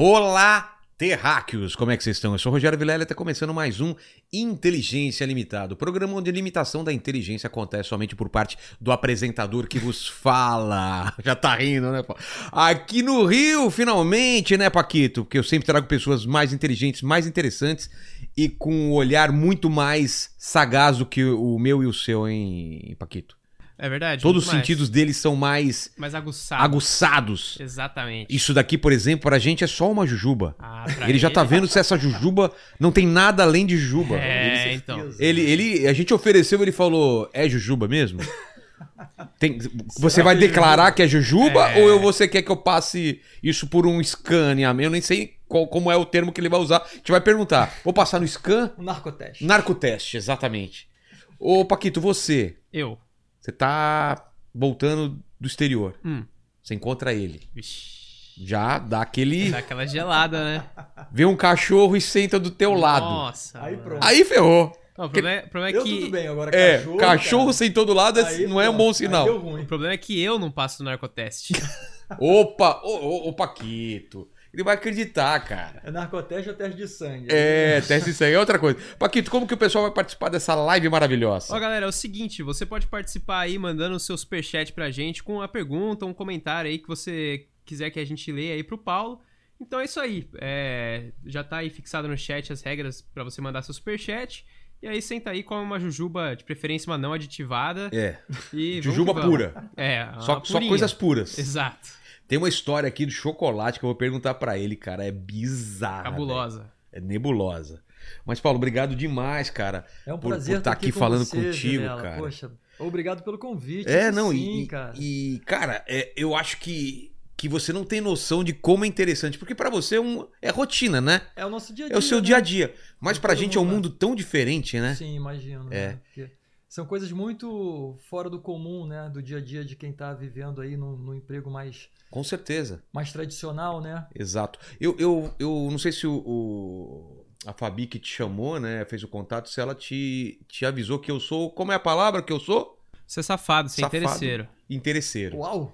Olá, terráqueos! Como é que vocês estão? Eu sou o Rogério Vilela e está começando mais um Inteligência Limitada, o programa onde a limitação da inteligência acontece somente por parte do apresentador que vos fala. Já tá rindo, né, pô? Aqui no Rio, finalmente, né, Paquito? Porque eu sempre trago pessoas mais inteligentes, mais interessantes e com um olhar muito mais sagaz do que o meu e o seu, hein, Paquito? É verdade. Todos os mais. sentidos deles são mais Mais aguçado. aguçados. Exatamente. Isso daqui, por exemplo, pra gente é só uma jujuba. Ah, pra Ele já tá vendo se essa jujuba não tem nada além de jujuba. É, Ele, então. ele, ele- a gente ofereceu, ele falou: é jujuba mesmo? Tem- você vai declarar que é jujuba É. ou eu- você quer que eu passe isso por um escaneamento? Eu nem sei qual- como é o termo que ele vai usar. A gente vai perguntar: vou passar no scan? Um narcoteste. Narcoteste, exatamente. Ô, Paquito, você. Eu. Você tá voltando do exterior. Hum. Você encontra ele. Vixe. Já dá aquele. Dá aquela gelada, né? Vê um cachorro e senta do teu lado. Nossa. Aí mano. pronto. Aí ferrou. Não, o problema é, o problema é Eu que. tudo bem, agora É, cachorro. cachorro, cara, sentou do lado aí não é um bom sinal. O problema é que eu não passo no narcoteste. Opa, ô, ô, ô, Paquito. Ele vai acreditar, cara. É narcoteste ou teste de sangue? É, teste isso aí é outra coisa. Paquito, como que o pessoal vai participar dessa live maravilhosa? Ó, galera, é o seguinte, você pode participar aí mandando o seu superchat pra gente com uma pergunta, um comentário aí que você quiser que a gente leia aí pro Paulo. Então é isso aí. É, já tá aí fixado no chat as regras pra você mandar seu superchat. E aí senta aí, come uma jujuba, de preferência uma não aditivada. É, E jujuba pura. É, Só, só coisas puras. Exato. Tem uma história aqui do chocolate que eu vou perguntar pra ele, cara. É bizarra. Cabulosa. É nebulosa. Mas, Paulo, obrigado demais, cara. É um por- prazer por tá estar aqui com falando você, contigo, Vilela. cara. Poxa, obrigado pelo convite. É, não, sim, e, cara. e, cara, é, eu acho que, que você não tem noção de como é interessante, porque pra você é, um, é rotina, né? É o nosso dia a dia. É o seu né? dia a dia. Mas pra gente é um mundo, né? mundo tão diferente, né? Sim, imagino. É. né? Porque são coisas muito fora do comum, né? Do dia a dia de quem tá vivendo aí no, no emprego mais, Com certeza. mais tradicional, né? Exato. Eu, eu, eu não sei se o, o- a Fabi que te chamou, né, fez o contato, se ela te, te avisou que eu sou. Como é a palavra que eu sou? Você é safado, você é interesseiro. Interesseiro. Uau!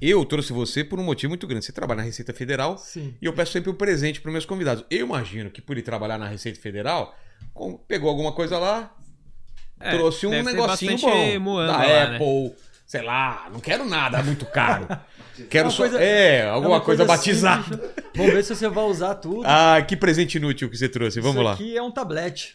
Eu trouxe você por um motivo muito grande. Você trabalha na Receita Federal Sim. e eu peço sempre um presente para meus convidados. Eu imagino que por ele trabalhar na Receita Federal, com- pegou alguma coisa lá, É, trouxe um negocinho bom. da lá, né? Apple, sei lá, não quero nada muito caro. Quero só. coisa- é, alguma É uma coisa, coisa batizada. simples. Vamos ver se você vai usar tudo. Ah, que presente inútil que você trouxe. Vamos Isso lá. aqui é um tablete.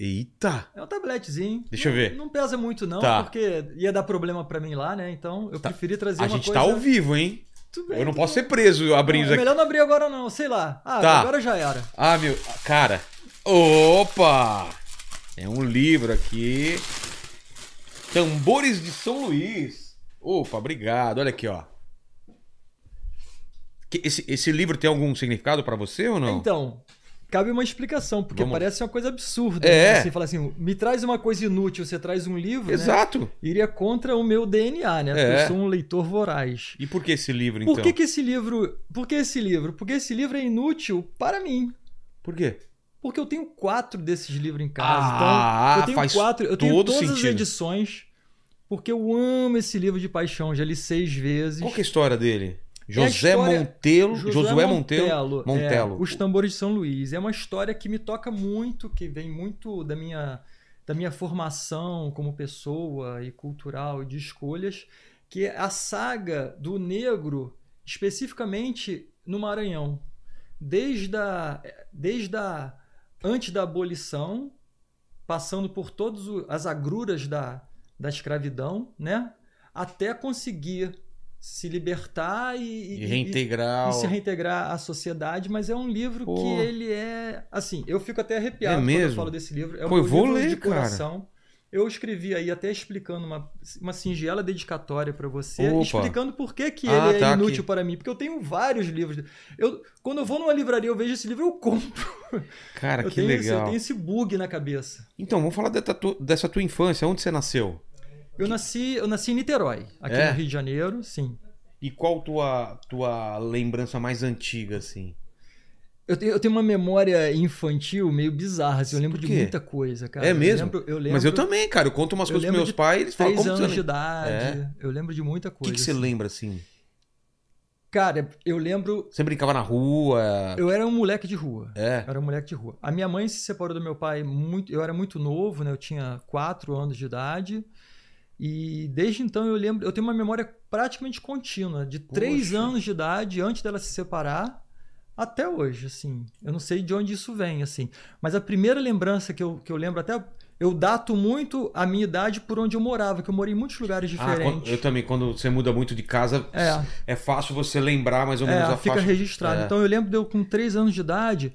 Eita! É um tabletezinho. Deixa eu Não- ver. Não pesa muito, não, Tá. porque ia dar problema pra mim lá, né? Então eu Tá. preferi trazer A uma gente coisa. tá ao vivo, hein? Tudo bem, Eu não posso bem. ser preso abrindo Não, isso é aqui. melhor não abrir agora, não. Sei lá. Ah, Tá. agora já era. Ah, meu. Cara. Opa! É um livro aqui. Tambores de São Luís. Opa, obrigado. Olha aqui, ó. Esse, esse livro tem algum significado pra você ou não? Então, cabe uma explicação, porque Vamos. parece uma coisa absurda. É. Né? Assim, falar assim, me traz uma coisa inútil, você traz um livro, né? Exato. Iria contra o meu DNA, né? É. eu sou um leitor voraz. E por que esse livro, então? Por que, que esse livro. Por que esse livro? Porque esse livro é inútil para mim. Por quê? Porque eu tenho quatro desses livros em casa. Ah, então, eu tenho faz quatro. Eu tenho todas as sentido. edições. Porque eu amo esse livro de paixão. Já li seis vezes. Qual que é a história dele? É José história- Montelo. Josué, Montelo. Montelo. Montelo. é, Os Tambores de São Luís. É uma história que me toca muito, que vem muito da minha, da minha formação como pessoa e cultural e de escolhas, que é a saga do negro, especificamente no Maranhão. Desde a, desde a antes da abolição, passando por todas as agruras da, da escravidão, né? Até conseguir se libertar e, E reintegrar. e se reintegrar à sociedade, mas é um livro Pô. que ele é. Assim, eu fico até arrepiado É quando eu falo desse livro. É um Pô, vou livro ler, de cara. Eu escrevi aí até explicando uma, uma singela dedicatória para você, Opa. explicando por que, que Ah, ele é tá inútil aqui. para mim, porque eu tenho vários livros. Eu, quando eu vou numa livraria, eu vejo esse livro, eu compro. Cara, eu, que tenho esse, eu legal. tenho esse bug na cabeça. Então, vamos falar dessa tua, dessa tua infância. Onde você nasceu? Eu nasci, eu nasci em Niterói, aqui É? no Rio de Janeiro, sim. E qual tua, tua lembrança mais antiga, assim? Eu tenho, eu tenho uma memória infantil meio bizarra, assim, eu lembro de muita coisa, cara. É Eu mesmo? lembro- eu lembro, Mas eu também, cara. Eu conto umas eu coisas pros meus pais, eles falam Três como anos você... de idade. É. Eu lembro de muita O que, coisa. que você assim. lembra, assim? Cara, eu lembro. Você brincava na rua? Eu era um moleque de rua. É. Eu era um moleque de rua. A minha mãe se separou do meu pai muito. Eu era muito novo, né? Eu tinha quatro anos de idade. E desde então eu lembro. Eu tenho uma memória praticamente contínua, de três Poxa. anos de idade, antes dela se separar, até hoje, assim. Eu não sei de onde isso vem, assim. Mas a primeira lembrança que eu, que eu lembro, até. Eu dato muito a minha idade por onde eu morava, que eu morei em muitos lugares Ah, diferentes. quando- eu também, quando você muda muito de casa, É. é fácil você lembrar mais ou menos É, a fica faixa. registrado. É. Então eu lembro de eu com três anos de idade,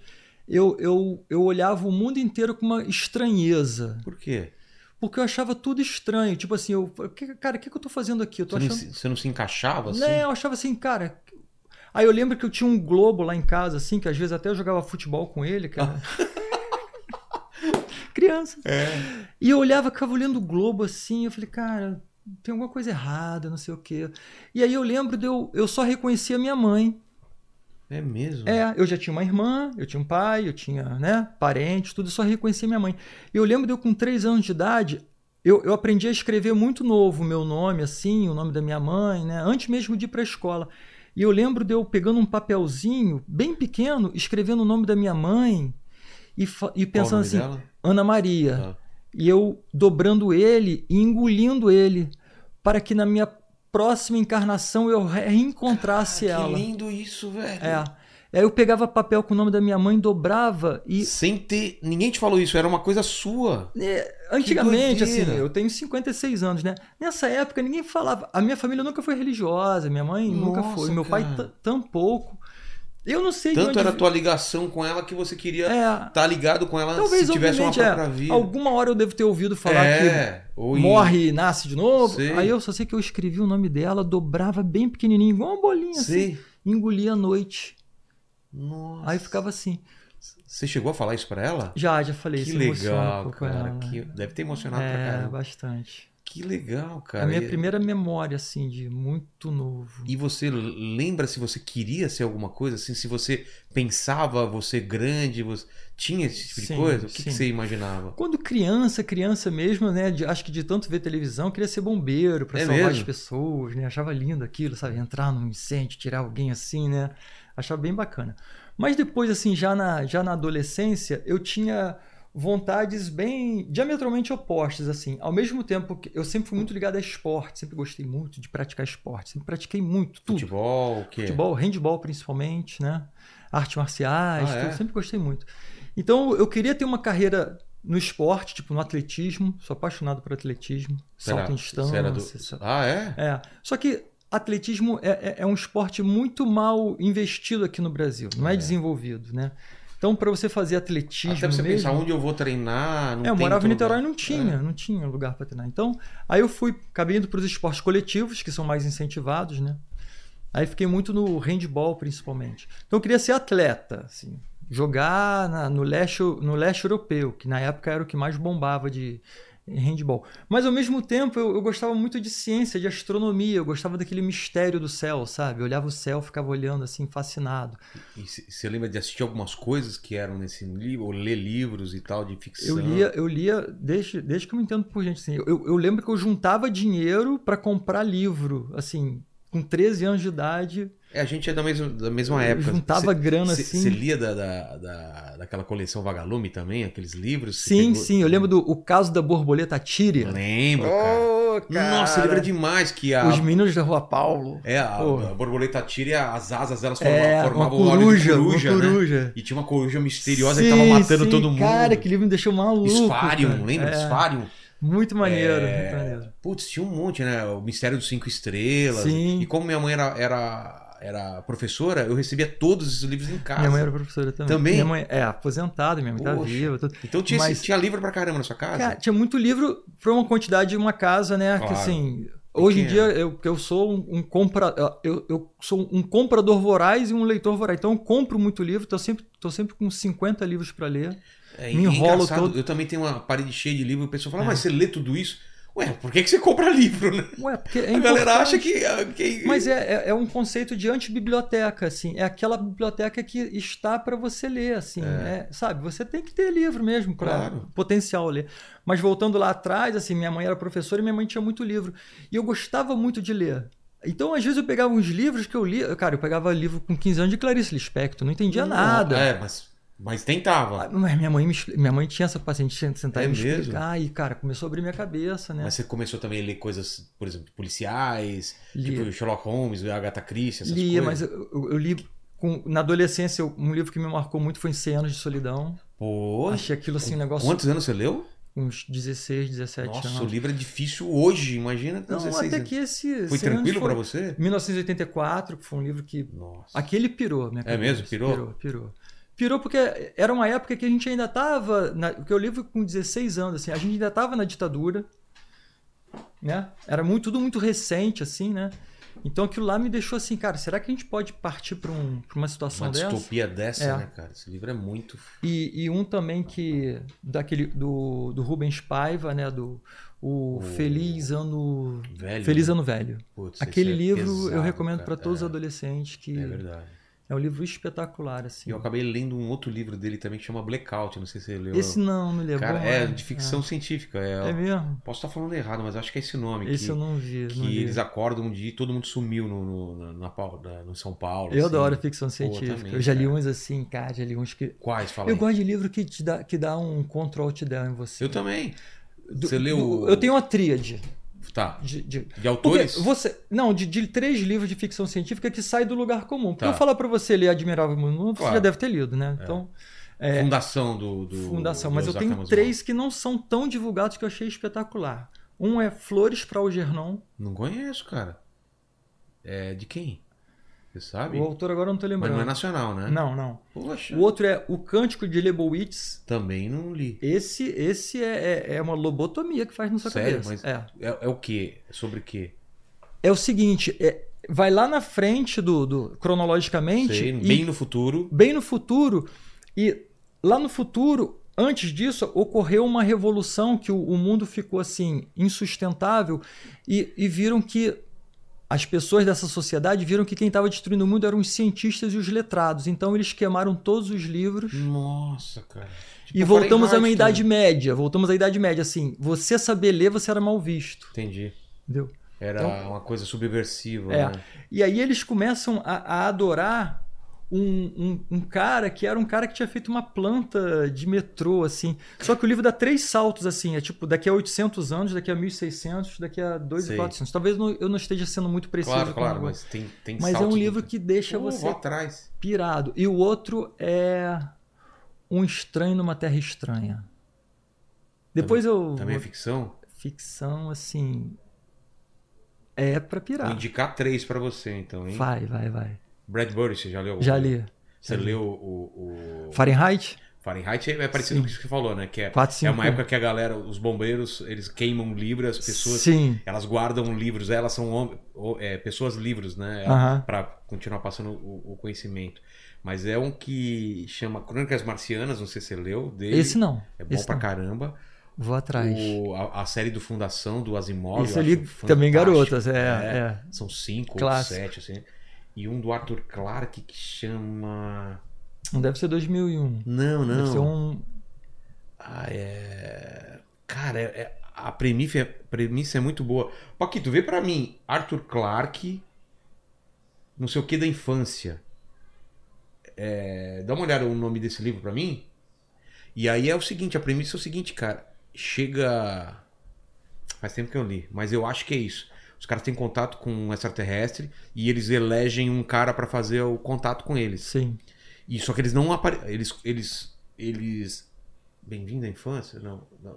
eu, eu, eu olhava o mundo inteiro com uma estranheza. Por quê? Porque eu achava tudo estranho. Tipo assim, eu, cara, o que, que eu tô fazendo aqui? Eu tô Você não, achando. se- você não se encaixava assim? Não, eu achava assim, cara. Aí eu lembro que eu tinha um globo lá em casa, assim, que às vezes até eu jogava futebol com ele, cara. Criança. É. E eu olhava, ficava olhando o globo assim, eu falei, cara, tem alguma coisa errada, não sei o quê. E aí eu lembro de eu, eu só reconhecia minha mãe. É mesmo? É, eu já tinha uma irmã, eu tinha um pai, eu tinha, né, parentes, tudo, eu só reconhecia minha mãe. Eu lembro de eu com três anos de idade, eu, eu aprendi a escrever muito novo o meu nome, assim, o nome da minha mãe, né, antes mesmo de ir para a escola. E eu lembro de eu pegando um papelzinho, bem pequeno, escrevendo o nome da minha mãe e, e pensando assim, dela? Ana Maria. Ah. E eu dobrando ele e engolindo ele, para que na minha próxima encarnação eu re- reencontrasse Cara, ela. Que lindo isso, velho. É. Aí eu pegava papel com o nome da minha mãe, dobrava e. Sem ter. Ninguém te falou isso, era uma coisa sua. é, antigamente, assim, eu tenho 56 anos, né? Nessa época ninguém falava. A minha família nunca foi religiosa, minha mãe nunca Nossa, foi, meu pai cara. t- tampouco. Eu não sei de Tanto onde era a tua ligação com ela que você queria É, estar ligado com ela talvez, se tivesse uma própria é, vida. alguma hora eu devo ter ouvido falar é, que morre e nasce de novo. Sei. Aí eu só sei que eu escrevi o nome dela, dobrava bem pequenininho, igual uma bolinha assim, Sei. engolia à noite. Nossa. Aí ficava assim. Você chegou a falar isso pra ela? Já, já falei, que um legal, pouco cara. ela. Que... Deve ter emocionado pra É, caramba. bastante. Que legal, cara. a minha E- primeira memória, assim, de muito novo. E você lembra se você queria ser alguma coisa? Assim, se você pensava você grande, você tinha esse tipo de Sim, coisa? O que, que você imaginava? Quando criança, criança mesmo, né? de- acho que de tanto ver televisão, queria ser bombeiro pra É salvar mesmo? as pessoas, né? Achava lindo aquilo, sabe? Entrar num incêndio, tirar alguém assim, né? Achava bem bacana. Mas depois, assim, já na, já na adolescência, eu tinha vontades bem diametralmente opostas, assim. Ao mesmo tempo que eu sempre fui muito ligado a esporte, sempre gostei muito de praticar esporte, sempre pratiquei muito, tudo. Futebol, o quê? Futebol, handball principalmente, né? Artes marciais, Ah, é? tudo, sempre gostei muito. Então eu queria ter uma carreira no esporte, tipo no atletismo, sou apaixonado por atletismo, Será? salto em do- distância. sa- Ah, é? É. Só que atletismo é, é- é um esporte muito mal investido aqui no Brasil, não é, É. desenvolvido, né? Então para você fazer atletismo Até você mesmo, pensar onde eu vou treinar. Não é, eu morava em Niterói e não tinha, não tinha lugar para treinar. Então, aí eu fui, acabei indo para os esportes coletivos, que são mais incentivados, né? Aí fiquei muito no handball, principalmente. Então eu queria ser atleta, assim, jogar na- no, leste, no leste europeu, que na época era o que mais bombava de handball. Mas ao mesmo tempo eu, eu gostava muito de ciência, de astronomia, eu gostava daquele mistério do céu, sabe? Eu olhava o céu, ficava olhando assim, fascinado. E você lembra de assistir algumas coisas que eram nesse livro, ou ler livros e tal, de ficção? Eu lia, eu lia desde, desde que eu me entendo por gente. Assim, eu, eu lembro que eu juntava dinheiro para comprar livro, assim, com 13 anos de idade. É, a gente é da mesma, da mesma época. juntava grana Você assim. lia da, da, da- daquela coleção Vagalume também, aqueles livros? Você Sim, pegou- sim. Eu lembro do o caso da borboleta tíria. Lembro, cara. Oh, Nossa, lembra demais que a. Os meninos da Rua Paulo. É, a, a borboleta tira, as asas delas É, uma formavam o óleo de coruja, coruja, uma né? coruja. E tinha uma coruja misteriosa Sim, que tava matando sim, todo mundo. Cara, que livro me deixou maluco. Sparium, cara. lembra? É. Muito maneiro, É, muito maneiro. Putz, tinha um monte, né? O Mistério dos Cinco Estrelas. Sim. E como minha mãe era, era, era professora, eu recebia todos esses livros em casa. Minha mãe era professora também. Também? Minha mãe é aposentada, minha mãe tá Poxa. viva. Tudo. Então tinha, Mas- tinha livro pra caramba na sua casa? Cara, tinha muito livro para uma quantidade de uma casa, né? Que Claro. assim. Hoje em dia eu, eu sou um, um compra, eu, eu sou um comprador voraz e um leitor voraz. Então eu compro muito livro, tô sempre, tô sempre com 50 livros para ler. É, me enrolo todo. Eu também tenho uma parede cheia de livro e o pessoal fala, É. mas você lê tudo isso? Ué, por que, que você compra livro, né? Ué, porque é a galera acha que. ah, que- Mas é, é, é um conceito de antibiblioteca, assim. É aquela biblioteca que está para você ler, assim. é, sabe? Você tem que ter livro mesmo para Claro. potencial ler. Mas voltando lá atrás, assim, minha mãe era professora e minha mãe tinha muito livro. E eu gostava muito de ler. Então, às vezes, eu pegava uns livros que eu li. Cara, eu pegava livro com 15 anos de Clarice Lispector, não entendia nada. É, mas, mas tentava. Ah, Mas minha mãe, me minha mãe tinha essa paciente de sentar É e me mesmo? explicar. E, cara, começou a abrir minha cabeça, né? Mas você começou também a ler coisas, por exemplo, policiais, Lia. tipo Sherlock Holmes, Agatha Christie, essas Lia, mas coisas. eu, eu- eu li. com- na adolescência, um livro que me marcou muito foi em 100 Anos de Solidão. Pô, Achei aquilo assim um negócio. quantos anos você leu? Uns 16, 17 Nossa, o anos. livro é difícil hoje, imagina com Não, 16 até anos. que esse. Foi 100 anos tranquilo pra você? 1984, que foi um livro que. Nossa. Aquele pirou, minha É mesmo? Pirou? Pirou, pirou. Pirou porque era uma época que a gente ainda tava. Na, porque eu livro com 16 anos, assim, a gente ainda tava na ditadura. Né? Era muito, tudo muito recente, assim, né? Então aquilo lá me deixou assim, cara, será que a gente pode partir para um, uma situação Uma dessa? distopia dessa, É. né, cara? Esse livro é muito. E, e um também que. daquele do, do Rubens Paiva, né? Do o O- Feliz Ano. Velho. Feliz né? Ano Velho. Putz, Aquele é livro eu pesado, recomendo cara. para todos os é, adolescentes, que É verdade. É um livro espetacular, assim. E eu acabei lendo um outro livro dele também que chama Blackout, não sei se você leu. Esse não, não levou. Cara, é de ficção científica. É, É mesmo? Posso estar falando errado, mas acho que é esse nome. Esse que, eu não vi. que não vi. eles acordam um dia e todo mundo sumiu no, no, na, na no São Paulo. Eu assim. adoro ficção científica. também, eu já li cara. uns assim, cara, já li uns que. Quais? Fala Eu aí. gosto de livro que, te dá, que dá um control alt down em você. Eu também. Do- Você leu. do- Eu tenho uma tríade. Tá. De, de- De autores? você, não, de, de três livros de ficção científica que sai do lugar comum. Porque Tá. eu falar pra você ler Admirável Mundo Novo, você Claro. já deve ter lido, né? Então, é, Fundação do. do fundação. do Mas eu tenho três que não são tão divulgados que eu achei espetacular. Um é Flores para Algernon. Não conheço, cara. É de quem? Você sabe? O autor agora não tô Mas lembrando. não é nacional, né? Não, não. Poxa. O outro é O Cântico de Lebowitz. Também não li. Esse, esse é, é, é uma lobotomia que faz na sua Sério? cabeça. Mas É. é, é o quê? Sobre o quê? é o seguinte, é, vai lá na frente do, do cronologicamente Sei, e bem no futuro. bem no futuro e lá no futuro antes disso ocorreu uma revolução que o, o mundo ficou assim insustentável e, e viram que as pessoas dessa sociedade viram que quem estava destruindo o mundo eram os cientistas e os letrados então eles queimaram todos os livros Nossa, cara. Tipo e voltamos a uma Fahrenheit idade também. média voltamos à idade média assim você saber ler você era mal visto Entendi. entendeu Era Então- uma coisa subversiva, É. né? E aí eles começam a, a adorar um, um, um cara que era um cara que tinha feito uma planta de metrô, assim. Só que o livro dá três saltos, assim. É tipo, daqui a 800 anos, daqui a 1600, daqui a Sei. 2400. Talvez não- eu não esteja sendo muito preciso. Claro, claro, mas tem, tem Mas é um livro que deixa Pô, você vou atrás. pirado. E o outro é Um Estranho numa Terra Estranha. Depois eu... Também é vou- ficção? Ficção, assim... É pra Vou pirar. indicar três pra você, então, hein? Vai, vai, vai. Bradbury, você já leu? Já li. Você Já leu o, o Fahrenheit? Fahrenheit? É parecido Sim. com isso que você falou, né? Que é, Quatro, é cinco. uma época que a galera, os bombeiros, eles queimam livros, as pessoas Sim. elas guardam livros, elas são é, pessoas livres, né? Aham. Pra continuar passando o, o conhecimento. Mas é um que chama Crônicas Marcianas, não sei se você leu dele. Esse não. É bom Esse pra não. caramba. Vou atrás. O- a, a série do Fundação, do Asimov. Eu ali também garotas, é, é. São cinco Clássico. ou sete, assim. E um do Arthur Clarke que chama. Não deve ser 2001. Não, não. Deve ser um. Ah, é. Cara, é- é- a premissa, a premissa é muito boa. Paquito, vê pra mim. Arthur Clarke. Não sei o que da infância. É, Dá uma olhada no nome desse livro pra mim. E aí é o seguinte: a premissa é o seguinte, cara. Chega. Faz tempo que eu li, mas eu acho que é isso. Os caras têm contato com um extraterrestre e eles elegem um cara pra fazer o contato com eles. Sim. E só que eles não aparecem. Eles. Eles. Eles. Bem-vindo à infância? Não. não.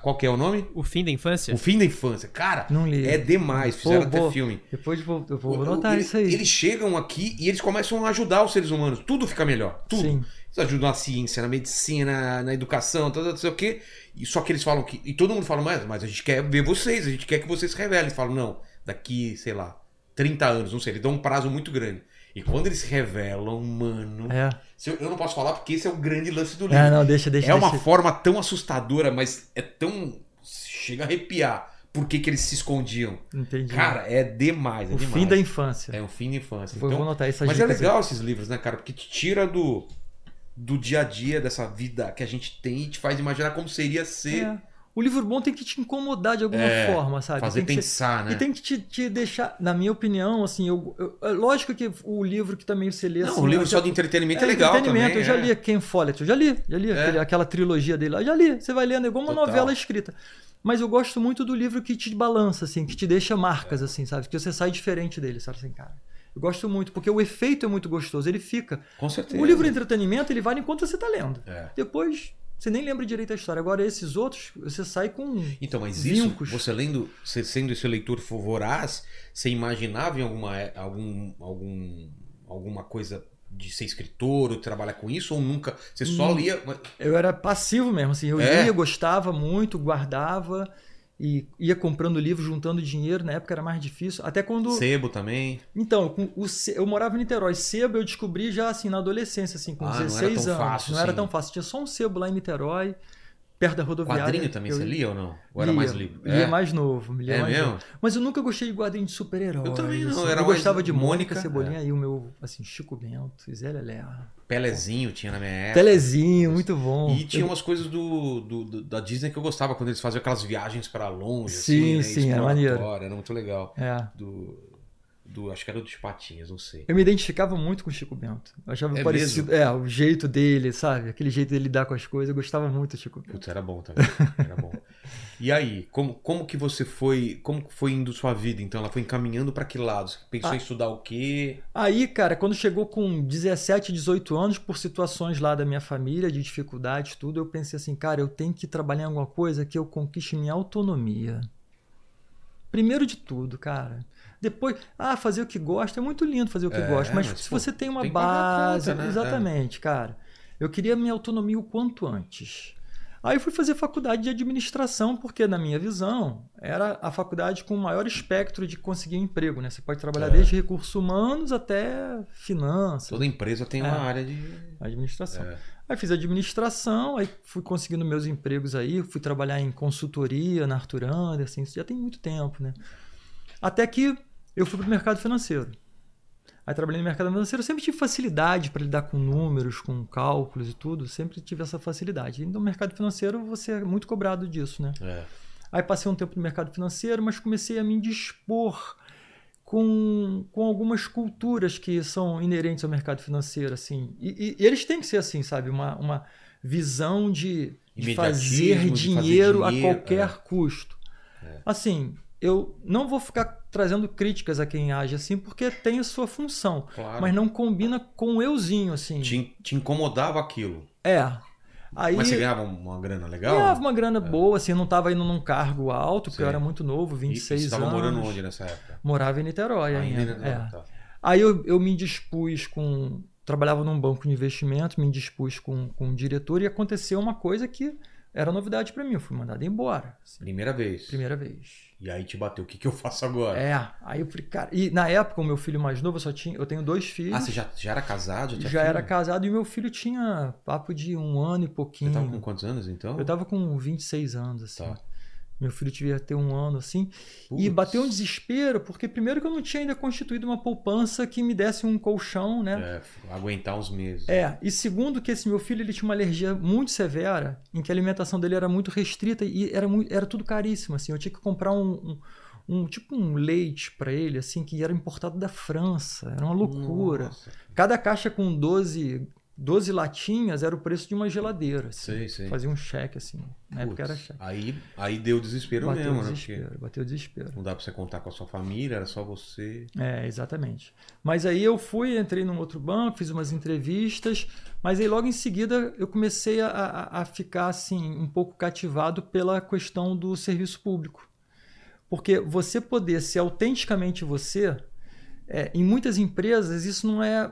Qual que é o nome? O fim da infância? O fim da infância. Cara, Não li. é demais. Pô, Fizeram até vou- filme. Depois vou, eu vou anotar ele- isso aí. Eles chegam aqui e eles começam a ajudar os seres humanos. Tudo fica melhor. Tudo. Sim. Eles ajudam na ciência, na medicina, na educação, não sei o quê. E só que eles falam que. E todo mundo fala, mas, mas a gente quer ver vocês, a gente quer que vocês se revelem. Eles falam, não, daqui, sei lá, 30 anos, não sei. Eles dão um prazo muito grande. E quando eles se revelam, mano. É. Eu, eu não posso falar porque esse é o grande lance do livro. É, não, deixa, deixa. é uma deixa. forma tão assustadora, mas é tão. Chega a arrepiar. Por que, que eles se escondiam? Entendi. Cara, é demais. É o demais. fim da infância. É um fim da infância. Então, vou anotar essas mas é dicas aí. legal esses livros, né, cara? Porque te tira do, do dia a dia dessa vida que a gente tem e te faz imaginar como seria ser É. o livro bom tem que te incomodar de alguma É, forma, sabe? Fazer Tem que ser- pensar, né? E tem que te, te deixar, na minha opinião, assim, eu, eu- é lógico que o livro que também você lê Não, assim, um livro só já- de entretenimento é, legal entretenimento, também. Eu já é. li Ken Follett, eu já li, já li É. aquele- aquela trilogia dele lá, já li. Você vai lendo, é igual uma Total. novela escrita. Mas eu gosto muito do livro que te balança, assim, que te deixa marcas, assim, sabe? Que você sai diferente dele, sabe assim, cara. Eu gosto muito, porque o efeito é muito gostoso, ele fica. Com certeza. O livro de entretenimento, ele vale enquanto você tá lendo. É. Depois, você nem lembra direito a história. Agora, esses outros, você sai com. Então, mas isso, Vincos. você lendo, você sendo esse leitor voraz, você imaginava em alguma, é- algum, algum, alguma coisa de ser escritor ou trabalhar com isso? Ou nunca? Você só lia. Eu era passivo mesmo, assim. Eu É? lia, gostava muito, guardava e ia comprando livro, juntando dinheiro. Na época era mais difícil. Até quando. Sebo também. Então, o eu morava em Niterói. Sebo eu descobri já assim na adolescência, assim, com Ah, não era 16 tão anos. fácil, não era assim. tão fácil. Tinha só um sebo lá em Niterói, perto da rodoviária. Quadrinho também Eu você lia ou não? Ou era lia, mais livro? Lia mais novo, me lia É mais mesmo? novo. Mas eu nunca gostei de quadrinho de super-herói. Eu também não, assim. era eu gostava de Mônica, Mônica, Cebolinha e o meu, assim, Chico Bento, Zé Lelé. Pelezinho tinha na minha época. Telezinho, muito bom. E tinha Eu- umas coisas do, do- do- da Disney que eu gostava, quando eles faziam aquelas viagens pra longe. Sim, assim, sim, né, era maneiro. Era muito legal. É. Do, do, acho que era dos Patinhas, não sei. Eu me identificava muito com o Chico Bento. Eu achava É parecido. É, o jeito dele, sabe? Aquele jeito dele lidar com as coisas. Eu gostava muito do Chico Bento. Putz, era bom também. Era bom. E aí, como, como que você foi. Como foi indo sua vida? Então, ela foi encaminhando pra que lado? Você pensou Ah. em estudar o quê? Aí, cara, quando chegou com 17, 18 anos, por situações lá da minha família, de dificuldades, tudo, eu pensei assim, cara, eu tenho que trabalhar em alguma coisa que eu conquiste minha autonomia. Primeiro de tudo, cara. Depois, ah, fazer o que gosta é muito lindo fazer o que É, gosta, mas, mas, se pô, você tem uma tem base, conta, né? exatamente, cara. Eu queria minha autonomia o quanto antes. Aí fui fazer faculdade de administração, porque na minha visão era a faculdade com o maior espectro de conseguir emprego, né? Você pode trabalhar É. desde recursos humanos até finanças, Toda empresa tem uma É. área de. administração. É. Aí fiz administração, aí fui conseguindo meus empregos aí, fui trabalhar em consultoria na Arthur Anderson, isso já tem muito tempo, né? Até que eu fui para o mercado financeiro. Aí trabalhei no mercado financeiro, eu sempre tive facilidade para lidar com números, com cálculos e tudo, sempre tive essa facilidade. E no mercado financeiro você é muito cobrado disso, né? É. Aí passei um tempo no mercado financeiro, mas comecei a me dispor com, com algumas culturas que são inerentes ao mercado financeiro, assim. E, e- e eles têm que ser assim, sabe? Uma, uma visão de, fazer de fazer dinheiro, a dinheiro, qualquer é. custo. Assim, eu não vou ficar trazendo críticas a quem age assim, porque tem a sua função. Claro. Mas não combina com o euzinho, assim. Te, te incomodava aquilo. É. Aí, Mas você ganhava uma grana legal? Ganhava uma grana boa, assim, eu não estava indo num cargo alto, porque eu Sim. era muito novo, E- 26 e você estava anos. morando onde nessa época? Morava em Niterói ainda. Ainda, né? é. Tá. Aí eu, eu me dispus com. Trabalhava num banco de investimento, me dispus com, com o diretor e aconteceu uma coisa que era novidade para mim. Eu fui mandado embora. assim, Primeira vez. primeira vez. E aí te bateu. O que, que eu faço agora? É, aí eu falei, cara. E na época, o meu filho mais novo, eu só tinha. Eu tenho dois filhos. Ah, você já, já era casado? já tinha era casado e meu filho tinha papo de um ano e Você pouquinho. tava com quantos anos então? Eu tava com 26 anos, assim. Tá. Meu filho devia ter um ano, assim. E Putz. bateu um desespero, porque primeiro que eu não tinha ainda constituído uma poupança que me desse um colchão, né? É, aguentar uns meses. É, e segundo que esse meu filho ele tinha uma alergia muito severa, em que a alimentação dele era muito restrita e era, muito, era tudo caríssimo, assim. Eu tinha que comprar um, um, um- tipo um leite para ele, assim, que era importado da França. Era uma loucura. Nossa. Cada caixa com 12, 12 latinhas era o preço de uma geladeira. Assim. Sei, sei. Fazia um cheque, assim. Na época era cheque. Aí, aí deu desespero Bateu mesmo, o né? desespero, Porque bateu desespero. não dá pra você contar com a sua família, era só você. É, exatamente. Mas aí eu fui, entrei num outro banco, fiz umas entrevistas, mas aí logo em seguida eu comecei a, a, a ficar assim um pouco cativado pela questão do serviço público. Porque você poder ser autenticamente você, é, em muitas empresas isso não é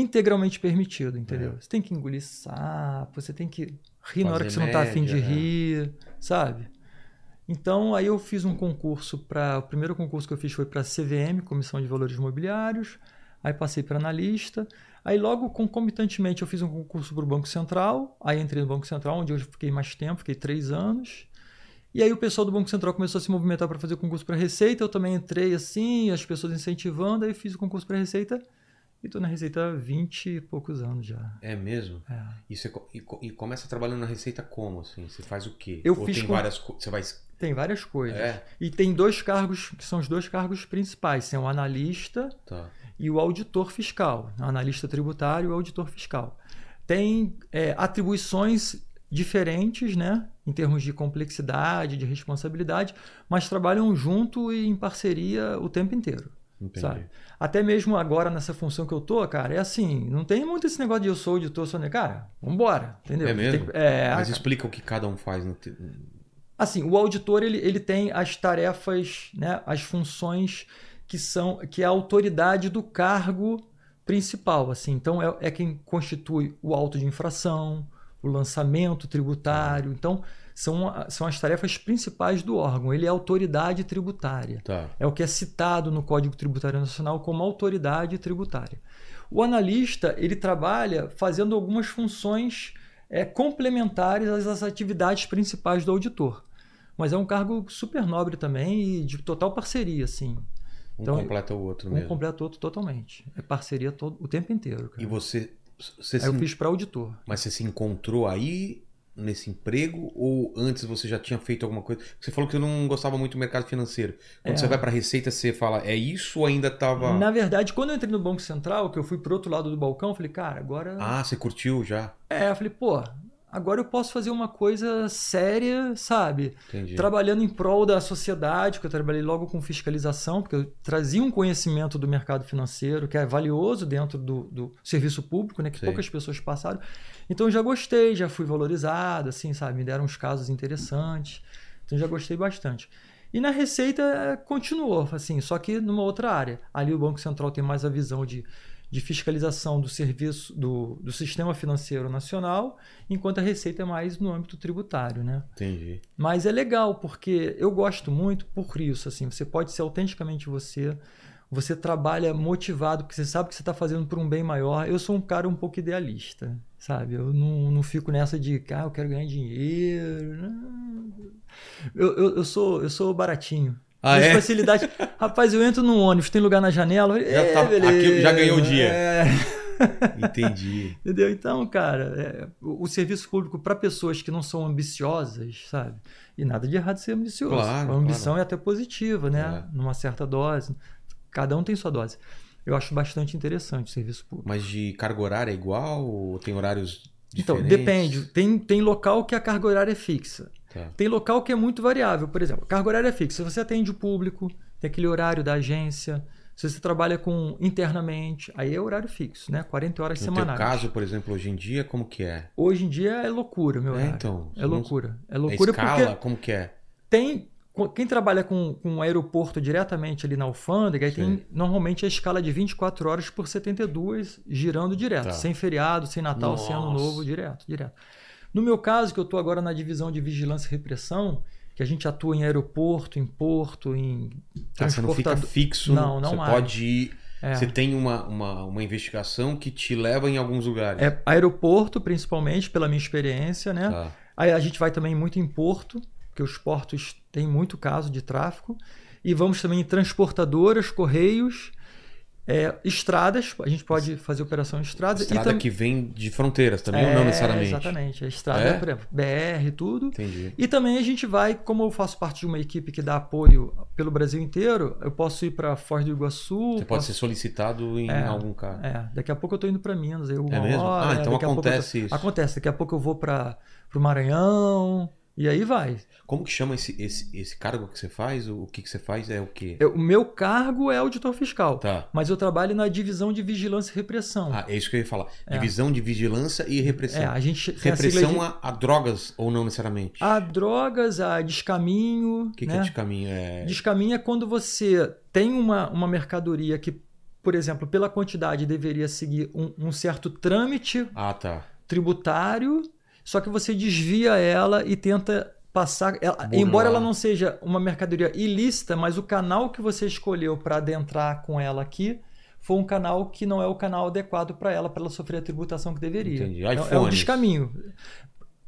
integralmente permitido, entendeu? É. Você tem que engolir sapo, você tem que rir na hora que Fazer você não tá afim de média, é. rir, sabe? Então, aí eu fiz um concurso para. O primeiro concurso que eu fiz foi para CVM, Comissão de Valores Imobiliários. Aí passei para analista. Aí, logo concomitantemente, eu fiz um concurso para o Banco Central. Aí entrei no Banco Central, onde eu fiquei mais tempo, fiquei três anos. E aí o pessoal do Banco Central começou a se movimentar para fazer concurso para Receita. Eu também entrei assim, as pessoas incentivando. Aí fiz o concurso para Receita E tô na Receita há 20 e poucos anos já. É mesmo? É. E, você, e, e começa trabalhando na Receita como, assim? Você faz o quê? Eu Ou fiz tem com- várias coisas? Você vai... Tem várias coisas. É? E tem dois cargos, que são os dois cargos principais. Tem o analista Tá. e o auditor fiscal. O analista tributário e o auditor fiscal. Tem é, atribuições diferentes, né? Em termos de complexidade, de responsabilidade, mas trabalham junto e em parceria o tempo inteiro. Entendi. Sabe? Até mesmo agora nessa função que eu tô, cara, é assim, não tem muito esse negócio de eu sou auditor, sou cara, vambora, entendeu? É mesmo? Tem é, Mas cara. explica o que cada um faz. No te- Assim, o auditor ele, ele tem as tarefas, né, as funções que são que é a autoridade do cargo principal, assim. Então é, é quem constitui o auto de infração, o lançamento tributário. Então são, são as tarefas principais do órgão. Ele é autoridade tributária. Tá. É o que é citado no Código Tributário Nacional como autoridade tributária. O analista ele trabalha fazendo algumas funções é, complementares às, atividades principais do auditor. Mas é um cargo super nobre também e de total parceria, assim. Um Então, completa o outro Um mesmo. completa o outro totalmente. É parceria todo, o tempo inteiro. Cara. E você... você Aí se... eu fiz para auditor. Mas você se encontrou aí nesse emprego ou antes você já tinha feito alguma coisa? Você falou que você não gostava muito do mercado financeiro. Quando É. você vai para Receita, você fala, é isso ou ainda tava... Na verdade, quando eu entrei no Banco Central, que eu fui pro outro lado do balcão, eu falei, cara, agora. Ah, você curtiu já? É, eu falei, pô, agora eu posso fazer uma coisa séria, sabe? Entendi. Trabalhando em prol da sociedade, porque eu trabalhei logo com fiscalização, porque eu trazia um conhecimento do mercado financeiro que é valioso dentro do, do serviço público, né? Que Sim. poucas pessoas passaram. Então eu já gostei, já fui valorizado, assim, sabe? Me deram uns casos interessantes. Então já gostei bastante. E na Receita continuou, assim, só que numa outra área. Ali o Banco Central tem mais a visão de, de fiscalização do serviço do, do sistema financeiro nacional, enquanto a Receita é mais no âmbito tributário, né? Entendi. Mas é legal, porque eu gosto muito por isso, assim, você pode ser autenticamente você, você trabalha motivado, porque você sabe que você está fazendo por um bem maior. Eu sou um cara um pouco idealista, sabe? Eu não, não fico nessa de, ah, eu quero ganhar dinheiro. Não. Eu, eu, eu, sou, eu sou baratinho. Ah, é? facilidade. Rapaz, eu entro no ônibus, tem lugar na janela. Já é, tá- beleza. aqui já ganhou o dia. É. Entendi. Entendeu? Então, cara, é, o, o serviço público para pessoas que não são ambiciosas, sabe? E nada de errado ser ambicioso. Claro, a ambição é até positiva, né? É. Numa certa dose. Cada um tem sua dose. Eu acho bastante interessante o serviço público. Mas de carga horária é igual ou tem horários Então, diferentes? depende. Tem, tem local que a carga horária é fixa. Tá. Tem local que é muito variável. Por exemplo, carga horária é fixa. Se você atende o público, tem aquele horário da agência. Se você trabalha com internamente, aí é horário fixo, né? 40 horas No semanais. teu caso, por exemplo, hoje em dia, como que é? Hoje em dia é loucura, meu É, então, É loucura. É loucura escala? porque Como que é? tem. Quem trabalha com, com o aeroporto diretamente ali na alfândega, aí tem normalmente a escala de 24 horas por 72 girando direto, Tá. sem feriado, sem Natal, sem Ano Nossa. Novo, direto, direto. No meu caso, que eu estou agora na divisão de vigilância e repressão, que a gente atua em aeroporto, em porto, em Ah, você não fica fixo. Não, não Você mais. pode ir. É. Você tem uma, uma, uma investigação que te leva em alguns lugares. É aeroporto, principalmente, pela minha experiência, né? Tá. Aí a gente vai também muito em porto, porque os portos têm muito caso de tráfico. E vamos também em transportadoras, correios, é, estradas. A gente pode fazer operação em estradas. Estrada tam- que vem de fronteiras também, ou não É, necessariamente? Exatamente. A estrada, É? por exemplo, BR, tudo. Entendi. E também a gente vai, como eu faço parte de uma equipe que dá apoio pelo Brasil inteiro, eu posso ir para Foz do Iguaçu. Você pode posso- ser solicitado em É, algum caso. É, daqui a pouco eu tô indo para Minas. Aí É mesmo? hora, Ah, é, então daqui a pouco eu tô- acontece isso. Acontece. Daqui a pouco eu vou para o Maranhão. E aí vai. Como que chama esse, esse, esse cargo que você faz? O, o que, que você faz é o quê? Eu- o meu cargo é auditor fiscal, Tá. mas eu trabalho na divisão de vigilância e repressão. Ah, é isso que eu ia falar. Divisão de vigilância e repressão. é, a gente tem a repressão de- a, a drogas ou não necessariamente? a drogas, a descaminho. o que, que né? é de caminho? É... Descaminho é quando você tem uma, uma mercadoria que, por exemplo, pela quantidade deveria seguir um, um certo trâmite Ah, tá. tributário, só que você desvia ela e tenta passar. ela- embora ela não seja uma mercadoria ilícita, mas o canal que você escolheu para adentrar com ela aqui foi um canal que não é o canal adequado para ela, para ela sofrer a tributação que deveria. Entendi. É, é um iPhones. descaminho.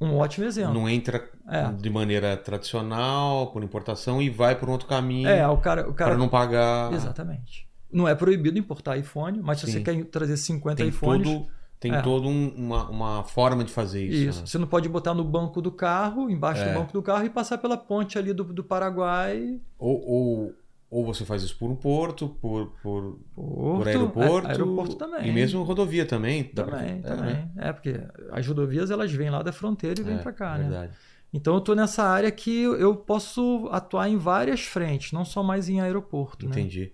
Um ótimo exemplo. Não entra É. de maneira tradicional, por importação, e vai por um outro caminho É, o cara. O cara para não pagar. Exatamente. Não é proibido importar iPhone, mas se Sim. você quer trazer 50 Tem iPhones. todo, tem É. todo um- uma, uma forma de fazer isso. Isso. né? Você não pode botar no banco do carro, embaixo É. do banco do carro e passar pela ponte ali do, do Paraguai. Ou, ou, ou você faz isso por um porto, por, por, Porto, por aeroporto. a- aeroporto também. E mesmo rodovia também. pra- Também, é, também. né? É, porque as rodovias elas vêm lá da fronteira e vêm É, pra cá, né? verdade. Então eu tô nessa área que eu posso atuar em várias frentes, não só mais em aeroporto, né? Entendi.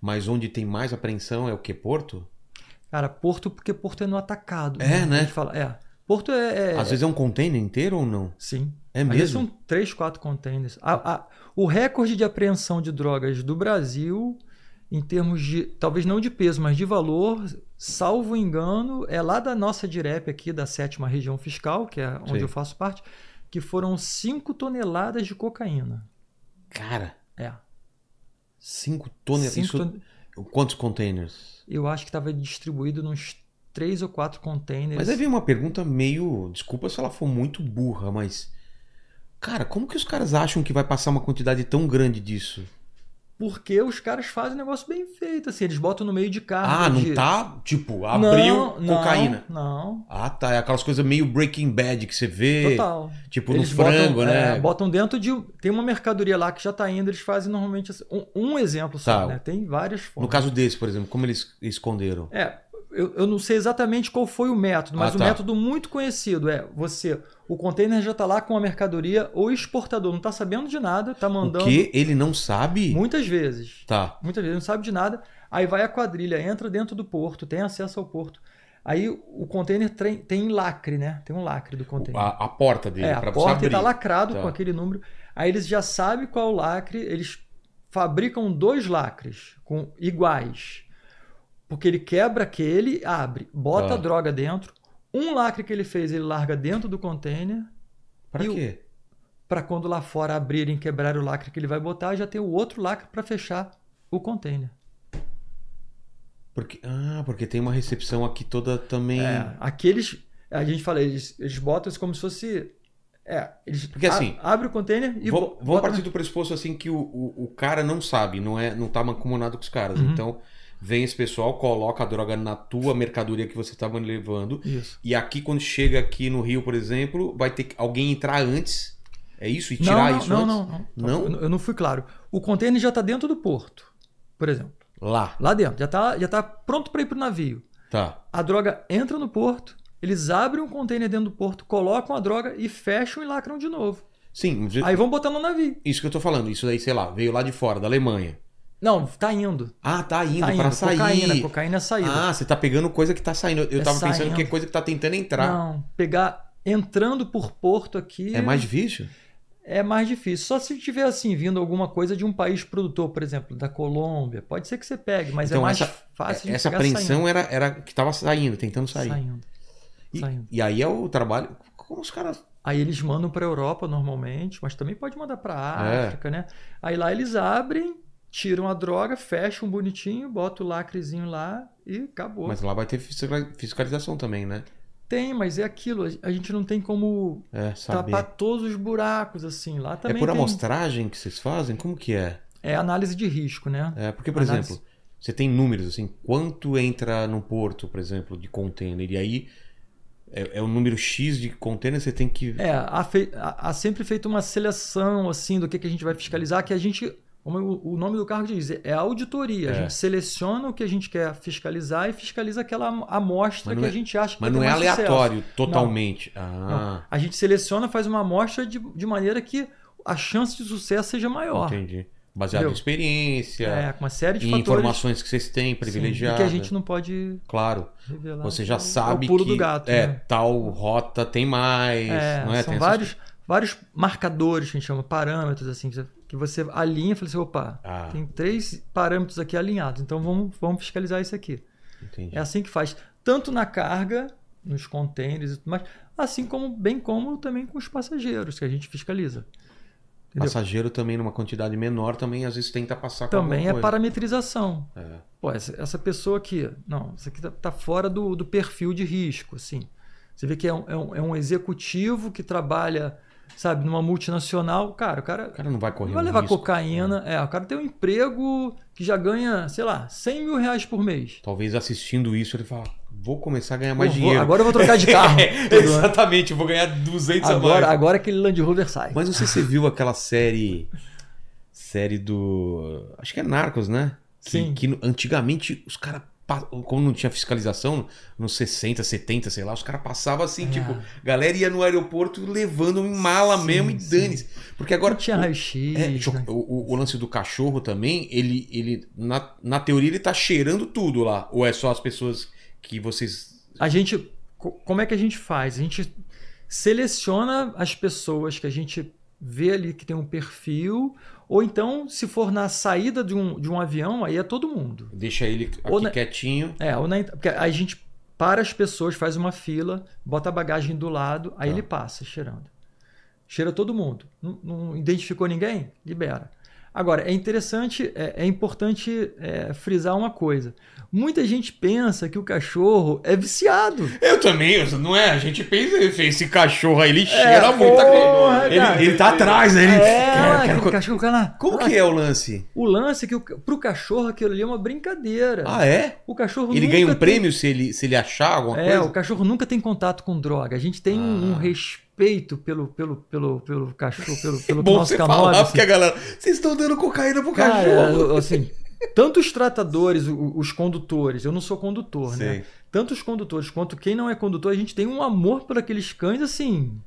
Mas onde tem mais apreensão é o que? Porto? Cara, porto porque porto é no atacado. É, né? A gente fala, é. Porto é, é- Às vezes é um container inteiro ou não? Sim. É Às vezes mesmo? são três, quatro containers. A- a- o recorde de apreensão de drogas do Brasil, em termos de, talvez não de peso, mas de valor, salvo engano, é lá da nossa direp aqui, da sétima região fiscal, que é onde Sim. eu faço parte, que foram 5 toneladas de cocaína. Cara, É. 5 toneladas. Cinco Isso... ton- Quantos containers? Eu acho que estava distribuído nos três ou quatro containers. Mas aí vem uma pergunta meio. Desculpa se ela for muito burra, mas. Cara, como que os caras acham que vai passar uma quantidade tão grande disso? Porque os caras fazem um negócio bem feito, assim, eles botam no meio de carro. Ah, não de... tá? Tipo, abriu Não, não, cocaína. Não, Ah, tá. É aquelas coisas meio Breaking Bad que você vê. total. Tipo Eles no frango, botam, né? é, botam dentro de. Tem uma mercadoria lá que já tá indo, eles fazem normalmente assim, um, um exemplo só, Tá. né? Tem várias No formas. caso desse, por exemplo, como eles esconderam? É, eu, eu não sei exatamente qual foi o método, mas Ah, o tá. método muito conhecido é você. O container já tá lá com a mercadoria, o exportador não tá sabendo de nada, tá mandando. O que? Ele não sabe? Muitas vezes. Tá. Muitas vezes não sabe de nada. Aí vai a quadrilha, entra dentro do porto, tem acesso ao porto. Aí o container tem, tem lacre, né? Tem um lacre do container. A, a porta dele, é, a porta está lacrado Tá. com aquele número. Aí eles já sabem qual o lacre, eles fabricam dois lacres com iguais. Porque ele quebra aquele, abre, bota Tá. a droga dentro. Um lacre que ele fez, ele larga dentro do container. Pra o- quê? Para quando lá fora abrirem e quebrar o lacre que ele vai botar, já tem o outro lacre para fechar o container. Porque, ah, porque tem uma recepção aqui toda também. É, aqueles. A gente fala, eles, eles botam isso como se fosse. É, eles Porque assim, a- abre o container e Vamos bota partir do pressuposto assim que o, o, o cara não sabe, não é, não tá mancomunado com os caras. Uhum. Então, vem esse pessoal, coloca a droga na tua mercadoria que você estava levando. Isso. E aqui, quando chega aqui no Rio, por exemplo, vai ter que alguém entrar antes. É isso? E tirar não, não, isso não, antes? não, não. Não? Eu, não fui claro. O container já está dentro do porto, por exemplo. Lá. Lá dentro. Já está já tá pronto para ir para o navio. Tá. A droga entra no porto, eles abrem um container dentro do porto, colocam a droga e fecham e lacram de novo. Sim, Aí vão botar no navio. isso que eu tô falando. Isso daí, sei lá, veio lá de fora, da Alemanha. Não, tá indo. Ah, tá indo, Tá pra indo. sair. Cocaína, cocaína é saída. Ah, você tá pegando coisa que tá saindo. Eu É tava pensando saindo. que é coisa que tá tentando entrar. Não, pegar entrando por porto aqui É mais difícil? é mais difícil. Só se tiver assim vindo alguma coisa de um país produtor, por exemplo, da Colômbia, pode ser que você pegue, mas Então, é mais essa- fácil de Essa apreensão era, era que tava saindo, tentando sair. saindo. saindo. E, Saindo. e aí é o trabalho. Como os caras. Aí eles mandam para a Europa normalmente, mas também pode mandar para a É. África, né? Aí lá eles abrem, tiram a droga, fecham bonitinho, botam o lacrezinho lá e acabou. Mas lá vai ter fisca- fiscalização também, né? Tem, mas é aquilo, a gente não tem como É, tapar todos os buracos assim. Lá É também por tem- amostragem que vocês fazem? Como que é? é análise de risco, né? É, porque, por Análise. exemplo, você tem números assim, quanto entra num porto, por exemplo, de container, e aí é, é o número X de container, você tem que. É, há- há sempre feito uma seleção assim do que, que a gente vai fiscalizar, que a gente, como o, o nome do cargo diz, é auditoria. A É. gente seleciona o que a gente quer fiscalizar e fiscaliza aquela am- amostra não que é- a gente acha que Mas não é mais sucesso. aleatório totalmente. Ah, A gente seleciona, faz uma amostra de, de maneira que a chance de sucesso seja maior. entendi. Baseado Entendeu? em experiência, É, com uma série de fatores informações que vocês têm sim, e privilegiadas. que a gente não pode Claro. revelar. Você já É sabe é o pulo que do gato, é, né? tal rota tem mais, É, não é? são Tem essas vários, vários marcadores que a gente chama, parâmetros, assim, que você- que você alinha e fala assim, opa, Ah. tem três parâmetros aqui alinhados, então vamos, vamos fiscalizar isso aqui. Entendi. É assim que faz, tanto na carga, nos containers e tudo mais, assim como, bem como também com os passageiros, que a gente fiscaliza. Entendeu? Passageiro também numa quantidade menor também às vezes tenta passar com Também é coisa. parametrização. É. Pô, essa, essa pessoa aqui, não, isso aqui tá, tá fora do, do perfil de risco, assim. Você vê que é um, é um, é um executivo que trabalha sabe, numa multinacional, cara, o cara O cara não vai correr não vai levar risco. cocaína. É, o cara tem um emprego que já ganha, sei lá, 100 mil reais por mês. Talvez assistindo isso ele fala, vou começar a ganhar mais vou- dinheiro. agora eu vou trocar de carro. É, ano. exatamente, eu vou ganhar 200 a agora, mais. agora aquele Land Rover sai. Mas não sei se você viu aquela série. Série do. Acho que é Narcos, né? Que, Sim. que no- antigamente os caras. Como não tinha fiscalização, nos 60, 70, sei lá, os caras passavam assim, É. tipo, galera ia no aeroporto levando em mala Sim, mesmo e sim. dane-se. Porque agora. não tinha o- raio-x. é, né? o, o- lance do cachorro também, ele, ele na, na teoria, ele tá cheirando tudo lá. Ou é só as pessoas que vocês. A gente. co- Como é que a gente faz? A gente seleciona as pessoas que a gente vê ali que tem um perfil, ou então, se for na saída de um, de um avião, aí é todo mundo. Deixa ele aqui na- quietinho. É, ou na, porque a gente para as pessoas, faz uma fila, bota a bagagem do lado, aí Tá. ele passa cheirando. Cheira todo mundo. Não, não identificou ninguém? Libera. Agora, é interessante, é, é importante é, frisar uma coisa. Muita gente pensa que o cachorro é viciado. Eu também, não é? A gente pensa, esse cachorro aí, ele É, cheira muito. porra, ele, cara. ele tá atrás, né? Ele, é, cachorro cara, Como que é o lance? O lance é que o, pro cachorro aquilo ali é uma brincadeira. Ah, é? O cachorro Ele ganha um tem- prêmio se ele, se ele achar alguma É, coisa? o cachorro nunca tem contato com droga. A gente tem um, um Ah. Respeito pelo, pelo, pelo, pelo cachorro, pelo, pelo Bom nosso você falar, assim. porque a galera... Vocês estão dando cocaína pro Cara, cachorro. assim, tanto os tratadores, os condutores, eu não sou condutor, né? Sei. Tanto os condutores quanto quem não é condutor, a gente tem um amor por aqueles cães, assim.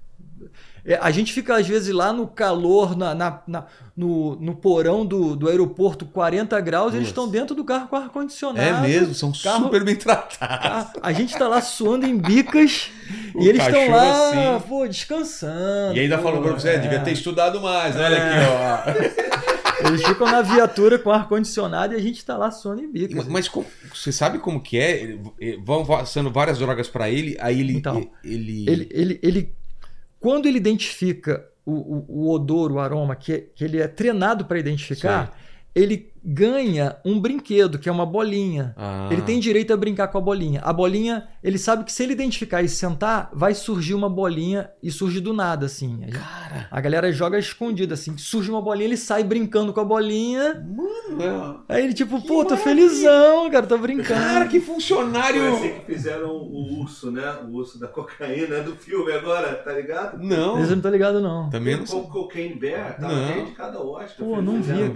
É, a gente fica, às vezes, lá no calor, na, na- na- no, no porão do, do aeroporto, 40 graus, eles Nossa. estão dentro do carro com ar-condicionado. É mesmo, são carro- super bem tratados. Ah, A gente tá lá suando em bicas e eles estão lá, assim. pô, descansando. E ainda pô, falou pra você, é. devia ter estudado mais, né? olha aqui, ó. Eles ficam na viatura com ar-condicionado e a gente tá lá suando em bicas. Mas, mas como- você sabe como que é? Vão passando várias drogas pra ele, aí ele... Então, ele... ele, ele, ele, quando ele identifica o, o, o odor, o aroma, que, que ele é treinado para identificar, ele ganha um brinquedo, que é uma bolinha. Ah. Ele tem direito a brincar com a bolinha. A bolinha, ele sabe que se ele identificar e sentar, vai surgir uma bolinha e surge do nada, assim. Cara, A galera joga escondida, assim. Surge uma bolinha, ele sai brincando com a bolinha. mano, Aí ele, tipo, pô, tô felizão, cara, tô brincando. cara, que Foi funcionário... assim que fizeram o urso, né? O urso da cocaína do filme agora, tá ligado? Não, Esse eu não tô ligado, não. também não o sei. Cocaine Bear tava Não. indicado ao Oscar. Pô, fez não vi, zero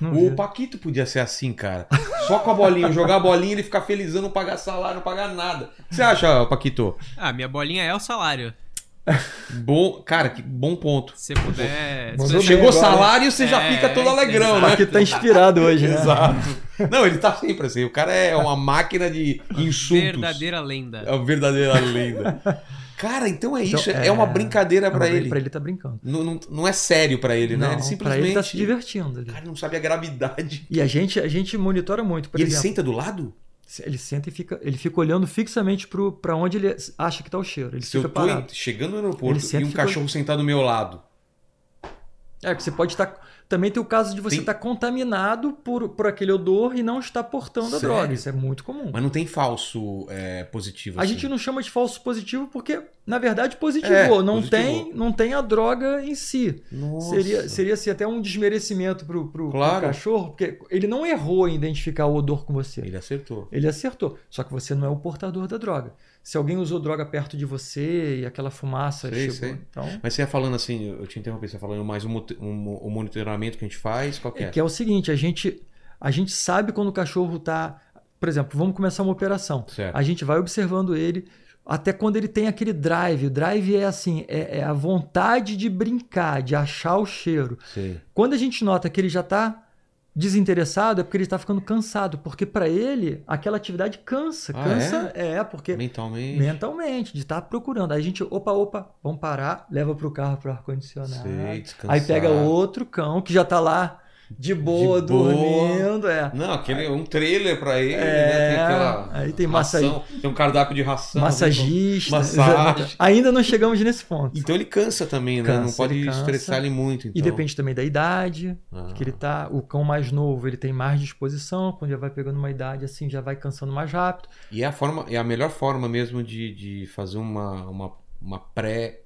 vi. Não vi. O Paquito podia ser assim, cara. Só com a bolinha, jogar a bolinha, ele ficar felizão, não pagar salário, não pagar nada. O que você acha, Paquito? Ah, minha bolinha é o salário. Bom, cara, que bom ponto. Se puder. se Chegou agora, salário, você já É, fica todo alegrão, O né? Paquito tá inspirado hoje, né? Exato. Não, ele tá sempre assim. O cara é uma máquina de insultos. Verdadeira lenda. É uma verdadeira lenda. Cara, então é Então, isso. É, uma brincadeira pra ele. Pra ele tá brincando. Não, não, não é sério pra ele, né? Não, Ele pra simplesmente. ele tá se divertindo. ali. Cara, ele não sabe a gravidade. E a gente, a gente monitora muito, por e ele exemplo. senta do lado? Ele senta e fica, ele fica olhando fixamente pro, pra onde ele acha que tá o cheiro. Ele Se eu tô parado. chegando no aeroporto Ele e um fica- cachorro sentado do meu lado. É, que você pode estar. Também tem o caso de você Tem- estar contaminado por, por aquele odor e não estar portando a Sério? droga. Isso é muito comum. Mas não tem falso é, positivo. A assim. gente não chama de falso positivo porque, na verdade, positivou. É, não, positivou. Tem, não tem a droga em si. Nossa. Seria, seria assim, até um desmerecimento pro, pro, pro Claro. cachorro, porque ele não errou em identificar o odor com você. Ele acertou. Ele acertou. Só que você não é o portador da droga. Se alguém usou droga perto de você e aquela fumaça Sei, chegou. sei. Então, Mas você ia falando assim, eu te interrompi, você ia falando mais o mo- um- o monitoramento que a gente faz, qual que é é? que é o seguinte, a gente, a gente sabe quando o cachorro está. Por exemplo, vamos começar uma operação. Certo. A gente vai observando ele até quando ele tem aquele drive. O drive é assim, é, é a vontade de brincar, de achar o cheiro. Sei. Quando a gente nota que ele já está desinteressado, é porque ele está ficando cansado. Porque para ele, aquela atividade cansa. Ah, cansa, é, porque Mentalmente. mentalmente, de estar procurando. Aí a gente, opa, opa, vamos parar, leva pro carro pro ar-condicionado. Sei, descansar. Aí pega outro cão que já tá lá de boa, De boa. dormindo, é. Não, aquele um trailer pra ele, É, né? Tem aquela aí tem ração, tem um cardápio de ração. Massagista. Massagem. Ainda não chegamos nesse ponto. Então ele cansa também, né? não Cansa, pode ele estressar ele muito. Então. E depende também da idade Ah. que ele tá. O cão mais novo, ele tem mais disposição. Quando já vai pegando uma idade assim, já vai cansando mais rápido. E é a forma, é a melhor forma mesmo de, de fazer uma, uma, uma pré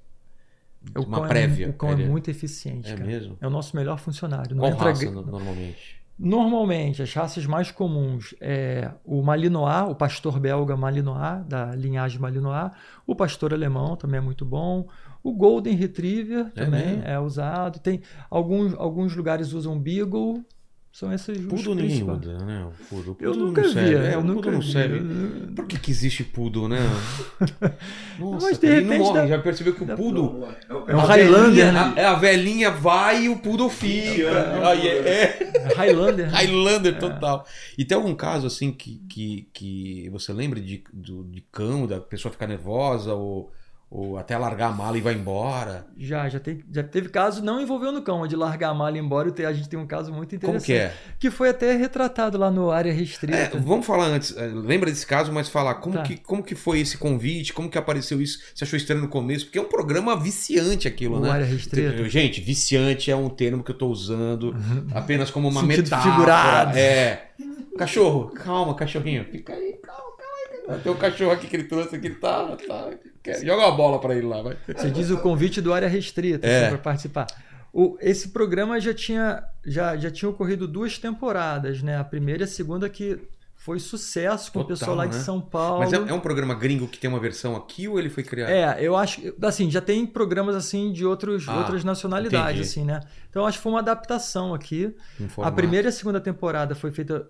O uma cão prévia. É, o cão Ele é muito eficiente, É cara. mesmo? É o nosso melhor funcionário. Não Qual entra raça normalmente? Normalmente, as raças mais comuns é o Malinois, o pastor belga Malinois, da linhagem Malinois, o pastor alemão também é muito bom, o Golden Retriever É também mesmo? é usado, tem alguns, alguns lugares usam Beagle, são esses os Poodle ninguém principais. usa, né? O poodle. Eu poodle nunca não vi, serve. É, eu o nunca poodle não vi. serve. Por que, que existe poodle, né? Nossa, Mas, de ele não morre. dá- Já percebeu que o dá poodle... É o É um a Highlander, velhinha- né? a- É a velhinha vai e o poodle fica. anos. Aí é, é. É Highlander. né? Highlander total. E tem algum caso assim que, que, que você lembra de, do, de cão, da pessoa ficar nervosa ou, ou até largar a mala e vai embora? Já, já, tem, já teve caso não envolvendo cão, mas de largar a mala e ir embora. A gente tem um caso muito interessante. Como que é? Que foi até retratado lá no Área É, Restrita. vamos falar antes, é, lembra desse caso, mas falar como, Tá. que, como que foi esse convite, como que apareceu isso, você achou estranho no começo, porque é um programa viciante aquilo, o né? Área Restrita. Gente, viciante é um termo que eu tô usando apenas como uma Sentido metáfora. figurado. É. Cachorro, calma, cachorrinho. Fica aí, calma. Tem um cachorro aqui que ele trouxe aqui, tá, tá. Joga uma bola pra ele lá, vai. Você diz o convite do área restrita É. para participar. O, esse programa já tinha, já, já tinha ocorrido duas temporadas, né? A primeira e a segunda que foi sucesso com o Total, pessoal lá de né? São Paulo. Mas é, é um programa gringo que tem uma versão aqui ou ele foi criado? É, eu acho que, assim, já tem programas assim de outros, Ah, outras nacionalidades, entendi. assim, né? Então acho que foi uma adaptação aqui. A primeira e a segunda temporada foi feita,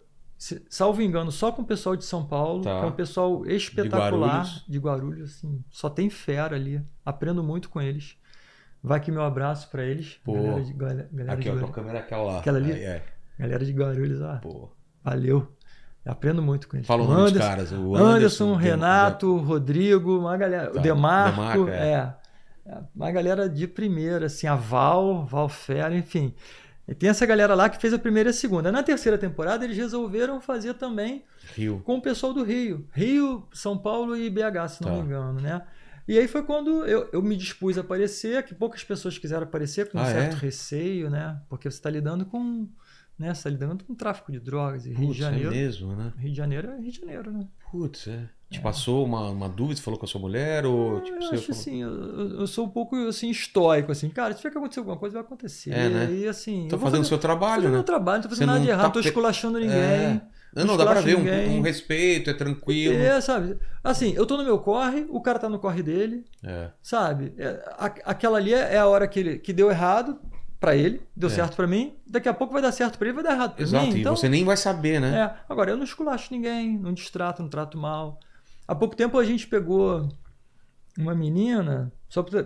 salvo engano, só com o pessoal de São Paulo, Tá. que é um pessoal espetacular Guarulhos. de Guarulhos, assim, só tem fera ali. Aprendo muito com eles. Vai aqui meu abraço pra eles. Pô. Galera de, galera Aqui, de ó, a Guarulhos. câmera é aquela lá. Aquela ali? É, é. Galera de Guarulhos, ó, Pô. valeu. Aprendo muito com eles. Fala o dos Anderson- caras. O Anderson, Dem- Renato, Rodrigo, uma galera. Tá, O Demarco, Demarco, é. é. É, Uma galera de primeira, assim, a Val, Val Fera, enfim. E tem essa galera lá que fez a primeira e a segunda. Na terceira temporada, eles resolveram fazer também Rio. com o pessoal do Rio. Rio, São Paulo e BH, se não Tá. me engano, né? E aí foi quando eu, eu me dispus a aparecer, que poucas pessoas quiseram aparecer, com um Ah, certo é? receio, né? Porque você está lidando com. Né? Você está lidando com tráfico de drogas. E Rio Putz, de é Janeiro. mesmo, né? Rio de Janeiro é Rio de Janeiro, né? Putz, é. Te passou uma, uma dúvida, você falou com a sua mulher ou tipo, eu você acho falou... assim, eu, eu sou um pouco assim, estoico, assim, cara, se tiver que acontecer alguma coisa, vai acontecer. É, né? E assim. Tô fazendo o seu trabalho, fazendo né? meu trabalho, não tô Você fazendo nada não de errado, tá não tô esculachando ninguém. É. Não, não, dá pra ver um, um respeito, é tranquilo. É, sabe? Assim, eu tô no meu corre, o cara tá no corre dele, É. sabe? É, a- aquela ali é a hora que, ele, que deu errado pra ele, deu É. certo pra mim, daqui a pouco vai dar certo pra ele, vai dar errado pra Exato, mim. e Então, você nem vai saber, né? É, agora eu não esculacho ninguém, não distrato, não trato mal. Há pouco tempo a gente pegou uma menina, só pra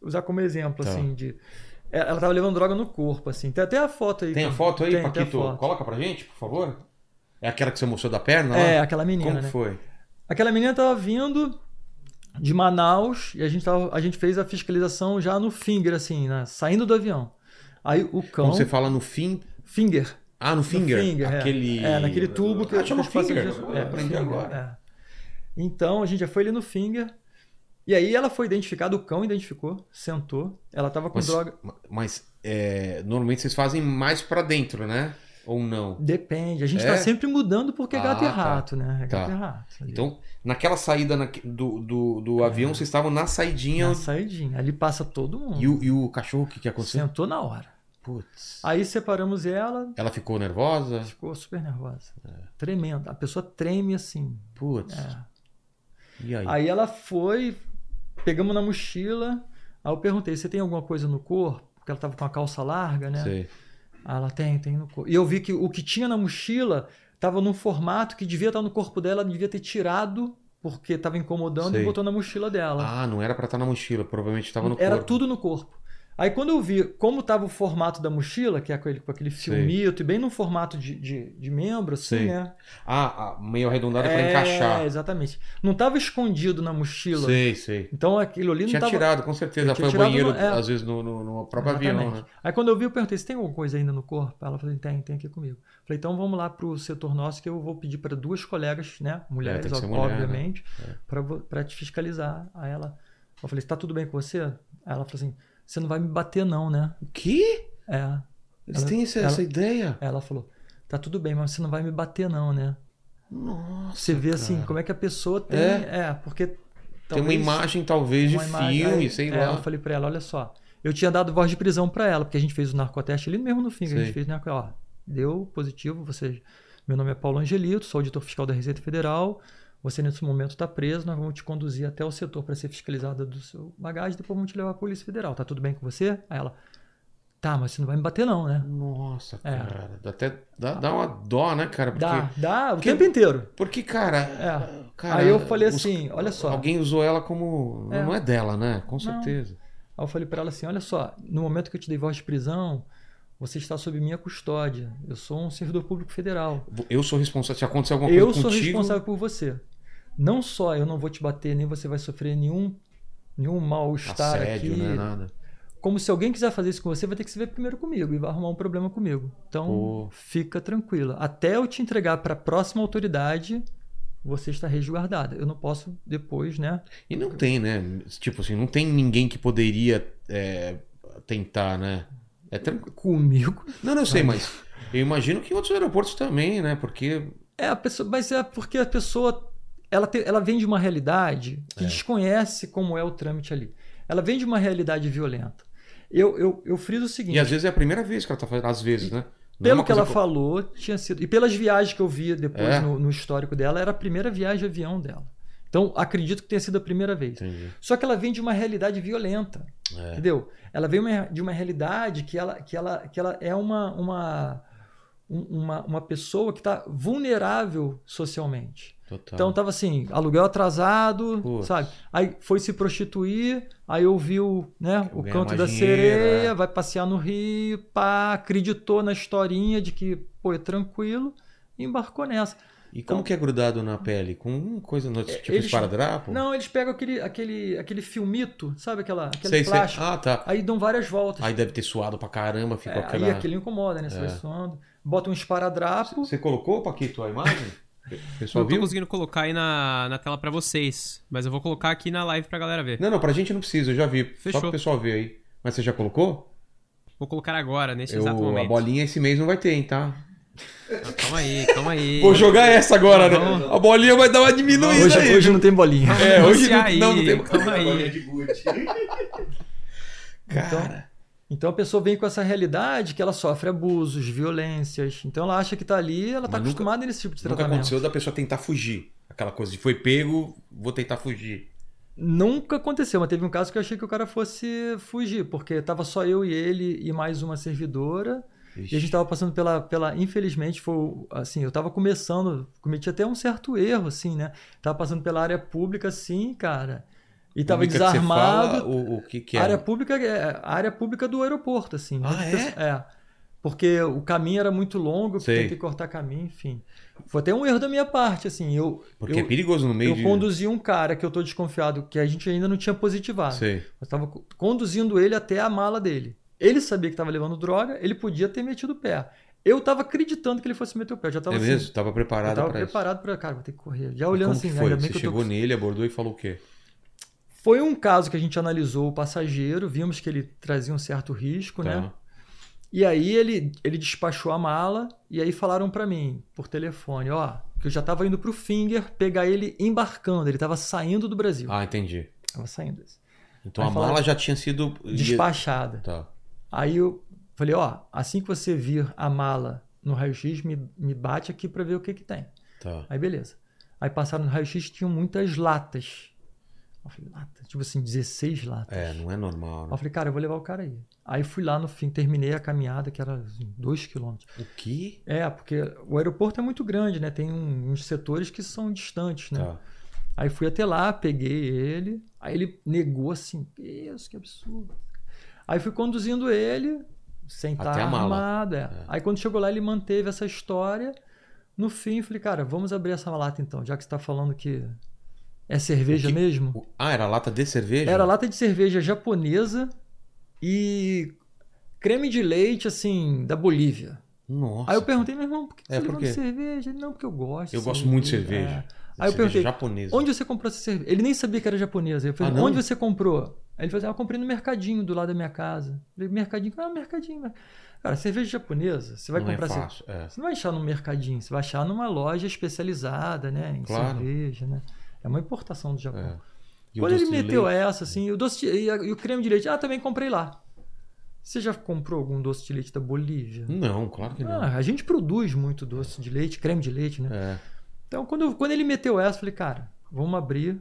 usar, como exemplo, Tá. assim, de. é, Ela tava levando droga no corpo, assim. Tem até a foto aí. Tem a foto aí, tem, tem Paquito? foto. Coloca pra gente, por favor. É aquela que você mostrou da perna lá? É, aquela menina, Como né? foi? Aquela menina tava vindo de Manaus e a gente, tava, a gente fez a fiscalização já no finger, assim, né? Saindo do avião. Aí o cão. Quando você fala no fim... Finger. Ah, no No finger? é. aquele... É, naquele tubo que Ah, chama finger. passageiros- É, É, aprendi finger, agora. é. Então a gente já foi ali no finger. E aí ela foi identificada, o cão identificou, sentou. Ela tava com Mas, droga. mas é, normalmente vocês fazem mais pra dentro, né? Ou não? Depende. A gente É? tá sempre mudando porque é Ah, gato e tá. rato, né? É gato Tá. e rato. ali. Então, naquela saída na- do, do, do avião, vocês estavam na saidinha Na saidinha. Ali passa todo mundo. e o, e o cachorro, o que, que aconteceu? Sentou na hora. Putz. Aí separamos ela, Ela ficou nervosa? ficou super nervosa. É. Tremenda. A pessoa treme assim. Putz. É. Aí? Aí ela foi, pegamos na mochila. Aí eu perguntei: você tem alguma coisa no corpo? Porque ela tava com a calça larga, né? Sei. Ah, ela tem, tem no corpo. E eu vi que o que tinha na mochila estava num formato que devia estar no corpo dela, devia ter tirado, porque estava incomodando Sei. e botou na mochila dela. Ah, não era pra estar na mochila, provavelmente estava no Era corpo. tudo no corpo. Aí quando eu vi como estava o formato da mochila, que é com aquele, aquele filmito, e bem no formato de, de, de membro, assim, Sei. né? Ah, ah, meio arredondada É, encaixar. exatamente. Não estava escondido na mochila. Sei, sei. Então aquilo ali não Tinha estava. tirado, com certeza. Foi tirado banheiro, no- é. às vezes, no, no, no próprio avião, né? Aí quando eu vi, eu perguntei: você tem alguma coisa ainda no corpo? Ela falou: tem, tem aqui comigo. Falei: então vamos lá pro setor nosso que eu vou pedir para duas colegas, né? Mulheres, É, ser ob- mulher, né? obviamente, para te fiscalizar. Aí ela. Eu falei: está tudo bem com você? Aí ela falou assim: você não vai me bater, não, né? O quê? É. Eles Ela- têm essa, ela- essa ideia? Ela falou: tá tudo bem, mas você não vai me bater, não, né? Nossa, Você vê assim, cara. como é que a pessoa tem. É? É, porque Tem uma imagem, talvez, de uma imagem- filme, aí, sei é, lá. Eu falei pra ela, olha só. Eu tinha dado voz de prisão pra ela, porque a gente fez o narcoteste ali mesmo no fim, que a gente fez narco, ó, deu positivo, você, meu nome é Paulo Angelito, sou auditor fiscal da Receita Federal, você nesse momento está preso, nós vamos te conduzir até o setor para ser fiscalizada do seu bagagem, depois vamos te levar à Polícia Federal, tá tudo bem com você? Aí ela, tá, mas você não vai me bater não, né? Nossa, É. cara. Dá até dá, dá uma dó, né, cara? Porque, Dá, dá, o porque- tempo inteiro. porque cara, É. cara, Aí eu falei os- assim, olha só. Alguém usou ela como. É. Não é dela, né? Com certeza. Aí eu falei pra ela assim: olha só, no momento que eu te dei voz de prisão, você está sob minha custódia. Eu sou um servidor público federal. Eu sou responsável. Se acontecer alguma Eu coisa sou contigo. responsável por você. Não só eu não vou te bater, nem você vai sofrer nenhum, nenhum mal-estar Assédio, aqui. né? Nada. Como se alguém quiser fazer isso com você, vai ter que se ver primeiro comigo e vai arrumar um problema comigo. Então, Pô. fica tranquila. Até eu te entregar para a próxima autoridade, você está resguardada. Eu não posso depois, né? E não tem, né? Tipo assim, não tem ninguém que poderia é, tentar, né? É tranquilo. Comigo. Não, não sei, mas eu imagino que em outros aeroportos também, né? Porque. É, a pessoa, mas é porque a pessoa ela, te- ela vem de uma realidade que É. desconhece como é o trâmite ali. Ela vem de uma realidade violenta. Eu, eu, eu friso o seguinte: E às vezes é a primeira vez que ela tá fazendo. Às vezes, né? Não é pelo uma que ela co- falou, tinha sido. E pelas viagens que eu vi depois É. no, no histórico dela, era a primeira viagem de avião dela. Então, acredito que tenha sido a primeira vez. Entendi. Só que ela vem de uma realidade violenta. É. Entendeu? Ela vem de uma realidade que ela, que ela, que ela é uma, uma, um- uma, uma pessoa que está vulnerável socialmente. Total. Então tava assim, aluguel atrasado, sabe? Aí foi se prostituir, aí ouviu, né, o canto da dinheiro, sereia, é. vai passear no Rio, pá, acreditou na historinha de que, pô, é tranquilo, e embarcou nessa. E como que é grudado na pele? Com coisa no, tipo eles- esparadrapo? Não, eles pegam aquele, aquele, aquele filmito, sabe aquela, aquele sei, sei. plástico, Ah, tá. aí dão várias voltas. Aí deve ter suado pra caramba, ficou É, aquela. Aí aquele incomoda, né? Você É. vai suando. Bota um esparadrapo. Você colocou, Paquito, a imagem? Pessoal Não tô viu? conseguindo colocar aí na, na tela pra vocês, mas eu vou colocar aqui na live pra galera ver. Não, não, pra gente não precisa, eu já vi. Só Fechou. pro pessoal ver aí. Mas você já colocou? Vou colocar agora, nesse Eu- exato a momento. bolinha esse mês não vai ter, hein, tá? Ah, calma aí, calma aí. Vou jogar essa agora, né? Vamos. A bolinha vai dar uma diminuída Hoje, aí. hoje não tem bolinha. É, hoje não, aí, não, não tem. Calma aí. Bolinha de Gucci. Cara, Então a pessoa vem com essa realidade que ela sofre abusos, violências. Então ela acha que tá ali, ela tá nunca- acostumada nesse tipo de nunca tratamento. aconteceu da pessoa tentar fugir. Aquela coisa de foi pego, vou tentar fugir. Nunca aconteceu, mas teve um caso que eu achei que o cara fosse fugir, porque tava só eu e ele e mais uma servidora. E a gente tava passando pela, pela infelizmente, foi assim, eu tava começando, cometi até um certo erro, assim, né? Tava passando pela área pública, assim, cara, e tava que você desarmado. fala, o, o que que é? área pública é a área pública do aeroporto, assim. Ah, Muitas é? É. Porque o caminho era muito longo, Sei. tentei cortar caminho, enfim. Foi até um erro da minha parte, assim. Eu, Porque é eu, perigoso no meio eu de... conduzi um cara que eu tô desconfiado, que a gente ainda não tinha positivado. Sei. Eu estava conduzindo ele até a mala dele. Ele sabia que estava levando droga, ele podia ter metido o pé. Eu estava acreditando que ele fosse meter o pé. Eu já estava É assim, mesmo? Tava preparado tava pra isso. preparado para, cara, vou ter que correr. Já olhando assim, que né, foi? ainda bem Você que eu tô chegou nele, abordou e falou o quê? Foi um caso que a gente analisou o passageiro, vimos que ele trazia um certo risco, né? Tá. E aí ele, ele despachou a mala e aí falaram pra mim por telefone, ó, que eu já tava indo pro Finger pegar ele embarcando, ele tava saindo do Brasil. Ah, entendi. Tava saindo. Então Aí a mala já tinha sido... Despachada. Tá. Aí eu falei, ó, assim que você vir a mala no raio-x, me, me bate aqui pra ver o que que tem. Tá. Aí beleza. Aí passaram no raio-x, tinham muitas latas. Eu falei, lata? Tipo assim, 16 latas. É, não é normal, né? eu falei, cara, eu vou levar o cara aí. Aí fui lá no fim, terminei a caminhada, que era 2 quilômetros. O quê? É, porque o aeroporto é muito grande, né? Tem um- uns setores que são distantes, né? Tá. Aí fui até lá, peguei ele, aí ele negou assim, isso, que absurdo. Aí fui conduzindo ele, sem estar mala. armado. É. É. Aí quando chegou lá, ele manteve essa história. No fim, falei, cara, vamos abrir essa lata então, já que você está falando que é cerveja que- mesmo. Ah, era lata de cerveja? Era lata de cerveja japonesa e creme de leite, assim, da Bolívia. Nossa. Aí eu perguntei, meu irmão, por que É, você levando quê? cerveja? Ele, não, porque eu gosto. Eu gosto muito de cerveja. É. Aí eu cerveja perguntei, japonesa. onde você comprou essa cerveja? Ele nem sabia que era japonesa. Eu falei, Ah, onde você comprou? Aí ele falou assim, ah, eu comprei no mercadinho do lado da minha casa. Eu falei, mercadinho? Ah, mercadinho. mas- Cara, cerveja japonesa, você vai não comprar... é fácil. É. Você não vai achar no mercadinho, você vai achar numa loja especializada, né? Em Claro. cerveja, né? É uma importação do Japão. É. Quando ele meteu leite? essa, assim, o doce de, e, a- e o creme de leite, ah, também comprei lá. Você já comprou algum doce de leite da Bolívia? Não, claro que não. Ah, a gente produz muito doce de leite, creme de leite, né? É. Então, quando, eu- quando ele meteu essa, eu falei, cara, vamos abrir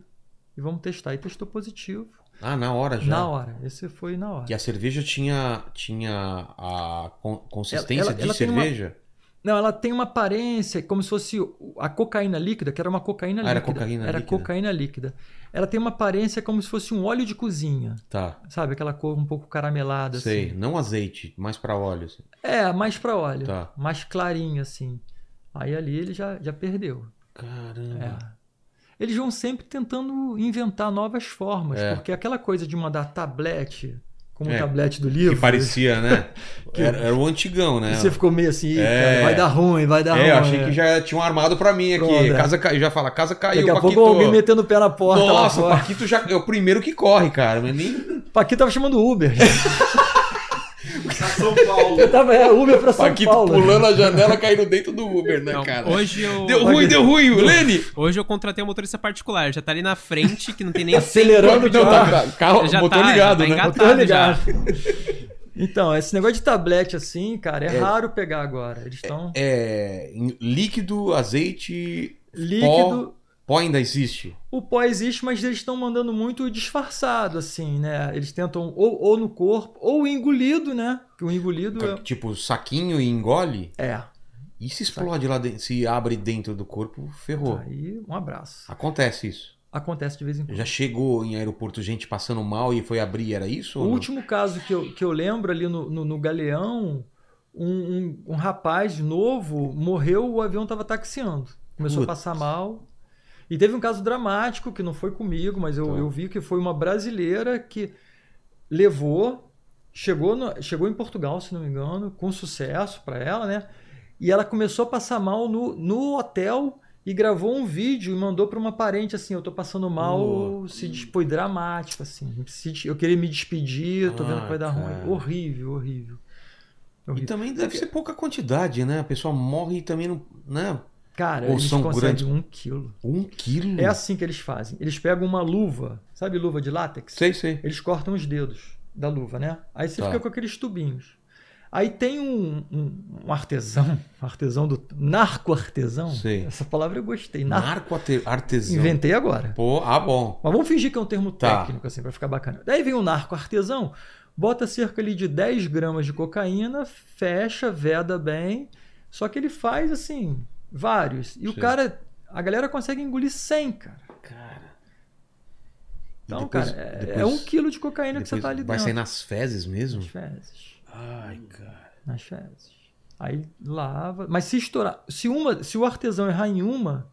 e vamos testar. E testou positivo. Ah, na hora já. Na hora. Esse foi na hora. E a cerveja tinha, tinha a con- consistência Ela- ela- de ela cerveja? Não, ela tem uma aparência como se fosse a cocaína líquida, que era uma cocaína Ah, era líquida. cocaína Era líquida. cocaína líquida. Ela tem uma aparência como se fosse um óleo de cozinha. Tá. Sabe? Aquela cor um pouco caramelada, Sei. assim. Não azeite, mais pra óleo. assim. É, mais pra óleo. Tá. Mais clarinho, assim. Aí ali ele já, já perdeu. Caramba. É. Eles vão sempre tentando inventar novas formas, É. porque aquela coisa de mandar tablete, como É, o tablete do livro. Que parecia, né? Que- Era, era o antigão, né? E você ficou meio assim, "Ih, É. cara, vai dar ruim, vai dar ruim. É, eu achei que já tinha um armado pra mim aqui. Pronto, é. casa caiu, já fala, casa caiu, Daqui a Paquito. pouco alguém metendo o pé na porta Nossa, o. Paquito já é o primeiro que corre, cara. Mas nem Paquito tava chamando Uber. Pra São Paulo. Eu tava é, Uber pra São Paquito Paulo. pulando a janela, caindo dentro do Uber, né, Não, cara? hoje eu. Deu ruim, deu ruim, Lene! Hoje eu contratei um motorista particular, já tá ali na frente, que não tem nem Acelerando o carro. tá, carro, Já motor tá, ligado, já tá né? Motor ligado. Então, esse negócio de tablete assim, cara, é, raro pegar agora. Eles estão. É, em líquido, azeite, líquido. pó ainda existe. O pó existe, mas eles estão mandando muito disfarçado, assim, né? Eles tentam ou, ou no corpo, ou engolido, né? Que o engolido é. Tipo, saquinho e engole. É. E se explode lá dentro, se abre dentro do corpo, ferrou. Aí, um abraço. Acontece isso. Acontece de vez em quando. Já chegou em aeroporto gente passando mal e foi abrir, era isso? O último caso que eu, que eu lembro ali no, no, no Galeão, um, um, um rapaz novo morreu, o avião estava taxiando. Começou Putz. a passar mal. E teve um caso dramático, que não foi comigo, mas eu, Tá. eu vi que foi uma brasileira que levou, chegou, no- chegou em Portugal, se não me engano, com sucesso para ela, né? E ela começou a passar mal no, no hotel e gravou um vídeo e mandou para uma parente assim, eu tô passando mal, se des- foi dramático assim. Se- Eu queria me despedir, tô vendo Ah, que vai dar cara. ruim. Horrível, horrível. E horrível. também deve ser pouca quantidade, né? A pessoa morre e também não. Né? Cara, Ou eles são conseguem grandes- um quilo. Um quilo. É assim que eles fazem. Eles pegam uma luva, sabe luva de látex? Sei, sei. Eles cortam os dedos da luva, né? Aí você Tá. fica com aqueles tubinhos. Aí tem um, um- um artesão, um artesão do. Narco-artesão. Sei. Essa palavra eu gostei. Narco. Narco arte- artesão. Inventei agora. Pô, ah, bom. Mas vamos fingir que é um termo Tá. técnico, assim, pra ficar bacana. Daí vem o narco-artesão, bota cerca ali de 10 gramas de cocaína, fecha, veda bem. Só que ele faz, assim, vários. E o Sim. cara. A galera consegue engolir 100, cara. Cara. Então, depois- cara, é, depois- é um quilo de cocaína que você tá ali vai dentro. sair nas fezes mesmo? Nas fezes. Ai, cara. Nas fezes. Aí lava. Mas se estourar. Se, uma, se o artesão errar em uma,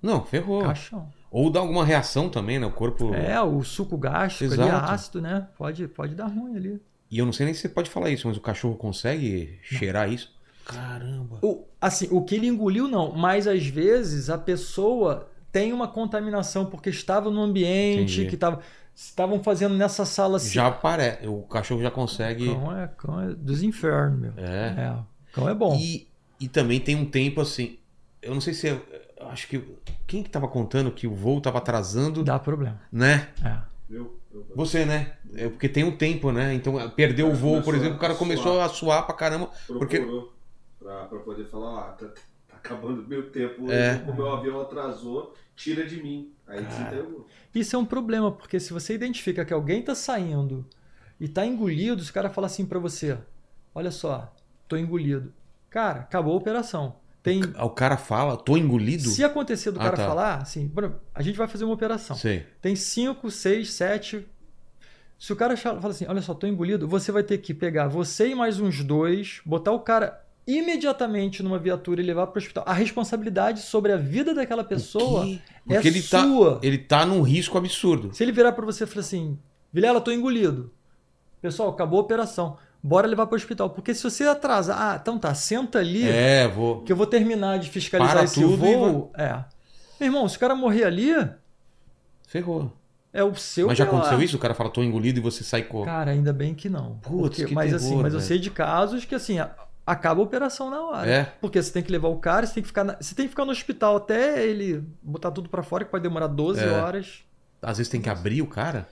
Não, ferrou. caixão. Ou dá alguma reação também, né? O corpo. É, o suco gástrico ali, Exato. ácido, né? Pode, pode dar ruim ali. E eu não sei nem se você pode falar isso, mas o cachorro consegue cheirar isso? Caramba. O, assim, o que ele engoliu, não. Mas às vezes a pessoa tem uma contaminação porque estava no ambiente, Entendi. que estava. Estavam fazendo nessa sala assim. Já parece. O cachorro já consegue. Cão é, cão é dos infernos, meu. É. É, cão é bom. E, e também tem um tempo assim. Eu não sei se é. Acho que. Quem que tava contando que o voo tava atrasando, Dá problema. né? É. Eu- Você, né? É porque tem um tempo, né? Então, perdeu o cara voo, por exemplo, o cara a começou suar. a suar pra caramba. Porque- Procurou pra, pra poder falar, ah, tá, tá acabando o meu tempo, É. o meu avião atrasou, tira de mim. Aí desintegrou. Isso é um problema, porque se você identifica que alguém está saindo e tá engolido, os cara fala assim para você: Olha só, tô engolido. Cara, acabou a operação. Tem. O cara fala, tô engolido? Se acontecer do Ah, cara tá. falar, assim, "Bruno, a gente vai fazer uma operação. Sei. Tem 5, 6, 7. Se o cara fala assim, olha só, tô engolido, você vai ter que pegar você e mais uns dois, botar o cara imediatamente numa viatura e levar para o hospital. A responsabilidade sobre a vida daquela pessoa é ele tá, sua. ele tá num risco absurdo. Se ele virar para você e falar assim, Vilela, tô engolido. Pessoal, acabou a operação. Bora levar para o hospital. Porque se você atrasar, ah, então tá, senta ali É, vou. que eu vou terminar de fiscalizar Para esse e voo. É. Meu irmão, se o cara morrer ali, Ferrou. é o seu Mas já aconteceu isso? O cara fala, tô engolido e você sai com. Cara, ainda bem que não. Putz, Porque- que mas terror, assim, mas eu sei de casos que assim, a- acaba a operação na hora. É? Porque você tem que levar o cara, você tem que ficar, na- você tem que ficar no hospital até ele botar tudo pra fora, que pode demorar 12 É. horas. Às vezes tem que abrir o cara?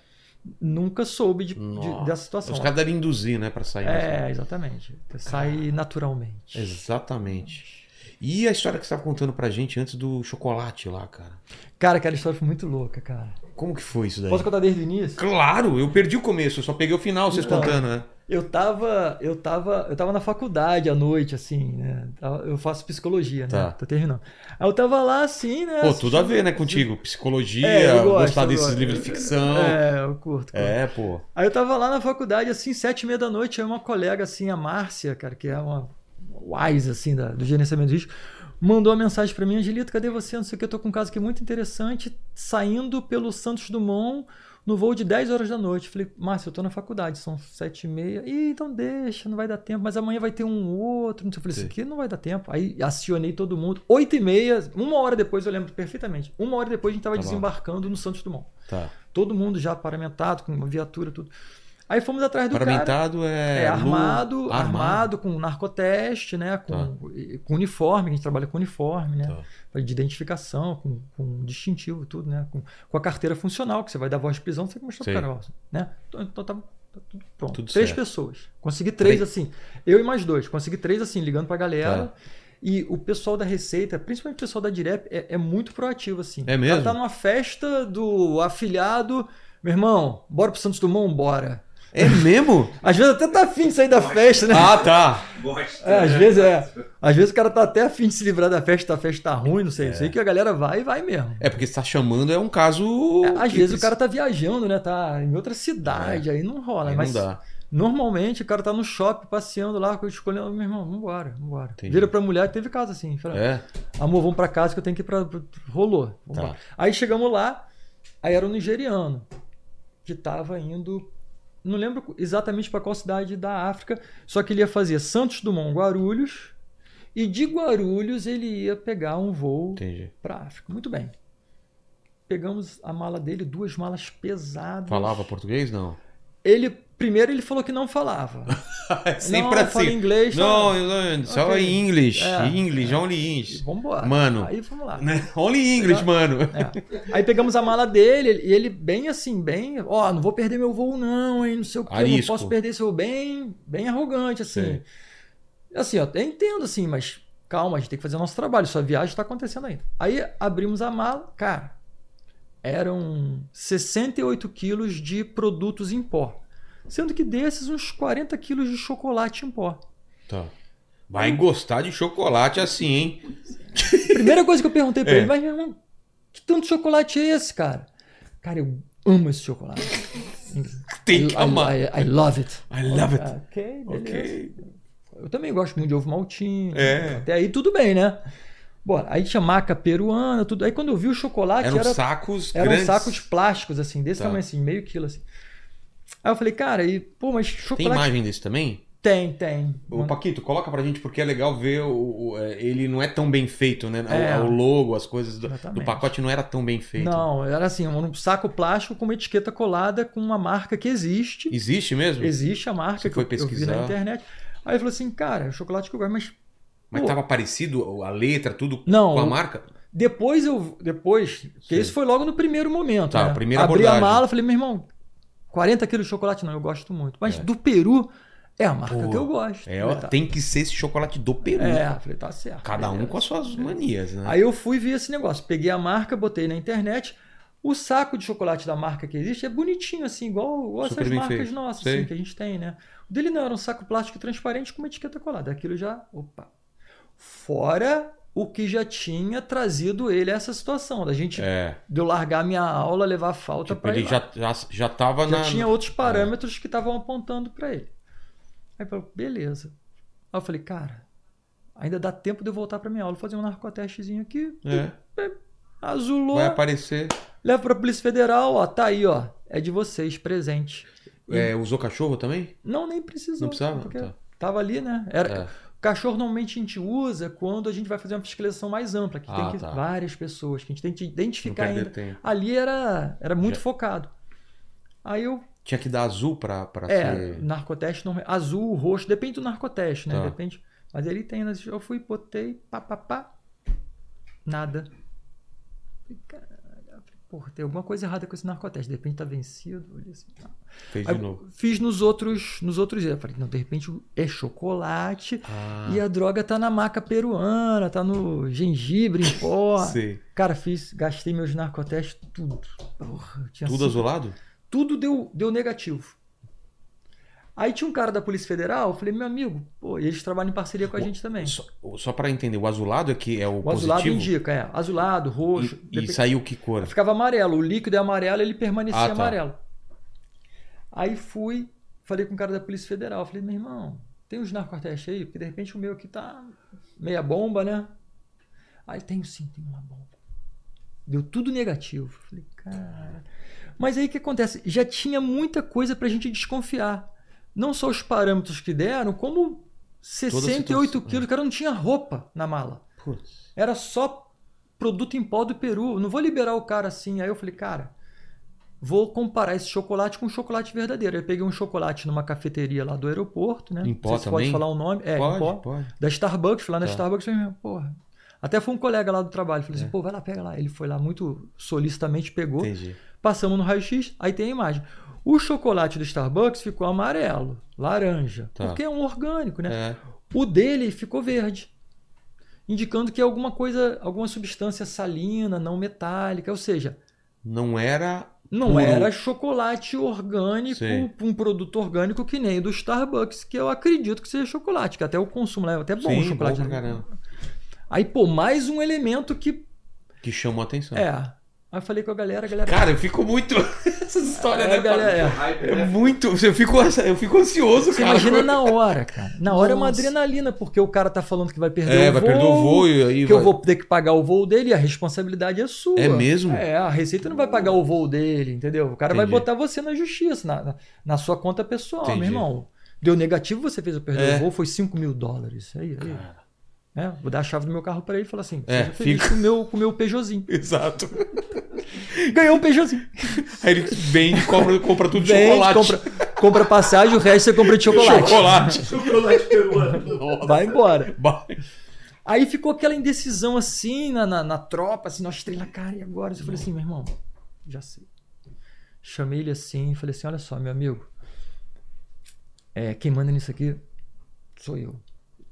Nunca soube de, de- dessa situação. Os caras devem induzir, né, pra sair. É, exatamente. Sai naturalmente. Exatamente. E a história que você estava contando pra gente antes do chocolate lá, cara? Cara, aquela história foi muito louca, cara. Como que foi isso daí? Posso contar desde o início? Claro, eu perdi o começo, eu só peguei o final, vocês Então. contando, né? Eu tava, eu tava, eu tava na faculdade à noite, assim, né? Eu faço psicologia, né? Tá. Tô terminando. Aí eu tava lá, assim, né? Pô, tudo a ver, né, contigo? Psicologia, É, gosto, gostar desses gosto. livros de ficção. É, eu curto. curto. É, pô. Aí eu tava lá na faculdade, assim, sete e meia da noite, aí uma colega, assim, a Márcia, cara, que é uma wise, assim, da- do gerenciamento de risco, mandou uma mensagem pra mim, Angelito, cadê você? Não sei o que, eu tô com um caso aqui muito interessante, saindo pelo Santos Dumont no voo de 10 horas da noite. Falei, Márcia, eu tô na faculdade, são sete e meia. Ih, então deixa, não vai dar tempo, mas amanhã vai ter um outro. Não sei. Eu falei, isso aqui não vai dar tempo. Aí acionei todo mundo. Oito e meia, uma hora depois, eu lembro perfeitamente, uma hora depois a gente tava Tá bom. desembarcando no Santos Dumont. Tá. Todo mundo já paramentado, com uma viatura, tudo. Aí fomos atrás do cara. Paramentado é. É, lu- armado, armado, com narcoteste, né? Com, com uniforme, que a gente trabalha com uniforme, né? Tá. De identificação, com, com distintivo, tudo, né? Com, com a carteira funcional, que você vai dar voz de prisão, você tem que mostrar Sim. pro cara, ó, né? Então, então tá, tá tudo pronto. Tudo três certo. pessoas. Consegui três, Três. assim. Eu e mais dois. Consegui três, assim, ligando pra galera. Tá. E o pessoal da Receita, principalmente o pessoal da Direp, é, é muito proativo, assim. É mesmo? cara tá numa festa do afiliado. Meu irmão, bora pro Santos Dumont? Bora. É mesmo? Às vezes até tá afim de sair da festa, né? ah, tá. Gosta. É, às vezes é. Às vezes o cara tá até afim de se livrar da festa, a festa tá ruim, não sei. Sei que a galera vai e vai mesmo. É porque você tá chamando, é um caso. É, às vezes o precisa- cara tá viajando, né? Tá em outra cidade, aí não rola. Aí mas não dá. normalmente o cara tá no shopping passeando lá, escolhendo, meu irmão, vambora, vambora. Entendi. Vira pra mulher, teve casa assim. Fala, É. Amor, vamos pra casa que eu tenho que ir pra. Rolou. Vambora. Tá. Aí chegamos lá, aí era um nigeriano que tava indo. Não lembro exatamente para qual cidade da África, só que ele ia fazer Santos Dumont Guarulhos e de Guarulhos ele ia pegar um voo para África. Muito bem. Pegamos a mala dele, duas malas pesadas. Falava português? Não. Ele primeiro ele falou que não falava. É sempre não, assim. fala inglês. Não, não, só Ok. English. É. English, only English. Vambora. Mano. Aí vamos lá. Né? Only English, mano. É. Aí pegamos a mala dele e ele bem assim, bem, ó, não vou perder meu voo não, hein, não sei o que, não posso perder esse voo, bem, bem arrogante assim. Sei. Assim, ó, eu entendo assim, mas calma, a gente tem que fazer nosso trabalho, sua viagem está acontecendo ainda. Aí abrimos a mala, cara, eram 68 quilos de produtos em pó, sendo que desses uns 40 quilos de chocolate em pó. Tá. Vai gostar de chocolate assim, hein? Primeira coisa que eu perguntei pra É. ele, mas meu irmão, que tanto chocolate é esse, cara? Cara, eu amo esse chocolate. Tem I- que amar. I, I, I love it. I love it. Ok, beleza. Ok. Eu também gosto muito de ovo maltinho. É. Até aí tudo bem, né? Bora. Aí tinha maca peruana, tudo. Aí quando eu vi o chocolate, Eram era, sacos eram grandes. sacos plásticos, assim, desse Tá. tamanho, assim, meio quilo, assim. Aí eu falei, cara, e, pô, mas Tem chocolate. imagem desse também? Tem, tem. Ô, Paquito, coloca pra gente porque é legal ver o, o- é, ele não é tão bem feito, né? O- É. O, logo, as coisas do, do pacote não era tão bem feito. Não, era assim, um saco plástico com uma etiqueta colada com uma marca que existe. Existe mesmo? Existe a marca Você que foi eu, eu vi pesquisar? na internet. Aí ele falou assim, cara, é o chocolate que eu gosto, mas Mas Pô. tava parecido a letra, tudo Não, com a eu- marca? depois eu. Depois. Porque Sim. isso foi logo no primeiro momento. Tá, né? a primeira Abri a abordagem. mala falei, meu irmão, 40 quilos de chocolate não, eu gosto muito. Mas É. do Peru é a marca Pô, que eu gosto. É, ó, tá. tem que ser esse chocolate do Peru. É, falei, tá certo. Cada um beleza. com as suas manias, né? Aí eu fui ver esse negócio. Peguei a marca, botei na internet. O saco de chocolate da marca que existe é bonitinho, assim, igual, igual essas marcas feito. nossas, assim, que a gente tem, né? O dele não, era um saco plástico transparente com uma etiqueta colada. Aquilo já. Opa. Fora o que já tinha trazido ele a essa situação, da gente É. de eu largar minha aula, levar falta Tipo, para ele lá. já, já, já tava Já na. tinha outros parâmetros que estavam apontando para ele. Aí falei, beleza. Aí eu falei, cara, ainda dá tempo de eu voltar para minha aula, fazer um narcotestezinho aqui, É. azulou, Vai aparecer. leva para a Polícia Federal, ó, tá aí, ó, é de vocês, presente. É, usou cachorro também? Não, nem precisou. Não precisava? Porque Tá. tava ali, né? Era, É. Cachorro normalmente a gente usa quando a gente vai fazer uma fiscalização mais ampla, que Ah, tem que tá. várias pessoas, que a gente tem que identificar ainda. tempo. Ali era, era muito Já- focado. Aí eu Tinha que dar azul pra, pra É, ser. narcoteste não, azul, roxo, depende do narcoteste, né? Tá. Depende. Mas ele tem, eu fui, botei, pá, pá, pá, nada. Falei, porra, tem alguma coisa errada com esse narcoteste. De repente tá vencido. Eu olhei assim, tá. Fez Aí de novo. Fiz nos outros, nos outros. Eu falei, não, de repente é chocolate Ah, e a droga tá na maca peruana, tá no gengibre em pó. sei. Cara, fiz, gastei meus narcotestes tudo. Porra, Tudo cinco- azulado? tudo deu, deu negativo. Aí tinha um cara da Polícia Federal, eu falei, meu amigo, pô, e eles trabalham em parceria com a gente também. Só, só para entender, o azulado é que é o, O azulado positivo? indica, é. Azulado, roxo. E, e depe- saiu que cor? Ficava amarelo. O líquido é amarelo, ele permanecia Ah, tá. amarelo. Aí fui, falei com o cara da Polícia Federal. Falei, meu irmão, tem uns narcotestes aí? Porque de repente o meu aqui tá meia bomba, né? Aí tenho sim, tem uma bomba. Deu tudo negativo. Falei, cara. Mas aí o que acontece? Já tinha muita coisa pra gente desconfiar. Não só os parâmetros que deram, como 68 situação, quilos. O cara não tinha roupa na mala. Putz. Era só produto em pó do Peru. Não vou liberar o cara assim. Aí eu falei, cara, vou comparar esse chocolate com um chocolate verdadeiro. Aí eu peguei um chocolate numa cafeteria lá do aeroporto, né? Em pó se pode falar o nome. É, em pode, pó. pode. Da Starbucks, fui lá na Tá. Starbucks e porra. Até foi um colega lá do trabalho. Falei É. assim, pô, vai lá, pega lá. Ele foi lá muito solicitamente, pegou. Entendi. Passamos no raio-x, aí tem a imagem. O chocolate do Starbucks ficou amarelo, laranja. Tá. Porque é um orgânico, né? É. O dele ficou verde, indicando que é alguma coisa, alguma substância salina, não metálica, ou seja, Não era. não Puro. era chocolate orgânico, Sim. um produto orgânico que nem o do Starbucks, que eu acredito que seja chocolate, que até o consumo leva até bom Sim, o chocolate. bom pra né? caramba. Aí, pô, mais um elemento que Que chamou a atenção. é. Aí eu falei com a galera, a galera. Cara, eu fico muito. Essas histórias, É, né? galera, é. É né? muito. Eu fico, eu fico ansioso, Você cara. imagina na hora, cara. Na hora é uma Nossa. adrenalina, porque o cara tá falando que vai perder É, o vai voo. perder o voo e aí que vai... eu vou ter que pagar o voo dele e a responsabilidade é sua. É mesmo? É, a Receita não vai pagar o voo dele, entendeu? O cara vai Entendi. botar você na justiça, na, na, na sua conta pessoal, Entendi. meu irmão. Deu negativo, você fez eu perder É. o voo, foi 5 mil dólares. Aí, aí. É, vou dar a chave do meu carro para ele e falar assim: É, feliz fica- com o meu, com o meu Peugeotzinho. Exato. Ganhou um Peugeotzinho. Aí ele vende e compra, compra tudo de Vende, chocolate. compra, compra passagem, o resto você compra de chocolate. Chocolate. Chocolate peruano. Vai embora. Vai. Aí ficou aquela indecisão assim na, na, na tropa, assim, nós três na cara, e agora? Eu falei assim, meu irmão, já sei. Chamei ele assim e falei assim: olha só, meu amigo, é, quem manda nisso aqui sou eu.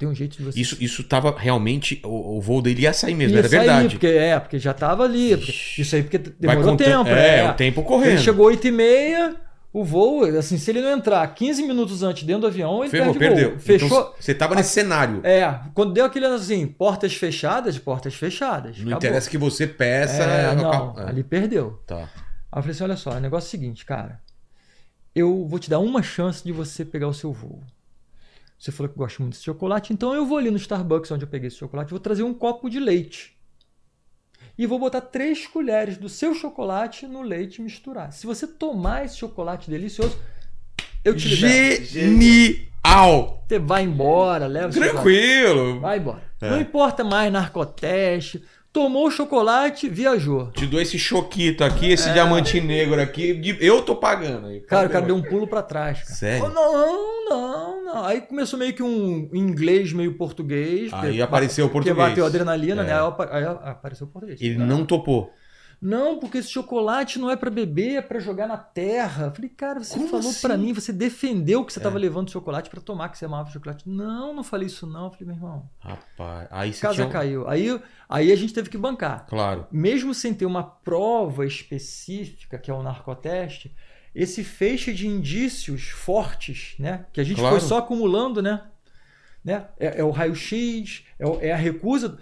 Tem um jeito de você. Isso, isso tava realmente. O, o voo dele ia sair mesmo, Ia era sair, verdade. Porque, é, porque já tava ali. porque- isso aí porque demorou tempo. É, né? o tempo Ele correndo. chegou 8 e meia, o voo, assim, se ele não entrar 15 minutos antes dentro do avião, ele Ferrou, perde perdeu. voo. Fechou. Então, você tava nesse cenário. É, quando deu aquele assim, portas fechadas, portas fechadas. Não acabou. interessa que você peça. É, é, não, é. ali perdeu. Tá. Aí eu falei assim: olha só, o negócio é o seguinte, cara. Eu vou te dar uma chance de você pegar o seu voo. Você falou que gosta muito de chocolate, então eu vou ali no Starbucks onde eu peguei esse chocolate, vou trazer um copo de leite. E vou botar três colheres do seu chocolate no leite e misturar. Se você tomar esse chocolate delicioso, eu te libero. Genial! Você vai embora, leva o chocolate. Tranquilo. Vai embora. É. Não importa mais narcoteste. Tomou o chocolate, viajou. Te dou esse choquito aqui, esse diamante negro aqui. Eu tô pagando aí. É. Cara, o cara deu um pulo pra trás, cara. Sério? Não, não, não. Aí começou meio que um inglês, meio português. Aí porque- apareceu o Porque português. bateu a adrenalina, É. né? Aí apa- Aí apareceu o português. Ele não topou. Não, porque esse chocolate não é pra beber, é pra jogar na terra. Eu falei, cara, você Como falou assim? pra mim, você defendeu que você É. tava levando chocolate pra tomar, que você amava chocolate. Não, não falei isso não. Eu falei, meu irmão, Rapaz, aí você casa tinha... caiu. Aí, aí a gente teve que bancar. Claro. mesmo sem ter uma prova específica, que é o narcoteste, esse feixe de indícios fortes, né? Que a gente Claro. foi só acumulando, né? né? É, é o raio-x, é, é a recusa.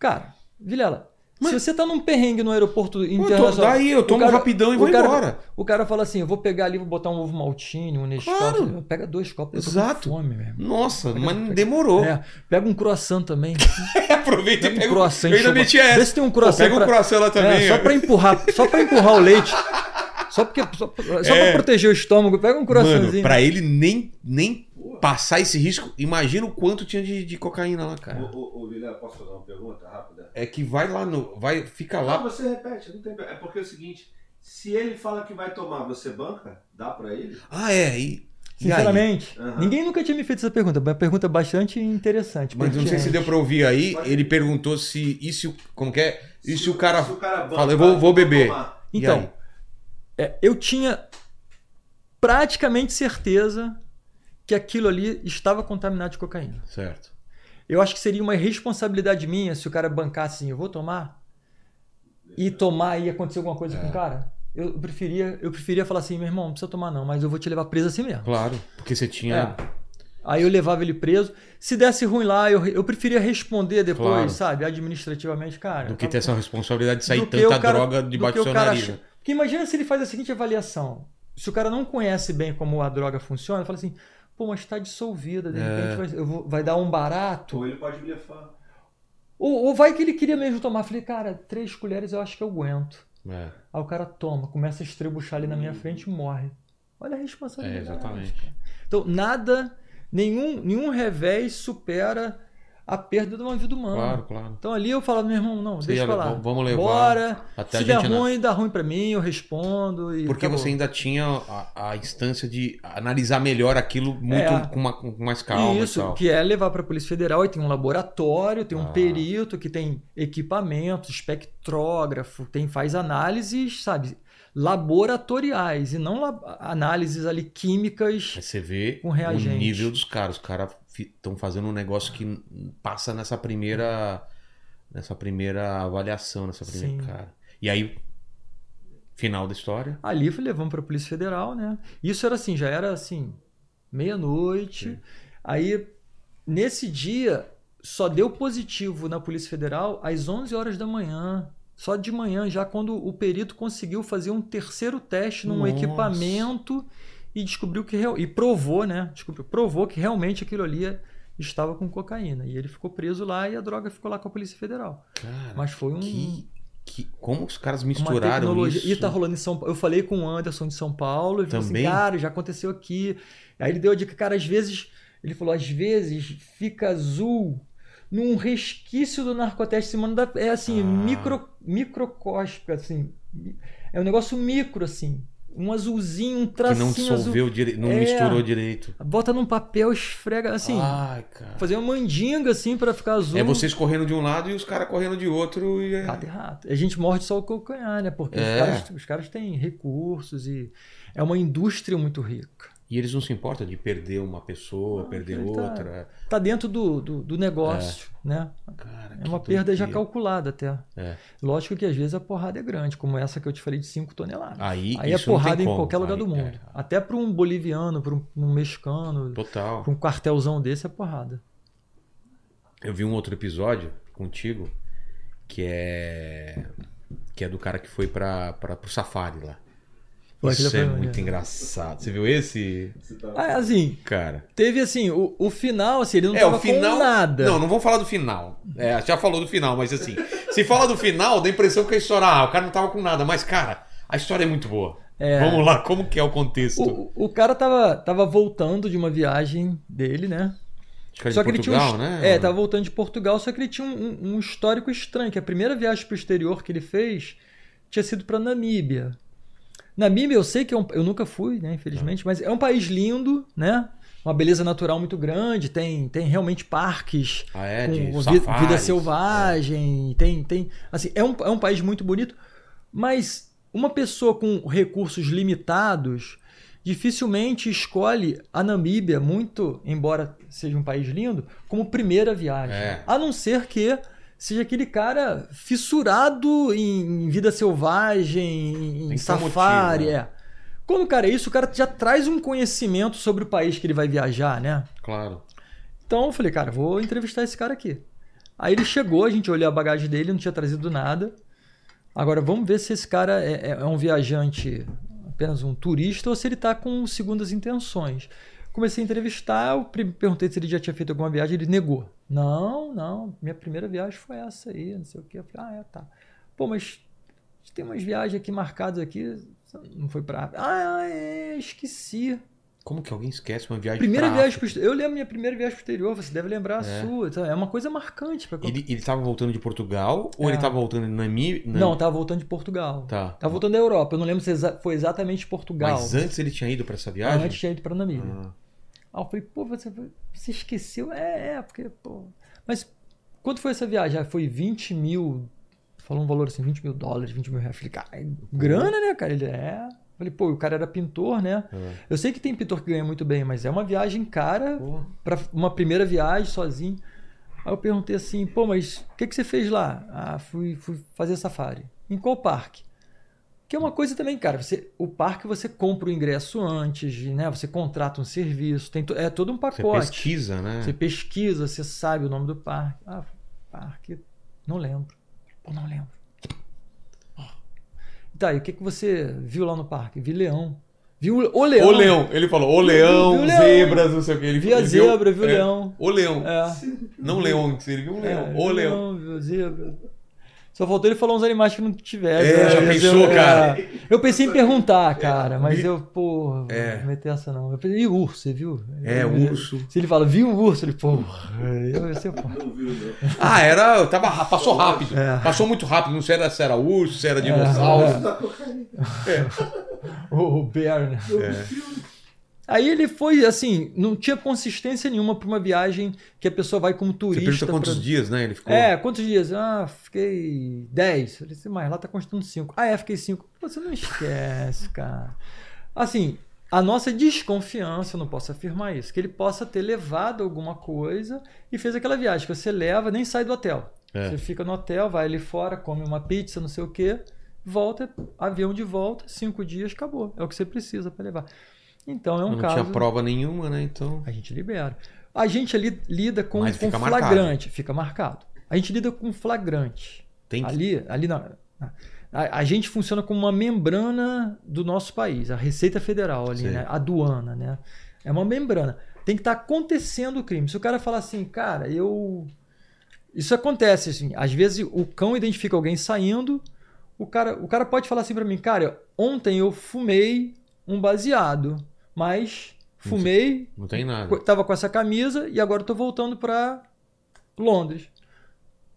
Cara, Vilela, Mas- se você tá num perrengue no aeroporto Pô, tô- internacional. daí, eu tomo cara- rapidão e o vou cara- embora. O cara fala assim: eu vou pegar ali, vou botar um ovo maltine, um Nescau. Claro. Pega dois copos, eu tô Exato. com fome, meu irmão. Nossa, mas demorou. É, pega um croissant também. Aproveita e Pega um pega croissant. Eu ainda meti essa. Vê se tem um Pô, croissant. pega um pra- croissant lá também. É, só pra empurrar, só para empurrar o leite. Só porque só, só É. pra proteger o estômago, pega um Mano, croissantzinho. pra ele nem, nem passar esse risco, imagina o quanto tinha de, de cocaína lá, cara. Ô, ô, ô Vilela, posso fazer uma pergunta rápida? É que vai lá no. Vai, fica Não, lá. você repete, não tem É porque é o seguinte, se ele fala que vai tomar, você banca? Dá pra ele? Ah, é. E, e aí? Sinceramente, ninguém nunca tinha me feito essa pergunta. Uma pergunta bastante interessante. Mas não sei se deu pra ouvir aí. Ele perguntou se. E se o. Como que é? E se o cara. Se o cara banca, fala, eu vou- vou beber. tomar, Então, é, eu tinha praticamente certeza que aquilo ali estava contaminado de cocaína. Certo. Eu acho que seria uma irresponsabilidade minha se o cara bancasse assim, eu vou tomar e tomar e acontecer alguma coisa É. com o cara. Eu preferia, eu preferia falar assim, meu irmão, não precisa tomar não, mas eu vou te levar preso assim mesmo. Claro. Porque você tinha. É. Aí eu levava ele preso. Se desse ruim lá, eu, eu preferia responder depois, Claro. sabe, administrativamente, cara. Do que ter essa responsabilidade de sair tanta cara- droga debaixo do seu nariz. acha- né? Porque imagina se ele faz a seguinte avaliação. Se o cara não conhece bem como a droga funciona, ele fala assim, pô, mas está dissolvida, de É. repente vai, eu vou- vai dar um barato. Ou ele pode blefar. Ou, ou vai que ele queria mesmo tomar. Falei, cara, três colheres eu acho que eu aguento. É. Aí o cara toma, começa a estrebuchar ali na minha frente e morre. Olha a responsabilidade. É, exatamente. cara. Então, nada, nenhum, nenhum revés supera a perda de uma vida humana. Claro, claro. Então ali eu falava, meu irmão, não, deixa lá. levar- vamos levar Bora. até Se der na- ruim, dá ruim pra mim, eu respondo. Porque acabou. você ainda tinha a, a instância de analisar melhor aquilo muito É. com, uma- com mais calma. e Isso, que é levar para a Polícia Federal e tem um laboratório, tem um Ah. perito que tem equipamentos, espectrógrafo, tem faz análises, sabe, laboratoriais e não la- análises ali químicas. Aí você vê Com o nível dos caras. Os caras estão fazendo um negócio que passa nessa primeira. Nessa primeira avaliação, nessa primeira. Sim. Cara. E aí, final da história. Ali foi levando para a Polícia Federal, né? Isso era assim, já era assim, meia-noite. Aí, nesse dia, só deu positivo na Polícia Federal às 11 horas da manhã. Só de manhã, já quando o perito conseguiu fazer um terceiro teste num Nossa. equipamento e descobriu que e provou, né? Descobriu, provou que realmente aquilo ali estava com cocaína. E ele ficou preso lá e a droga ficou lá com a Polícia Federal. Cara, Mas foi um que, que- como os caras misturaram isso? E tá rolando em São Paulo. Eu falei com o Anderson de São Paulo, ele falou Também? assim, cara, já aconteceu aqui. Aí ele deu a dica, cara, às vezes, ele falou, às vezes fica azul num resquício do narcoteste. É assim, Ah. micro, microcósmico, assim. É um negócio micro, assim. Um azulzinho, um que tracinho não azul. dissolveu direito, não É. misturou direito. Bota num papel, esfrega, assim. Ai, cara. Fazer uma mandinga, assim, pra ficar azul. É vocês correndo de um lado e os caras correndo de outro. E é... Rato e rato. A gente morde só o calcanhar, né? Porque É. os, caras, os caras têm recursos e é uma indústria muito rica. E eles não se importam de perder uma pessoa, Não, perder ele tá- outra. Tá dentro do, do, do negócio, né? Cara, É uma perda já calculada até. É. Lógico que às vezes a porrada é grande, como essa que eu te falei de 5 toneladas. Aí, Aí é porrada em como. qualquer lugar Aí, do mundo. é, Até para um boliviano, para um, um mexicano, total. para um quartelzão desse é porrada. Eu vi um outro episódio contigo que é que é do cara que foi para pro safari lá. Pô, Isso é muito engraçado. Você viu esse, tá... Ah, assim, cara? teve assim, o, o final, assim, ele não é tava o final. com nada. Não, não vamos falar do final. É, já falou do final, mas assim, se fala do final, dá a impressão que a história, ah, o cara não tava com nada, mas cara, a história é muito boa. É. Vamos lá, como que é o contexto? O, o cara tava, tava voltando de uma viagem dele, né? Acho Só de que ele tinha Portugal, um, né? É, tava voltando de Portugal, só que ele tinha um, um- um histórico estranho, que a primeira viagem pro exterior que ele fez tinha sido pra Namíbia. Namíbia, eu sei que é um, eu nunca fui, né, infelizmente, mas é um país lindo, né? Uma beleza natural muito grande, tem, tem realmente parques Ah, é, com vi- vida selvagem, tem, tem, assim, é um, é um país muito bonito, mas uma pessoa com recursos limitados dificilmente escolhe a Namíbia, muito, embora seja um país lindo, como primeira viagem. É. A não ser que seja aquele cara fissurado em, em vida selvagem, em safari, motivo, né? é. Quando o cara é isso, o cara já traz um conhecimento sobre o país que ele vai viajar, né? Claro. Então eu falei, cara, vou entrevistar esse cara aqui. Aí ele chegou, a gente olhou a bagagem dele, não tinha trazido nada. Agora vamos ver se esse cara é, é- é um viajante, apenas um turista, ou se ele está com segundas intenções. Comecei a entrevistar, eu perguntei se ele já tinha feito alguma viagem, ele negou. Não, não, minha primeira viagem foi essa aí, não sei o quê. Eu falei, ah, é, tá. Pô, mas tem umas viagens aqui marcadas aqui, não foi pra... Ah, é, esqueci. Como que alguém esquece uma viagem Primeira viagem pro exterior. Eu lembro minha primeira viagem pro exterior, você deve lembrar É. a sua. então, É uma coisa marcante para Ele, ele tava voltando de Portugal ou É. ele tava voltando de Namíbia? Não, tava voltando de Portugal. Tá. Tava voltando da Europa. Eu não lembro se foi exatamente Portugal. Mas antes ele tinha ido pra essa viagem? Antes tinha ido para Namíbia. Ah, Aí eu falei, pô, você, você esqueceu? É, é, porque, pô. Mas quanto foi essa viagem? Ah, foi 20 mil falou um valor assim, 20 mil dólares, 20 mil reais. Falei, cara, grana, né, cara? Ele é. Falei, pô, o cara era pintor, né? É. Eu sei que tem pintor que ganha muito bem, mas é uma viagem cara para uma primeira viagem sozinho. Aí eu perguntei assim, pô, mas o que, que você fez lá? Ah, fui, fui fazer safari. Em qual parque? Que é uma coisa também, cara. Você, o parque você compra o ingresso antes, né? Você contrata um serviço, tem to- é todo um Você pacote. pesquisa, né? Você pesquisa, você sabe o nome do parque. Ah, parque, não lembro. Pô, não lembro. Tá, e o que, que você viu lá no parque? Vi leão. Vi o, leão. O leão. Ele falou, o leão, Viu o leão. zebras, não sei o que. Ele Vi a ele viu- zebra, vi o é, leão. O leão. É. Não leão, ele viu um leão. É, o viu leão. viu zebra. Só faltou ele falar uns animais que não tiveram. É, né? já Mas pensou, eu, cara? é, eu pensei em perguntar, cara, mas Vi- eu, pô, É. não meter essa não. Eu pensei, e o urso, você viu? É, Eu- urso. Se ele fala, viu o urso? Ele, pô, eu, eu sei, pô. Não viu, não. Ah, era. Tava, passou rápido. É. Passou muito rápido. Não sei era- se era urso, se era dinossauro. É. Cocaína. O Bear, né? Eu vi filme. Aí ele foi assim, não tinha consistência nenhuma para uma viagem que a pessoa vai como Você turista. pergunta quantos pra- dias, né? Ele ficou. É, quantos dias? Ah, fiquei 10. Eu disse, mas lá tá constando 5. Ah, é, fiquei 5. Você não esquece, cara. Assim, a nossa desconfiança, eu não posso afirmar isso, que ele possa ter levado alguma coisa e fez aquela viagem que você leva, nem sai do hotel. É. Você fica no hotel, vai ali fora, come uma pizza, não sei o quê, volta, avião de volta, cinco dias, acabou. É o que você precisa para levar. Então é um não caso. tinha prova nenhuma, né? Então. A gente libera. A gente ali lida com, Mas com fica marcado. flagrante, fica marcado. A gente lida com flagrante. Tem que. Ali, ali na, a, a gente funciona como uma membrana do nosso país, a Receita Federal ali, né? A aduana, né? É uma membrana. Tem que estar acontecendo o crime. Se o cara falar assim, cara, eu isso acontece assim, às vezes o cão identifica alguém saindo, o cara, o cara pode falar assim pra mim, cara, ontem eu fumei um baseado, mas fumei Não tem nada. Tava com essa camisa e agora tô voltando pra Londres.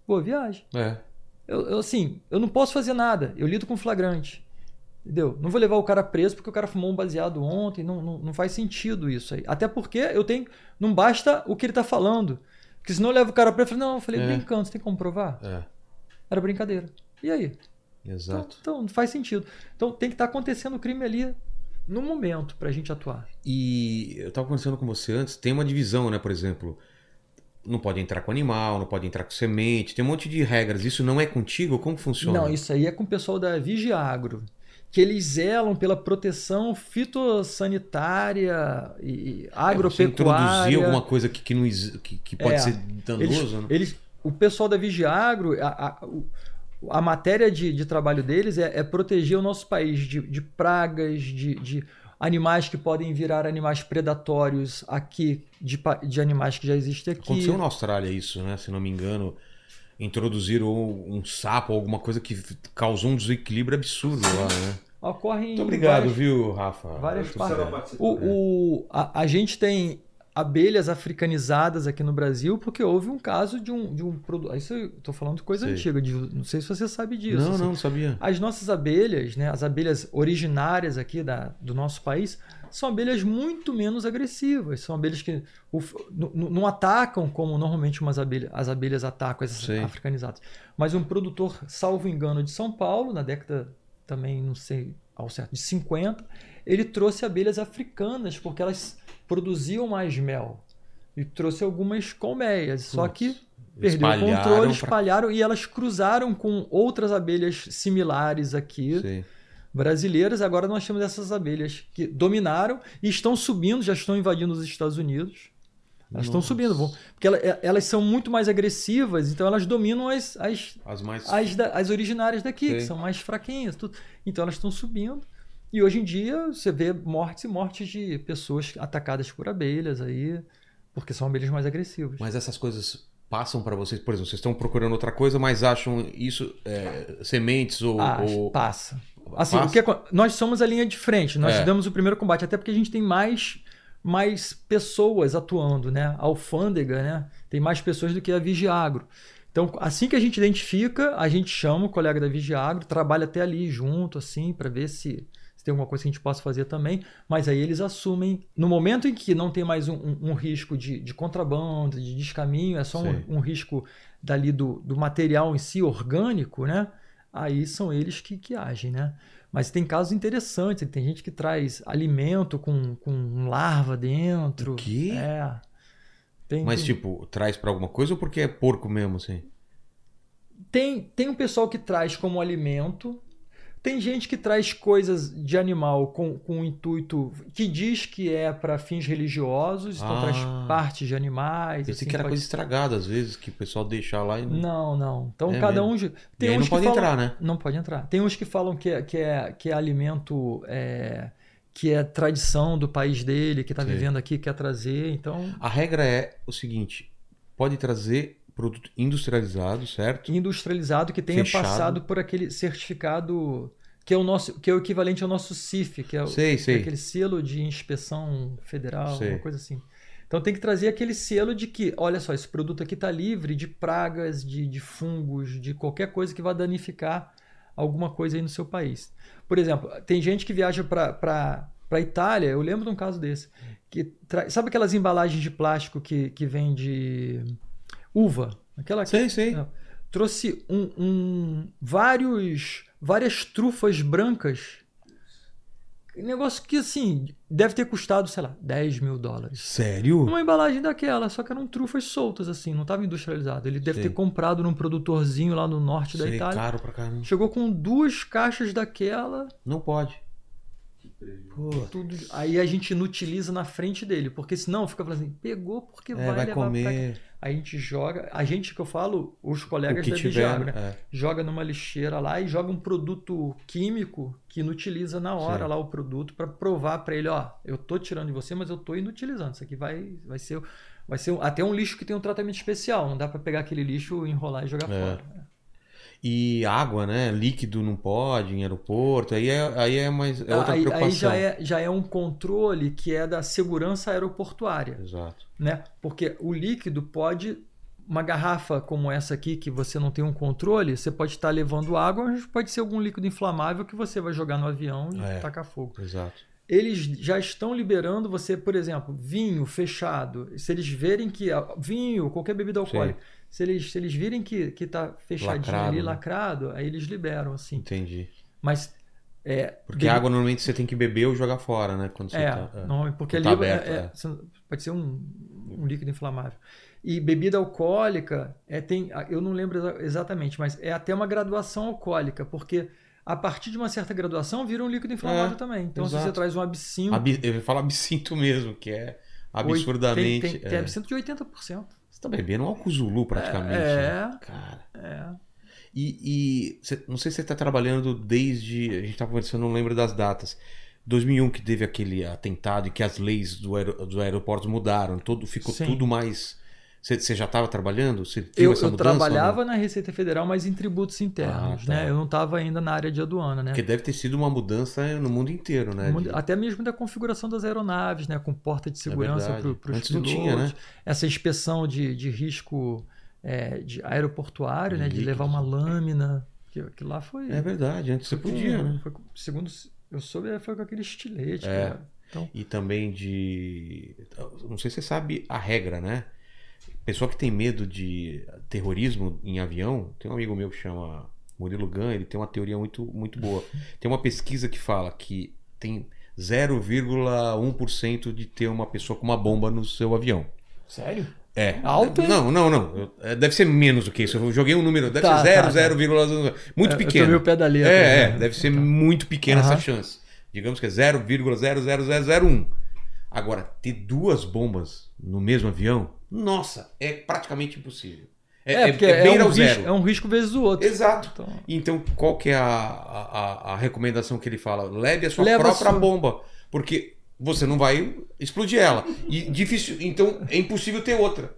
Boa viagem. É. Eu, eu, assim, eu não posso fazer nada. Eu lido com flagrante. Entendeu? Não vou levar o cara preso porque o cara fumou um baseado ontem. Não, não, não faz sentido isso aí. Até porque eu tenho. Não basta o que ele tá falando. Porque senão eu levo o cara preso e falo, não, eu falei É. brincando, você tem que comprovar? É. Era brincadeira. E aí? Então, Exato. então, não faz sentido. Então tem que estar acontecendo o crime ali no momento pra gente atuar. E eu tava conversando com você antes, tem uma divisão, né? Por exemplo, não pode entrar com animal, não pode entrar com semente, tem um monte de regras. Isso não é contigo? Como funciona? Não, isso aí é com o pessoal da Vigiagro, que eles zelam pela proteção fitossanitária e e É, Você agropecuária. introduzir alguma coisa que, que, não, que, que pode É. ser eles, danoso, né? eles- o pessoal da Vigiagro, a, a, o- a matéria de, de trabalho deles é, é proteger o nosso país de, de pragas, de, de animais que podem virar animais predatórios aqui, de, animais que já existem aqui. Aconteceu na Austrália isso, né? Se não me engano, introduziram um sapo, alguma coisa que causou um desequilíbrio absurdo lá, né? Ocorre em Muito obrigado, várias- viu, Rafa? várias partes. O, o- a, a gente tem abelhas africanizadas aqui no Brasil porque houve um caso de um, de um produto. Isso eu tô falando de coisa Sei. antiga, de- não sei se você sabe disso. Não, assim. não, não sabia. As nossas abelhas, né, as abelhas originárias aqui da, do nosso país, são abelhas muito menos agressivas. São abelhas que o f- n- n- não atacam como normalmente umas abelhas, as abelhas atacam essas Sei. africanizadas. Mas um produtor, salvo engano, de São Paulo, na década também, não sei ao certo, de 50, ele trouxe abelhas africanas porque elas produziam mais mel. E trouxe algumas colmeias. Só que perdeu o espalharam controle, pra- espalharam e elas cruzaram com outras abelhas similares aqui, Sei. brasileiras. Agora nós temos essas abelhas que dominaram e estão subindo, já estão invadindo os Estados Unidos. Elas estão subindo, vão, porque ela- é- elas são muito mais agressivas, então elas dominam as, as, As mais. as, da- as originárias daqui, que Sei. são mais fraquinhas. Tudo. Então elas estão subindo. E hoje em dia você vê mortes e mortes de pessoas atacadas por abelhas aí, porque são abelhas mais agressivas. Mas essas coisas passam pra vocês, por exemplo, vocês estão procurando outra coisa, mas acham isso é, sementes ou, Ah, ou- passa. Assim, Passa? o que acon- nós somos a linha de frente, nós É. damos o primeiro combate, até porque a gente tem mais, mais pessoas atuando, né? A alfândega, né? Tem mais pessoas do que a Vigiagro. Então, assim que a gente identifica, a gente chama o colega da Vigiagro, trabalha até ali junto, assim, para ver se, se tem alguma coisa que a gente possa fazer também, mas aí eles assumem, no momento em que não tem mais um, um, um risco de, de, contrabando, de descaminho, é só um, um, risco dali do, do material em si, orgânico, né? Aí são eles que, que agem, né? Mas tem casos interessantes, tem gente que traz alimento com, com larva dentro. O quê? É. Tem, Mas, tem... tipo, traz para alguma coisa ou porque é porco mesmo, assim? Tem, tem um pessoal que traz como alimento, tem gente que traz coisas de animal com, com um intuito que diz que é para fins religiosos, então ah, traz partes de animais. Pensei assim, que era coisa estragada, às vezes, que o pessoal deixa lá e. Não, não. Então é cada mesmo. um. Tem e uns não pode falam... entrar, né? Não pode entrar. Tem uns que falam que é, que é, que é alimento. É... Que é tradição do país dele, que está vivendo aqui, quer trazer. Então. A regra é o seguinte: pode trazer produto industrializado, certo? Industrializado que tenha Fechado. passado por aquele certificado que é o nosso, que é o equivalente ao nosso CIF, que é, o, sei, sei. é aquele selo de inspeção federal, sei. uma coisa assim. Então tem que trazer aquele selo de que, olha só, esse produto aqui está livre de pragas, de, de fungos, de qualquer coisa que vá danificar alguma coisa aí no seu país. Por exemplo, tem gente que viaja para para Itália, eu lembro de um caso desse, que tra... sabe aquelas embalagens de plástico que, que vem de uva. Aquela sei, sei. Trouxe um, um, vários, várias trufas brancas. Negócio que, assim, deve ter custado, sei lá, 10 mil dólares. Sério? Uma embalagem daquela, só que eram trufas soltas, assim, não estava industrializado. Ele deve ter comprado num produtorzinho lá no norte da Itália. caro pra caramba. Chegou com duas caixas daquela. Não pode. Pô, tudo... Aí a gente inutiliza na frente dele, porque senão fica falando assim, pegou porque é, vai, vai levar comer. A gente joga, a gente que eu falo, os colegas da tiver, né? É. Joga numa lixeira lá e joga um produto químico que inutiliza na hora Sim. lá o produto para provar para ele, ó, eu tô tirando de você, mas eu tô inutilizando. Isso aqui vai, vai ser, vai ser até um lixo que tem um tratamento especial. Não dá para pegar aquele lixo, enrolar e jogar é. fora. E água, né? Líquido não pode em aeroporto. Aí é, aí é mais é outra aí, preocupação. Aí já é, já é um controle que é da segurança aeroportuária. Exato. Né? Porque o líquido pode. Uma garrafa como essa aqui, que você não tem um controle, você pode estar levando água, mas pode ser algum líquido inflamável que você vai jogar no avião e é, tacar fogo. Exato. Eles já estão liberando você, por exemplo, vinho fechado. Se eles verem que. Vinho, qualquer bebida alcoólica. Sim se eles, se eles virem que, que tá fechadinho lacrado, ali, né? lacrado, aí eles liberam, assim. Entendi. Mas. É, porque a água normalmente você tem que beber ou jogar fora, né? Quando você é, tá, é. Não, porque ali tá aberto, é, é, é. pode ser um, um líquido inflamável. E bebida alcoólica, é, tem, eu não lembro exatamente, mas é até uma graduação alcoólica, porque a partir de uma certa graduação vira um líquido inflamável é, também. Então, exato. se você traz um absinto. Ab, eu falo absinto mesmo, que é absurdamente. Tem, tem, tem absinto de 80% tá bebendo um álcool Zulu praticamente. É. Né? Cara. É. E, e cê, não sei se você está trabalhando desde. A gente estava conversando, não lembro das datas. 2001 que teve aquele atentado e que as leis do aer, dos aeroportos mudaram, todo, ficou Sim. tudo mais você já estava trabalhando? Você viu eu, essa eu trabalhava na Receita Federal, mas em tributos internos, ah, tá. né? Eu não estava ainda na área de aduana, né? Porque deve ter sido uma mudança no mundo inteiro, né? Mundo, de... Até mesmo da configuração das aeronaves, né? Com porta de é segurança é para os pilotos. Não tinha, né? Essa inspeção de, de risco é, de aeroportuário, de né? Líquidos. De levar uma lâmina. Que, que lá foi... É verdade, antes você podia, com, né? Foi, segundo eu soube, foi com aquele estilete. É. Então... E também de... Não sei se você sabe a regra, né? Pessoa que tem medo de terrorismo em avião, tem um amigo meu que chama Murilo Gun, ele tem uma teoria muito, muito boa. Tem uma pesquisa que fala que tem 0,1% de ter uma pessoa com uma bomba no seu avião. Sério? É. Alto? Não, não, não. É, deve ser menos do que isso. Eu joguei um número. Deve tá, ser 0, tá, 0, tá. muito é, pequeno. Eu o pé da letra, é, é, deve ser tá. muito pequena essa chance. Digamos que é 0,00001. Agora, ter duas bombas no mesmo avião, nossa, é praticamente impossível. É, é, é, é bem é um, risco, é um risco vezes o outro. Exato. Então, então qual que é a, a, a, recomendação que ele fala? Leve a sua Leva própria a sua... bomba. Porque você não vai explodir ela. E difícil. Então é impossível ter outra.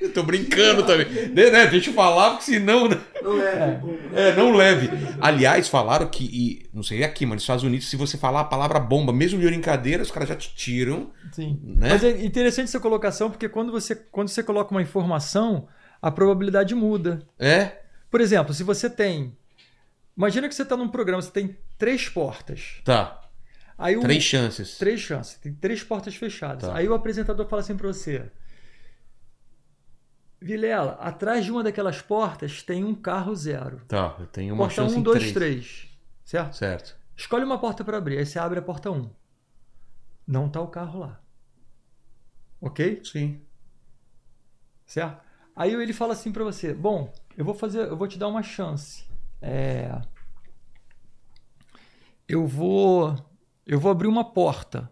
Eu tô brincando também. De, né? Deixa eu falar, porque senão. Né? Não leve. É, não leve. Aliás, falaram que, e, não sei aqui, mas nos Estados Unidos, se você falar a palavra bomba, mesmo de brincadeira, os caras já te tiram. Sim. Né? Mas é interessante essa colocação, porque quando você, quando você coloca uma informação, a probabilidade muda. É? Por exemplo, se você tem. Imagina que você está num programa, você tem três portas. Tá. Aí o, Três chances. três chances, tem três portas fechadas. Tá. Aí o apresentador fala assim pra você: Vilela, atrás de uma daquelas portas tem um carro zero. Tá, eu tenho uma porta chance 1, em 2, três. 3. Certo? Certo. Escolhe uma porta para abrir, aí você abre a porta 1. Não tá o carro lá. Ok? Sim. Certo? Aí ele fala assim pra você: Bom, eu vou fazer, eu vou te dar uma chance. É, eu vou, eu vou abrir uma porta.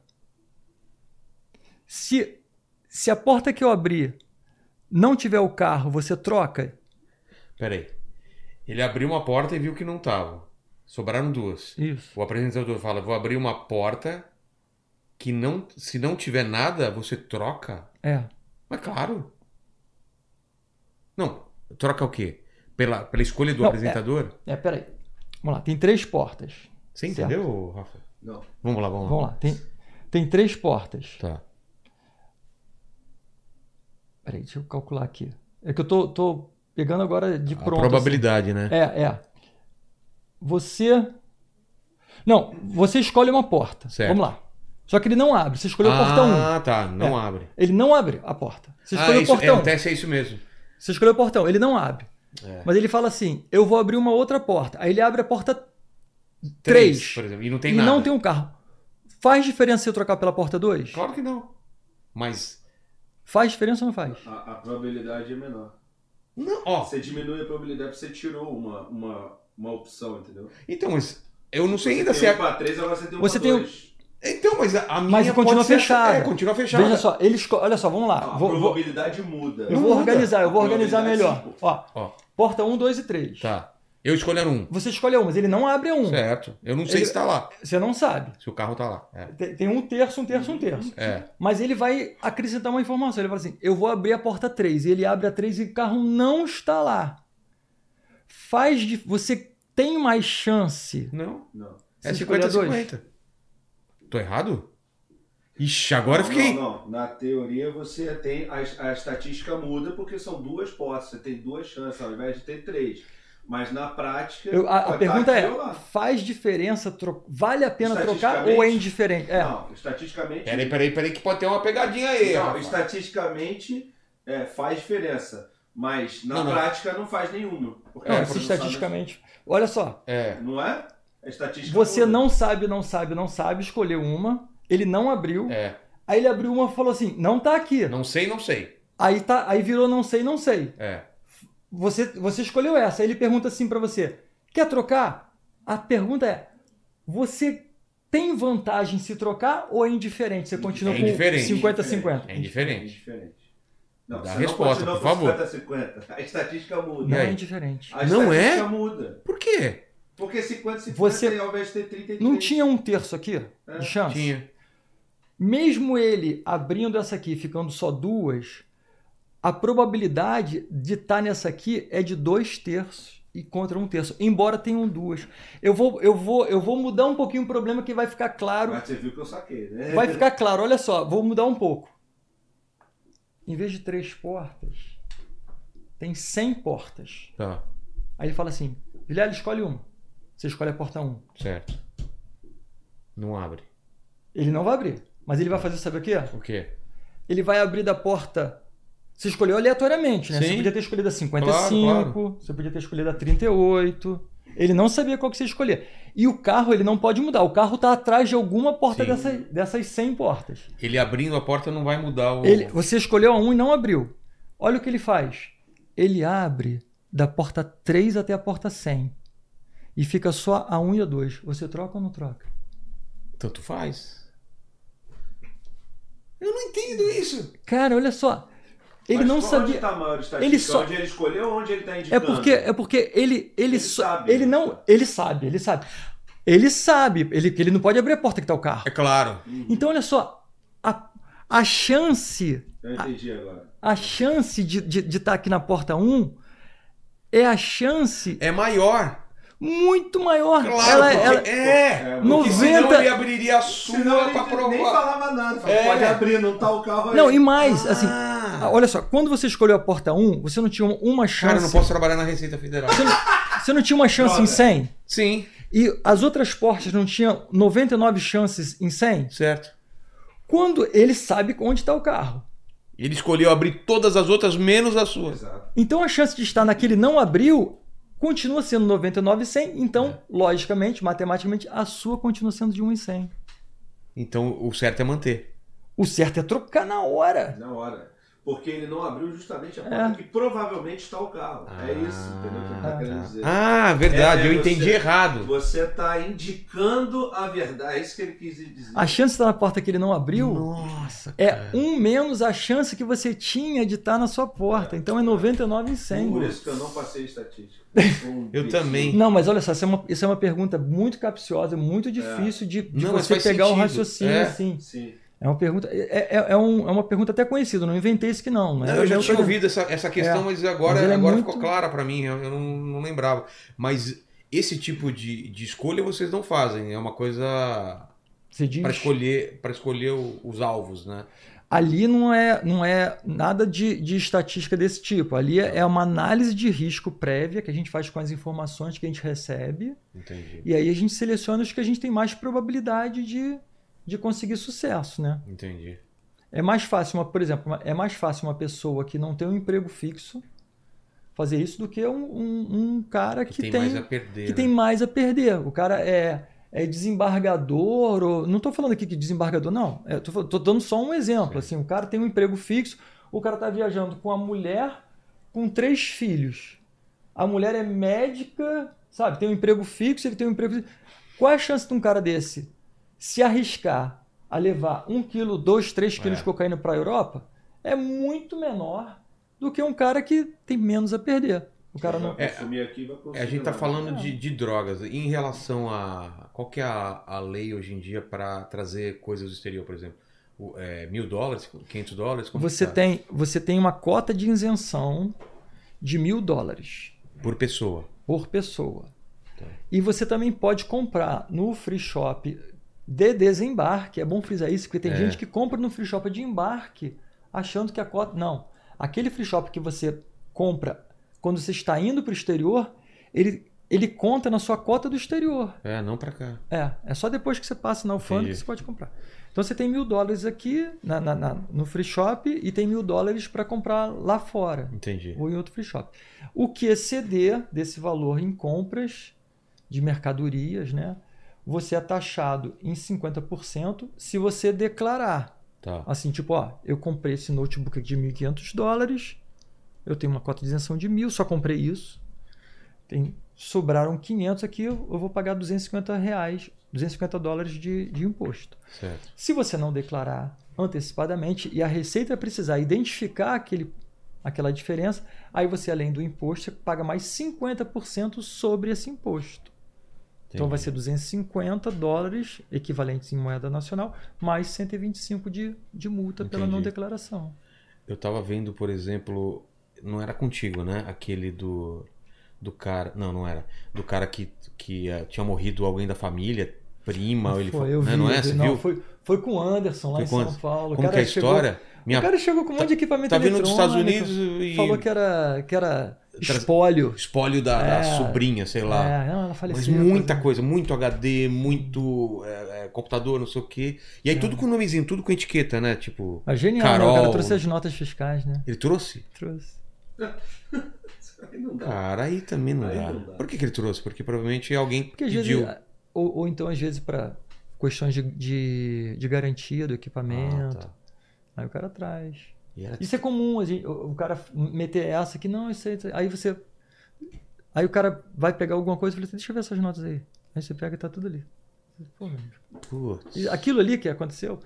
Se, se a porta que eu abrir não tiver o carro, você troca? Pera aí. Ele abriu uma porta e viu que não tava. Sobraram duas. Isso. O apresentador fala: vou abrir uma porta que não. Se não tiver nada, você troca? É. Mas claro. Não. Troca o quê? Pela, pela escolha do Não, apresentador? É, peraí. Vamos lá, tem três portas. Você certo. entendeu, Rafa? Não. Vamos lá, vamos lá. Vamos lá, tem, tem três portas. Tá. Peraí, deixa eu calcular aqui. É que eu tô, tô pegando agora de A pronto. probabilidade, né? assim. É, é. Você. Não, você escolhe uma porta. Certo. Vamos lá. Só que ele não abre. Você escolheu a porta 1. Ah, tá. Não É. abre. Ele não abre a porta. Você Ah, escolheu isso, o portão. é, o teste é isso mesmo. Você escolheu o portão. Ele não abre. É. Mas ele fala assim: eu vou abrir uma outra porta. Aí ele abre a porta Três, 3. por exemplo. E não tem e nada. não tem um carro. Faz diferença se eu trocar pela porta 2? Claro que não. Mas. Faz diferença ou não faz? A, a probabilidade é menor. Não, ó. Você diminui a probabilidade porque você tirou uma, uma, uma opção, entendeu? Então, mas. Eu não sei ainda se é. um pra 3, agora você tem um Você pra tem 2. Então, mas a, a minha Mas continua pode ser- fechada. É, continua fechada. Veja só, ele esco... olha só, vamos lá. A Vou- vou- probabilidade muda. Eu Não vou muda. organizar, eu vou organizar probabilidade, melhor. sim, Ó, Ó, porta 1, 2 e 3. tá. Eu escolher um. Você escolhe um, mas ele não abre um. Certo. Eu não sei Ele- se tá lá. Você não sabe. Se o carro tá lá. É. Tem tem um terço, um terço, um terço. É. Mas ele vai acrescentar uma informação. Ele fala assim: eu vou abrir a porta 3. E ele abre a 3 e o carro não está lá. Faz de. Você tem mais chance. Não. Não. É Se escolher 50-50. Tô errado? Ixi, agora eu Não, fiquei. Não, não. Na teoria você tem. A, a estatística muda porque são duas portas. Você tem duas chances ao invés de ter três. Mas na prática. Eu- a, a pode pergunta é: lá. faz diferença? tro- Vale a pena trocar ou é indiferente? É. Não, estatisticamente. Peraí, peraí, peraí, que pode ter uma pegadinha aí. Não, estatisticamente é, faz diferença. Mas na Não, não. prática não faz nenhuma. Porque Não, É, se não estatisticamente. Olha só. É. Não é? A estatística Você muda. não sabe, não sabe, não sabe, escolheu uma. Ele não abriu. É. Aí ele abriu uma e falou assim: não tá aqui. Não sei, não sei. Aí, tá, aí virou não sei, não sei. É. Você, você escolheu essa. Aí ele pergunta assim pra você: quer trocar? A pergunta é: você tem vantagem se trocar ou é indiferente? Você continua É indiferente. com 50-50? É indiferente. Indiferente. Não, Dá a resposta, não por favor. com 50-50. A estatística muda. Não é indiferente. A Não é? estatística muda. Por quê? Porque 50-50 Você- ao invés de ter 33. Não tinha um terço aqui É, de chance? Tinha. Mesmo ele abrindo essa aqui e ficando só duas, a probabilidade de estar nessa aqui é de dois terços e contra um terço, embora tenham duas. Eu vou, eu vou, eu vou mudar um pouquinho o problema que vai ficar claro. Mas você viu que eu saquei, né? Vai ficar claro, olha só, vou mudar um pouco. Em vez de três portas, tem 100 portas. Tá. Aí ele fala assim: Vilela, escolhe uma. Você escolhe a porta 1. Certo. Não abre. Ele não vai abrir, mas ele vai fazer, sabe o quê? O quê? ele vai abrir da porta. Você escolheu aleatoriamente, né? Você Sim. podia ter escolhido a 55, Claro, claro. você podia ter escolhido a 38. Ele não sabia qual que você escolher. E o carro, ele não pode mudar. O carro está atrás de alguma porta Sim. dessas, dessas 100 portas. Ele abrindo a porta não vai mudar o. Ele, você escolheu a 1 e não abriu. Olha o que ele faz. Ele abre da porta 3 até a porta 100. E fica só a 1 e a 2. Você troca ou não troca? Tanto faz. Eu não entendo isso. Cara, olha só. Ele Mas não Onde sabia. tá maior estatística? Ele só- Onde ele escolheu ou onde ele está É indicando? porque, é porque ele, ele, Ele só- sabe, ele né? não, ele sabe, ele sabe. Ele sabe, ele, que ele não pode abrir a porta que tá o carro. É claro. Então, olha só, a, a chance, Eu entendi agora. a chance de estar de, estar aqui na porta 1 é a chance É maior. Muito maior. Claro, ela, porque ela- é. É, Porque 90 senão ele abriria a sua pra provar. nem falava nada. Falava, É. Pode abrir, não tá o carro aí. Não, e mais, assim, Ah. ah, olha só, quando você escolheu a porta 1, você não tinha uma chance. Cara, eu não posso trabalhar na Receita Federal. Você não tinha uma chance em Droga. 100? Sim. E as outras portas não tinham 99 chances em 100? Certo. Quando ele sabe onde está o carro. Ele escolheu abrir todas as outras, menos a sua. Exato. Então a chance de estar naquele não abriu continua sendo 99 e 100. Então, É. logicamente, matematicamente, a sua continua sendo de 1 em 100. Então o certo é manter. O certo é trocar na hora. Na hora. Porque ele não abriu justamente a É. porta que provavelmente está o carro. é isso, entendeu? O que ele tá Ah, querendo dizer. Ah, verdade, É, eu você- entendi errado. Você está indicando a verdade. É isso que ele quis dizer. A chance de estar na porta que ele não abriu Nossa, é cara. um menos a chance que você tinha de estar na sua porta. Então é 99 em 100. Por isso que eu não passei estatística. Um Eu também. Não, mas olha só, isso é uma, isso é uma pergunta muito capciosa, muito difícil de, de Não, você pegar o sentido. raciocínio É. assim. Sim. É uma pergunta. É, é, é um- é uma pergunta até conhecida, não inventei isso que não. Não, eu já tinha ouvido essa, essa questão, É. mas agora, Mas é agora muito- ficou clara pra mim, eu, não, não lembrava. Mas esse tipo de, de escolha vocês não fazem, é uma coisa para escolher, para escolher os alvos, né? ali não é, não é nada de, de estatística desse tipo. Ali é, é uma análise de risco prévia que a gente faz com as informações que a gente recebe. Entendi. E aí a gente seleciona os que a gente tem mais probabilidade de, de conseguir sucesso, né? Entendi. É mais fácil, uma, por exemplo, é mais fácil uma pessoa que não tem um emprego fixo fazer isso do que um, um- um cara Que, que, tem, tem, mais a perder. que né? tem mais a perder. O cara é, é desembargador, ou, não estou falando aqui que desembargador, não. É, falando- tô dando só um exemplo. Sim. Assim, o cara tem um emprego fixo, o cara está viajando com a mulher com três filhos. A mulher é médica, sabe? Tem um emprego fixo, ele tem um emprego fixo. Qual é a chance de um cara desse se arriscar a levar um quilo, dois, três quilos É. de cocaína para a Europa? É muito menor do que um cara que tem menos a perder. O cara não. Consumir É, a gente tá lá. falando É. de, de drogas. Em relação a. Qual que é a, a lei hoje em dia para trazer coisas do exterior, por exemplo? O, é, mil dólares, 500 dólares? Como Você tá? tem, você tem uma cota de isenção de mil dólares Por pessoa. por pessoa. Tá. E você também pode comprar no free shop de desembarque. É bom frisar isso, porque tem É. gente que compra no free shop de embarque achando que a cota. Não. Aquele free shop que você compra quando você está indo para o exterior, ele, ele conta na sua cota do exterior. É, não pra cá. É, é só depois que você passa na alfândega que você pode comprar. Então você tem mil dólares aqui na, na- na- no free shop e tem mil dólares para comprar lá fora Entendi. ou em outro free shop. O que exceder desse valor em compras de mercadorias, né? Você é taxado em 50% se você declarar. Tá. Assim, tipo, ó, eu comprei esse notebook aqui de 1.500 dólares, eu tenho uma cota de isenção de mil, só comprei isso. Tem, sobraram 500 aqui, eu, vou pagar 250 reais, 250 dólares de, de imposto. Certo. Se você não declarar antecipadamente e a Receita precisar identificar aquele, aquela diferença, aí você, além do imposto, você paga mais 50% sobre esse imposto. Então Entendi. vai ser 250 dólares, equivalentes em moeda nacional, mais 125 de, de multa pela não Entendi. declaração. Eu tava vendo, por exemplo, não era contigo, né? Aquele do do cara, não, não era, do cara que que eh, tinha morrido alguém da família, prima, ou ele foi, eu né? vi, não é? Você Não, viu? Foi, foi com o Anderson lá Foi em São Anderson. Paulo. O Como que é a chegou- história? Minha O cara chegou com um monte de equipamento tá vindo dos Estados eletrônico, Unidos e Falou que era, que era espólio. espólio da, da É. sobrinha, sei lá. É, não, ela Mas faleceu. muita coisa- coisa, muito HD, muito é, é, computador, não sei o quê. E aí É. tudo com nomezinho, tudo com etiqueta, né? Tipo, Mas genial, né? Carol. o cara trouxe as notas fiscais, né? ele trouxe? Trouxe. Aí não dá. Cara, aí também não, Aí dá. não dá. Por que, que ele trouxe? Porque provavelmente alguém Porque às pediu. vezes, ou, ou então às vezes para questões de, de, de garantia do equipamento, Ah, tá. aí o cara traz. Era Isso é comum, a gente- o, o cara meter essa aqui, não, isso aí, aí. você... Aí o cara vai pegar alguma coisa e fala assim, deixa eu ver essas notas aí. Aí você pega e tá tudo ali. Pô. Putz. Aquilo ali que aconteceu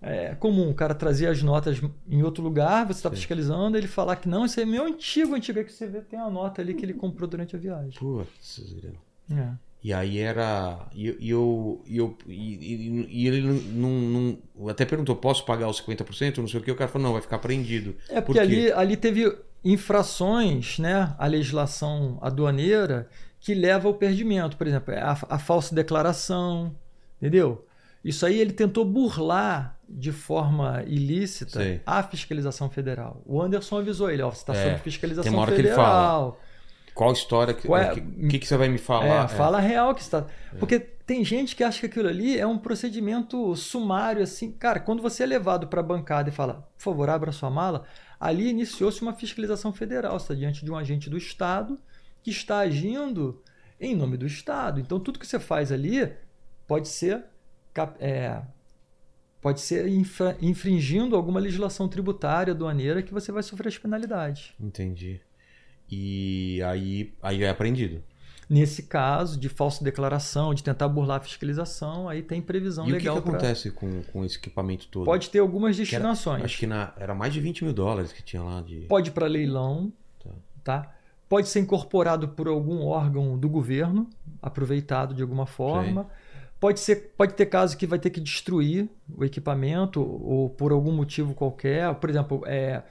é comum, o cara trazer as notas em outro lugar, você está fiscalizando, ele falar que não, isso é meu antigo, antigo, é que você vê, tem a nota ali que ele comprou durante a viagem. Putz. É. E aí era. E eu. Eu, e, eu- e- e- ele não, não- Até perguntou: posso pagar os 50%? Não sei o que. O cara falou: não, vai ficar prendido. É Por porque quê? ali, ali teve infrações né, à legislação aduaneira que leva ao perdimento. Por exemplo, a, a falsa declaração, entendeu? Isso aí ele tentou burlar de forma ilícita Sei. a fiscalização federal. O Anderson avisou ele, ó, você está É, sob fiscalização tem uma hora que ele federal. Qual história? é- O que, que, que você vai me falar? É, fala a real que está. Porque tem gente que acha que aquilo ali é um procedimento sumário, assim. Cara, quando você é levado para a bancada e fala, por favor, abra sua mala, ali iniciou-se uma fiscalização federal. Você está diante de um agente do Estado que está agindo em nome do Estado. Então, tudo que você faz ali pode ser. é, pode ser infra- infringindo alguma legislação tributária, aduaneira, que você vai sofrer as penalidades. Entendi. E aí, aí é apreendido. Nesse caso de falsa declaração, de tentar burlar a fiscalização, aí tem previsão E o que, que legal. pra- acontece com, com esse equipamento todo? Pode ter algumas Que era- destinações. Acho que na, era mais de 20 mil dólares que tinha lá de. Pode ir para leilão, Tá. tá. Pode ser incorporado por algum órgão do governo, aproveitado de alguma forma. Pode, ser, pode ter caso que vai ter que destruir o equipamento ou por algum motivo qualquer. Por exemplo, é,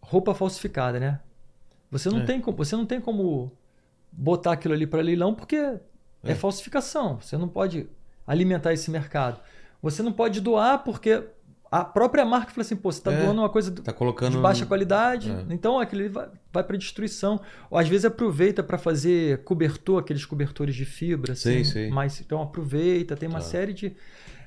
roupa falsificada, né? Você não, É. tem, como, você não tem como botar aquilo ali para leilão porque é. É. falsificação. Você não pode alimentar esse mercado. Você não pode doar porque a própria marca fala assim, pô, você está É. doando uma coisa Tá colocando. de baixa qualidade, É. então aquilo ali vai, vai para destruição. Ou às vezes aproveita para fazer cobertor, aqueles cobertores de fibra, Sei, assim, sei. mas então aproveita, tem uma Tá. série de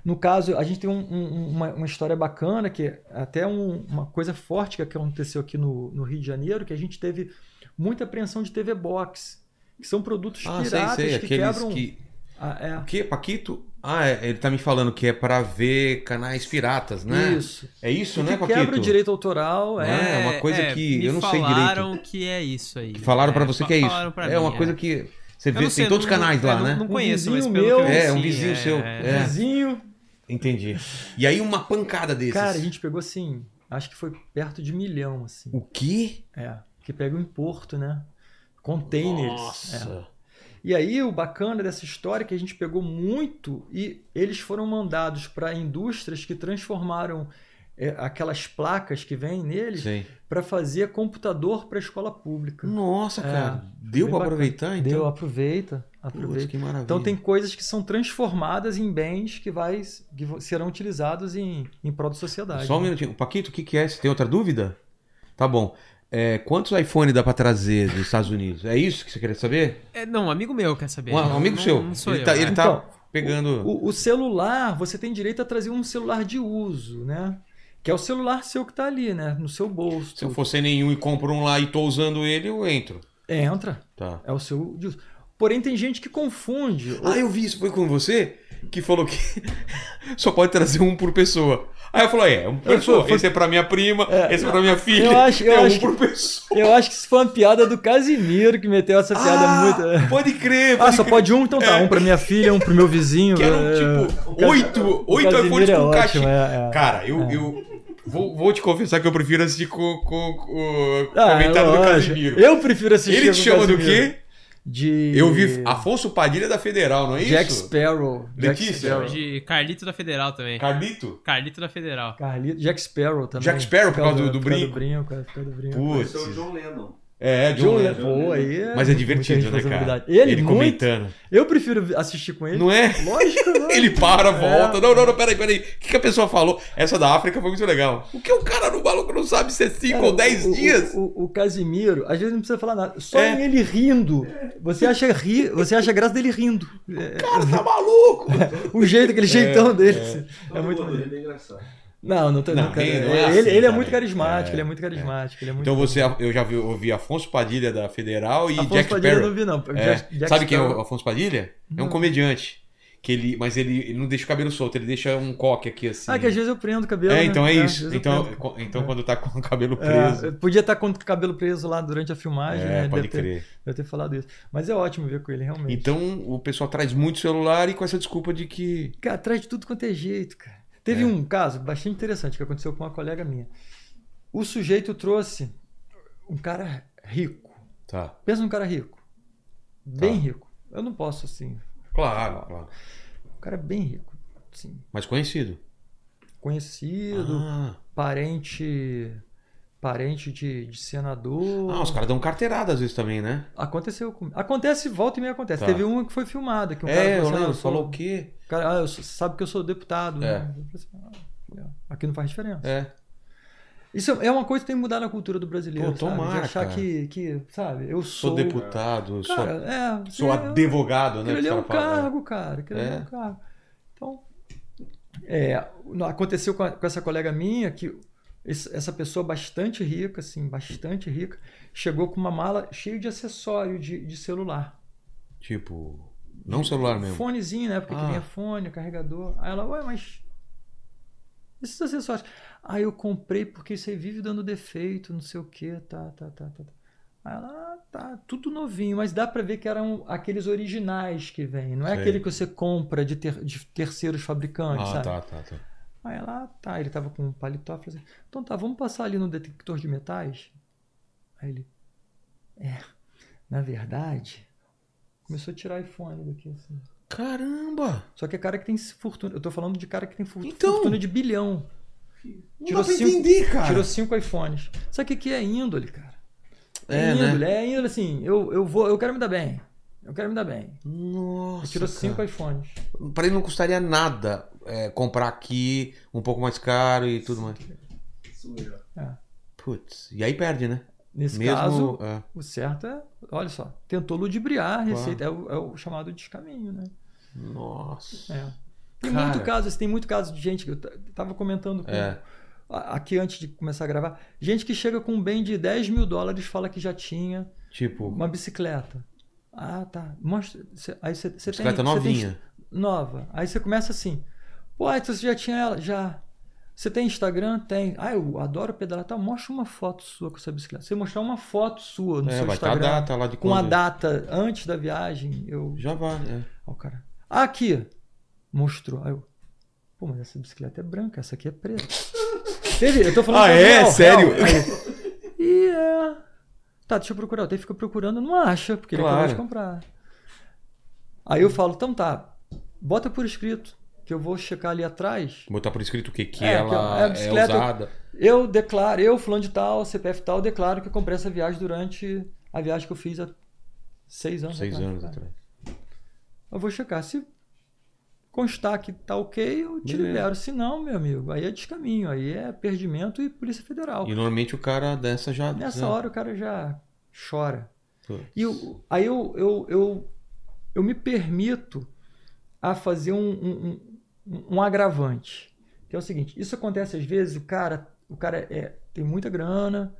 no caso, a gente tem um- um- uma, uma história bacana, que é até um- uma coisa forte que aconteceu aqui no, no Rio de Janeiro, que a gente teve muita apreensão de TV Box, que são produtos Ah, sei, piratas sei. que Aqueles quebram... que. Ah, é. O que, Paquito? Ah, é, ele tá me falando que é pra ver canais piratas, né? Isso. É isso, Que né, Paquito? quebra o direito autoral, Não é. é? uma coisa que me eu não sei falaram que é isso aí. Que falaram pra É, você que é isso. É mim, uma coisa que. Você vê, não sei, tem todos os não- canais é, lá, não, né? Não Um conheço, mas vizinho pelo meu- que É, um vizinho seu. É. Vizinho, Entendi. E aí uma pancada desses. Cara, a gente pegou assim, acho que foi perto de milhão, assim. O quê? É, que pega em porto, né? Containers. É. Nossa. E aí o bacana dessa história é que a gente pegou muito e eles foram mandados para indústrias que transformaram é, aquelas placas que vêm neles para fazer computador para escola pública. Nossa, É, cara. Deu bacana. aproveitar, então? Deu, aproveita, aproveita. que maravilha. Então tem coisas que são transformadas em bens que, vai, que serão utilizados em, em prol da sociedade. Só um né? minutinho. Paquito, o que, que é? Você tem outra dúvida? Tá bom. É, quantos iPhone dá pra trazer dos Estados Unidos? É isso que você queria saber? É, não, um amigo meu quer saber. Um, um amigo Não- seu. Não sou ele eu. tá, é. ele tá Então, pegando. O, o celular, você tem direito a trazer um celular de uso, né? Que é o celular seu que tá ali, né? No seu bolso. Se eu for sem nenhum e compro um lá e tô usando ele, eu entro. Entra. Tá. É o seu. Porém, tem gente que confunde. Ah, eu vi isso. Foi com você? Que falou que só pode trazer um por pessoa. Aí eu falei, é, um pessoa. Esse é pra minha prima, É, esse é pra minha filha. eu acho- eu é um acho por pessoa. Eu acho que isso foi uma piada do Casimiro que meteu essa piada Ah, muito. Pode crer, Ah, pode só crer. pode um? Então tá. É. Um pra minha filha, um pro meu vizinho. Que eram é. tipo oito, oito iPhones é com caixa. é, é. Cara, eu, eu vou, vou te confessar que eu prefiro assistir com, com, com o Ah, comentário do. Casimiro. Eu prefiro assistir Ele te chama do quê? De. Eu vi Afonso Padilha da Federal, não é Jack isso? Sparrow. Jack Letícia? Sparrow. De Carlito da Federal também. Carlito? Carlito da Federal. Carlito, Jack Sparrow também. Jack Sparrow por causa do- do por causa brinco. brinco. Por causa do brinco. Putz. Esse é o John Lennon. É, John John Lennon. Pô, aí é Mas é divertido, né, cara? responsabilidade. Ele, muito. comentando. Eu prefiro assistir com ele. Não é? Lógico, lógico. Ele para, volta. É. Não, não, não, peraí, peraí. O que, que a pessoa falou? Essa da África foi muito legal. O que o cara no maluco não sabe se é 5 Cara, ou 10 o- o- dias? O, o, o Casimiro, às vezes não precisa falar nada. Só É. em ele rindo. Você acha, ri, você acha graça dele rindo. É, O cara tá maluco. o jeito, aquele jeitão dele. É, Todo muito mundo maneiro. é engraçado. Não, não, tô, Não, não, cara, ele não é assim ele é também. muito carismático, É, ele é muito carismático. Ele é muito Então você, eu já vi, ouvi Afonso Padilha da Federal e Afonso Jack Padilha eu Sparrow. não vi, não. É. Jack- Jack Sabe quem é o Afonso Padilha? É um comediante. Que ele, mas ele, ele não deixa o cabelo solto, ele deixa um coque aqui assim. Ah, que às vezes eu prendo o cabelo. É, né? então é às isso. Então, então É. quando tá com o cabelo É, preso. podia estar com o cabelo preso lá durante a filmagem, É, né? pode Deve ter, crer. deve ter falado isso. Mas é ótimo ver com ele, realmente. Então o pessoal traz muito celular e com essa desculpa de que. Cara, atrás de tudo quanto é jeito, cara. Teve É. um caso bastante interessante que aconteceu com uma colega minha. O sujeito trouxe um cara rico. Tá. Pensa num cara rico. Bem Tá. rico. Eu não posso, assim. Claro, claro. Um cara bem rico. Assim, Mas conhecido. conhecido, Ah, parente. Parente de, de senador. ah os caras dão carteirada às vezes também, né? Aconteceu comigo. Acontece, volta e meia acontece. Tá. Teve uma que foi filmada. Que um é, cara falou lembro. "Ah, eu sou- Falou o quê? Cara, ah, eu sou- sabe que eu sou deputado. É. Né? Assim, "Ah, Aqui não faz diferença. É. Isso é uma coisa que tem que mudar na cultura do brasileiro. Pô, sabe? tomara, De achar cara. que, que, sabe, eu Sou sou. deputado, sou, Cara, é. sou é- advogado, né? Aquilo ali que é um cargo, cara. Aquilo é É. um cargo. Então, é, aconteceu com, a- com essa colega minha que esse- essa pessoa bastante rica, assim, bastante rica, chegou com uma mala cheia de acessório de, de celular. é. Tipo, não celular mesmo. Fonezinho, né? Porque Ah. vinha fone, carregador. Aí ela, ué, mas. Esses acessórios. Ah, eu comprei porque aí vive dando defeito, não sei o que, tá, tá, tá, tá. tá. Aí ela, ah, tá, tudo novinho, mas dá pra ver que eram aqueles originais que vêm, não é Sei. aquele que você compra de, ter- de terceiros fabricantes, Ah, sabe? tá, tá, tá. Aí ela, ah, tá, ele tava com um paletó, falou assim, então tá, vamos passar ali no detector de metais? Aí ele, é, na verdade, começou a tirar iPhone daqui, assim. Caramba! Só que é cara que tem fortuna. Eu tô falando de cara que tem for- Então. fortuna de bilhão. Não Tirou dá pra cinco- entender, cara. Tirou cinco iPhones. Sabe o que, que é índole, cara? É, índole, né? é índole assim. Eu, eu, vou, eu quero me dar bem. Eu quero me dar bem. Nossa. Tirou cinco iPhones. Pra ele não custaria nada é, comprar aqui um pouco mais caro e tudo mais. Isso. É. Putz, e aí perde, né? Nesse Mesmo. caso, é. o certo é, olha só, tentou ludibriar a receita. É, o, é o chamado descaminho, né? Nossa. É. Tem Cara. muito caso, tem muito caso de gente que eu tava comentando com, É. aqui antes de começar a gravar. Gente que chega com um bem de 10 mil dólares fala que já tinha Tipo, uma bicicleta. Ah, tá. Mostra. cê- aí você tem. bicicleta cê tem- novinha. nova. Aí você começa assim. Pô, então você já tinha ela? Já. Você tem Instagram? Tem. Ah, eu adoro pedalar. Tá, mostra uma foto sua com essa bicicleta. Você mostrar uma foto sua no É, seu vai a Instagram. data lá de com a data antes da viagem. Eu. Já vai, é. Ó, o cara. Ah, aqui. Mostrou. Aí eu. Pô, mas essa bicicleta é branca, essa aqui é preta. Teve, eu tô falando Ah, é? real, Sério? e é. Tá, deixa eu procurar. Até fica procurando, não acha, porque ele Claro. acabou de comprar. Aí eu falo, então tá, bota por escrito, que eu vou checar ali atrás. Botar por escrito o que? Que É, ela que a é bicicleta- usada. Eu declaro, eu, fulano de tal, CPF tal, declaro que eu comprei essa viagem durante a viagem que eu fiz há seis anos Seis atrás. anos É. atrás. Eu vou checar. Se constar que tá ok, eu te Beleza. libero. Se não, meu amigo, aí é descaminho, aí é perdimento e Polícia Federal. E normalmente o cara dessa já. Nessa já- hora o cara já chora. E eu- aí eu, eu, eu, eu me permito a fazer um, um, um- agravante. Que é o seguinte, isso acontece às vezes, o cara, o cara é, tem muita grana,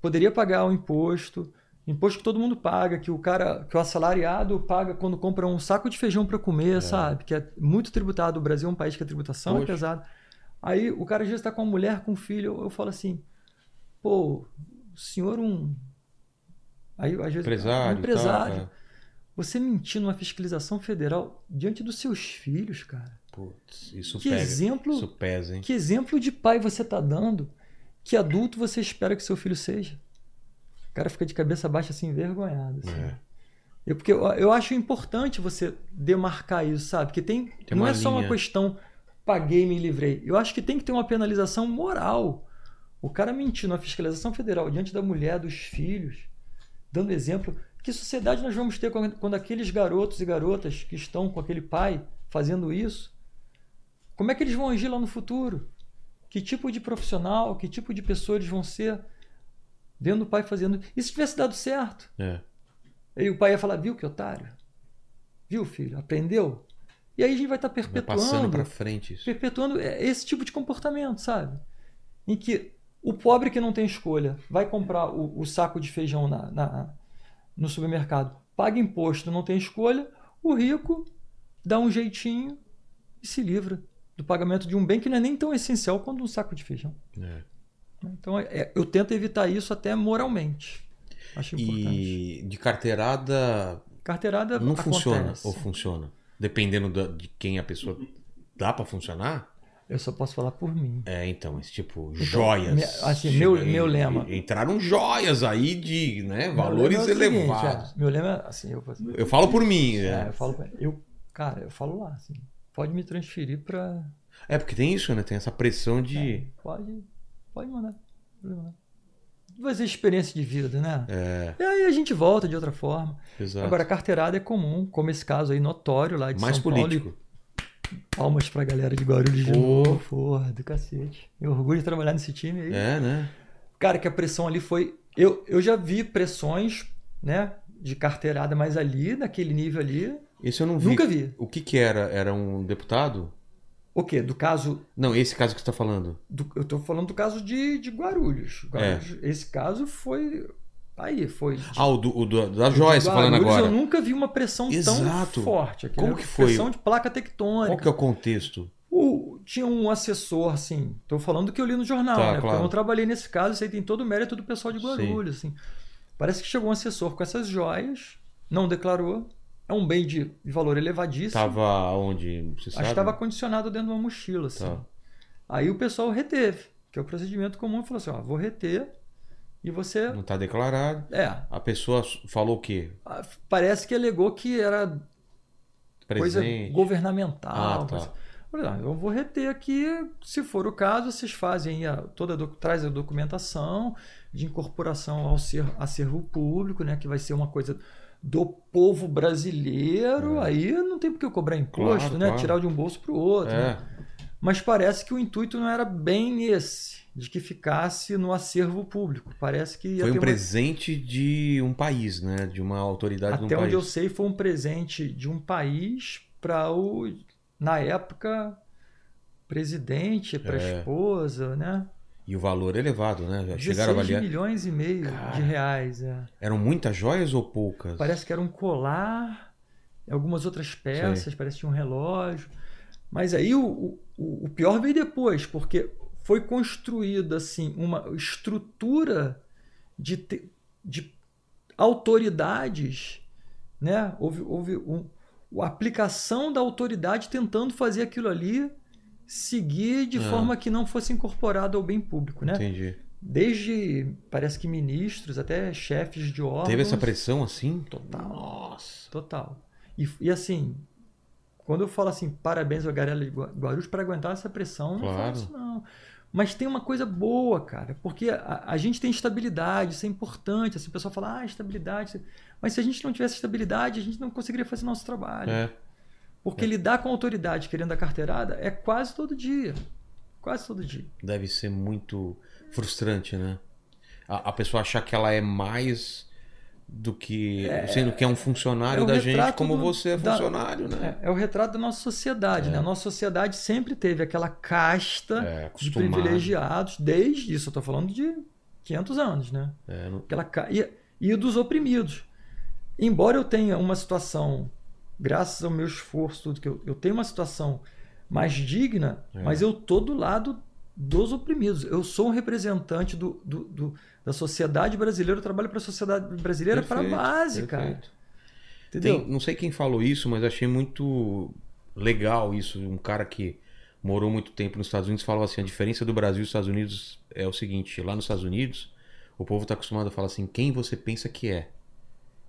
poderia pagar o imposto, imposto que todo mundo paga, que o cara, que o assalariado paga quando compra um saco de feijão para comer, sabe? Que é muito tributado. O Brasil é um país que a tributação é Poxa. pesada. Aí o cara às vezes está com uma mulher, com um filho, eu, eu falo assim, pô, o senhor um... Aí, às vezes, Empresário. um empresário. É. Você mentir numa fiscalização federal diante dos seus filhos, cara. Putz, isso Que pega. exemplo- Isso pesa, hein? Que exemplo de pai você tá dando? Que adulto você espera que seu filho seja? O cara fica de cabeça baixa assim, envergonhado. assim. É. Eu, porque eu, eu acho importante você demarcar isso, sabe? Porque tem, Tem não é só uma linha. questão paguei e me livrei. Eu acho que tem que ter uma penalização moral. O cara mentir na fiscalização federal diante da mulher, dos filhos, dando exemplo. Que sociedade nós vamos ter quando aqueles garotos e garotas que estão com aquele pai fazendo isso? Como é que eles vão agir lá no futuro? Que tipo de profissional, que tipo de pessoa eles vão ser vendo o pai fazendo? E se tivesse dado certo? É. Aí o pai ia falar, viu que otário? Viu, filho? Aprendeu? E aí a gente vai estar Vai passando perpetuando, pra frente isso. perpetuando esse tipo de comportamento, sabe? Em que o pobre que não tem escolha vai comprar o, o saco de feijão na, na- no supermercado, paga imposto, não tem escolha, o rico dá um jeitinho e se livra do pagamento de um bem que não é nem tão essencial quanto um saco de feijão. É. Então é- eu tento evitar isso até moralmente. Acho importante. E de carteirada Carteirada não acontece. funciona ou funciona? Dependendo da- de quem a pessoa. Dá pra funcionar? Eu só posso falar por mim. É, então, esse tipo, joias. me- assim, meu- Chega- meu lema. Entraram joias aí de né, Meu valores lema é seguinte, elevados. é, meu lema é assim, eu, Eu falo por mim. é, É, eu falo, eu, cara, eu falo lá, assim, pode me transferir para, é porque tem isso, né? Tem essa pressão de. pode, pode mandar, pode mandar. Vai ser experiência de vida, né? É, E aí a gente volta de outra forma. exato. Agora, carteirada é comum, como esse caso aí notório lá de Mais São Paulo. político. Palmas pra galera de Guarulhos de novo. Porra, do cacete. Eu orgulho de trabalhar nesse time aí. É, né? Cara, que a pressão ali foi. Eu, eu já vi pressões, né? De carteirada, mas ali, naquele nível ali, Esse eu não vi. nunca vi. O que que era? Era um deputado? O quê? Do caso. Não, esse caso que você tá falando. do- eu tô falando do caso de, de Guarulhos. Guarulhos. Esse caso foi. Aí, foi. de- Ah, o, do, o do- da você falando agora. Eu nunca vi uma pressão Exato. tão forte. Aquilo Como era que foi? Pressão de placa Qual tectônica. que é o contexto? O- tinha um assessor, assim, tô falando do que eu li no jornal, Tá, né? Porque claro. eu não trabalhei nesse caso, isso aí tem todo o mérito do pessoal de Guarulhos, assim. Parece que chegou um assessor com essas joias, não declarou, é um bem de, de valor elevadíssimo. Tava onde? Você Acho sabe? que estava condicionado dentro de uma mochila, assim. Tá. Aí o pessoal reteve, que é o procedimento comum, falou assim, ó, vou reter e você... Não tá declarado. É, A pessoa falou o quê? a- parece que alegou que era coisa Presente. governamental. Ah, tá. coisa- "Ah, eu vou reter aqui, se for o caso, vocês fazem a, toda a traz a documentação de incorporação ao ser, acervo público, né, que vai ser uma coisa do povo brasileiro, É. aí não tem por que cobrar imposto, Claro, né, claro. tirar de um bolso para o outro. É. né? Mas parece que o intuito não era bem esse, de que ficasse no acervo público. Parece que ia Foi um uma- presente de um país, né? De uma autoridade de um até onde país. eu sei, foi um presente de um país para o, na época, presidente, para a É. esposa, né? E o valor elevado, né? Já chegaram a 16 avaliar. milhões e meio Cara. de reais. é. Eram muitas joias ou poucas? Parece que era um colar, algumas outras peças, parece que tinha um relógio. Mas aí o, o, o pior veio depois, porque foi construída assim uma estrutura de, te- de autoridades, né? Houve, houve um, a aplicação da autoridade tentando fazer aquilo ali seguir de Ah. forma que não fosse incorporado ao bem público, né? Entendi. Desde, parece que ministros, até chefes de órgãos. Teve essa pressão assim? Total. Nossa. Total. E, e assim, quando eu falo assim, parabéns ao Garela de Gua- Guarulhos para aguentar essa pressão, não Claro. falo isso não. Mas tem uma coisa boa, cara, porque a, a gente tem estabilidade, isso é importante. Assim, o pessoal fala, ah, estabilidade. Mas se a gente não tivesse estabilidade, a gente não conseguiria fazer nosso trabalho. É. Porque lidar com autoridade querendo a carteirada é quase todo dia. Quase todo dia. Deve ser muito frustrante, né? A, a pessoa achar que ela é mais do que. sendo que é um funcionário é da gente, como do- você é da- funcionário, né? É, é o retrato da nossa sociedade, né? A nossa sociedade sempre teve aquela casta É, de privilegiados, desde isso, eu estou falando de 500 anos, né? É, não- Aquela e, e dos oprimidos. Embora eu tenha uma situação, graças ao meu esforço, tudo que eu, eu tenho uma situação mais digna, É. mas eu tô do lado dos oprimidos. Eu sou um representante do, do- do- da sociedade brasileira, eu trabalho para a sociedade brasileira para a base, cara. Tem- não sei quem falou isso, mas achei muito legal isso. Um cara que morou muito tempo nos Estados Unidos falou assim: a diferença do Brasil e dos Estados Unidos é o seguinte: lá nos Estados Unidos, o povo está acostumado a falar assim, quem você pensa que é.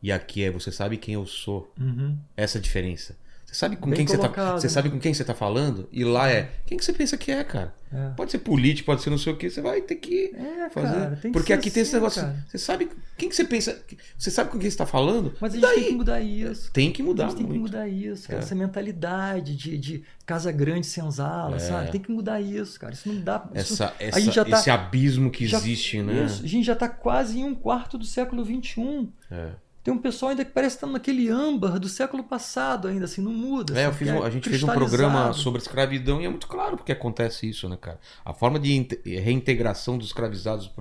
E aqui é, você sabe quem eu sou. Uhum. Essa é diferença. Você sabe com Bem quem que você tá, colocado, você né? sabe com quem você tá falando? E lá é, quem que você pensa que é, cara? É. Pode ser político, pode ser não sei o que, você vai ter que É, fazer. cara, tem que Porque aqui tem esse assim, negócio, cara. você sabe quem que você pensa, você sabe com quem você tá falando? Mas a gente daí? tem que mudar isso. Tem que mudar a gente tem que muito. mudar isso, cara. É. Essa mentalidade de, de casa grande senzala, É. sabe? Tem que mudar isso, cara. Isso não dá. isso- Essa, a essa- gente já tá- esse abismo que já- existe, né? isso, a gente já está quase em um quarto do século XXI. É. Tem um pessoal ainda que parece estar naquele âmbar do século passado, ainda assim, não muda. É, eu assim, fiz que um- a gente fez um programa sobre escravidão e é muito claro porque acontece isso, né, cara? A forma de inte- reintegração dos escravizados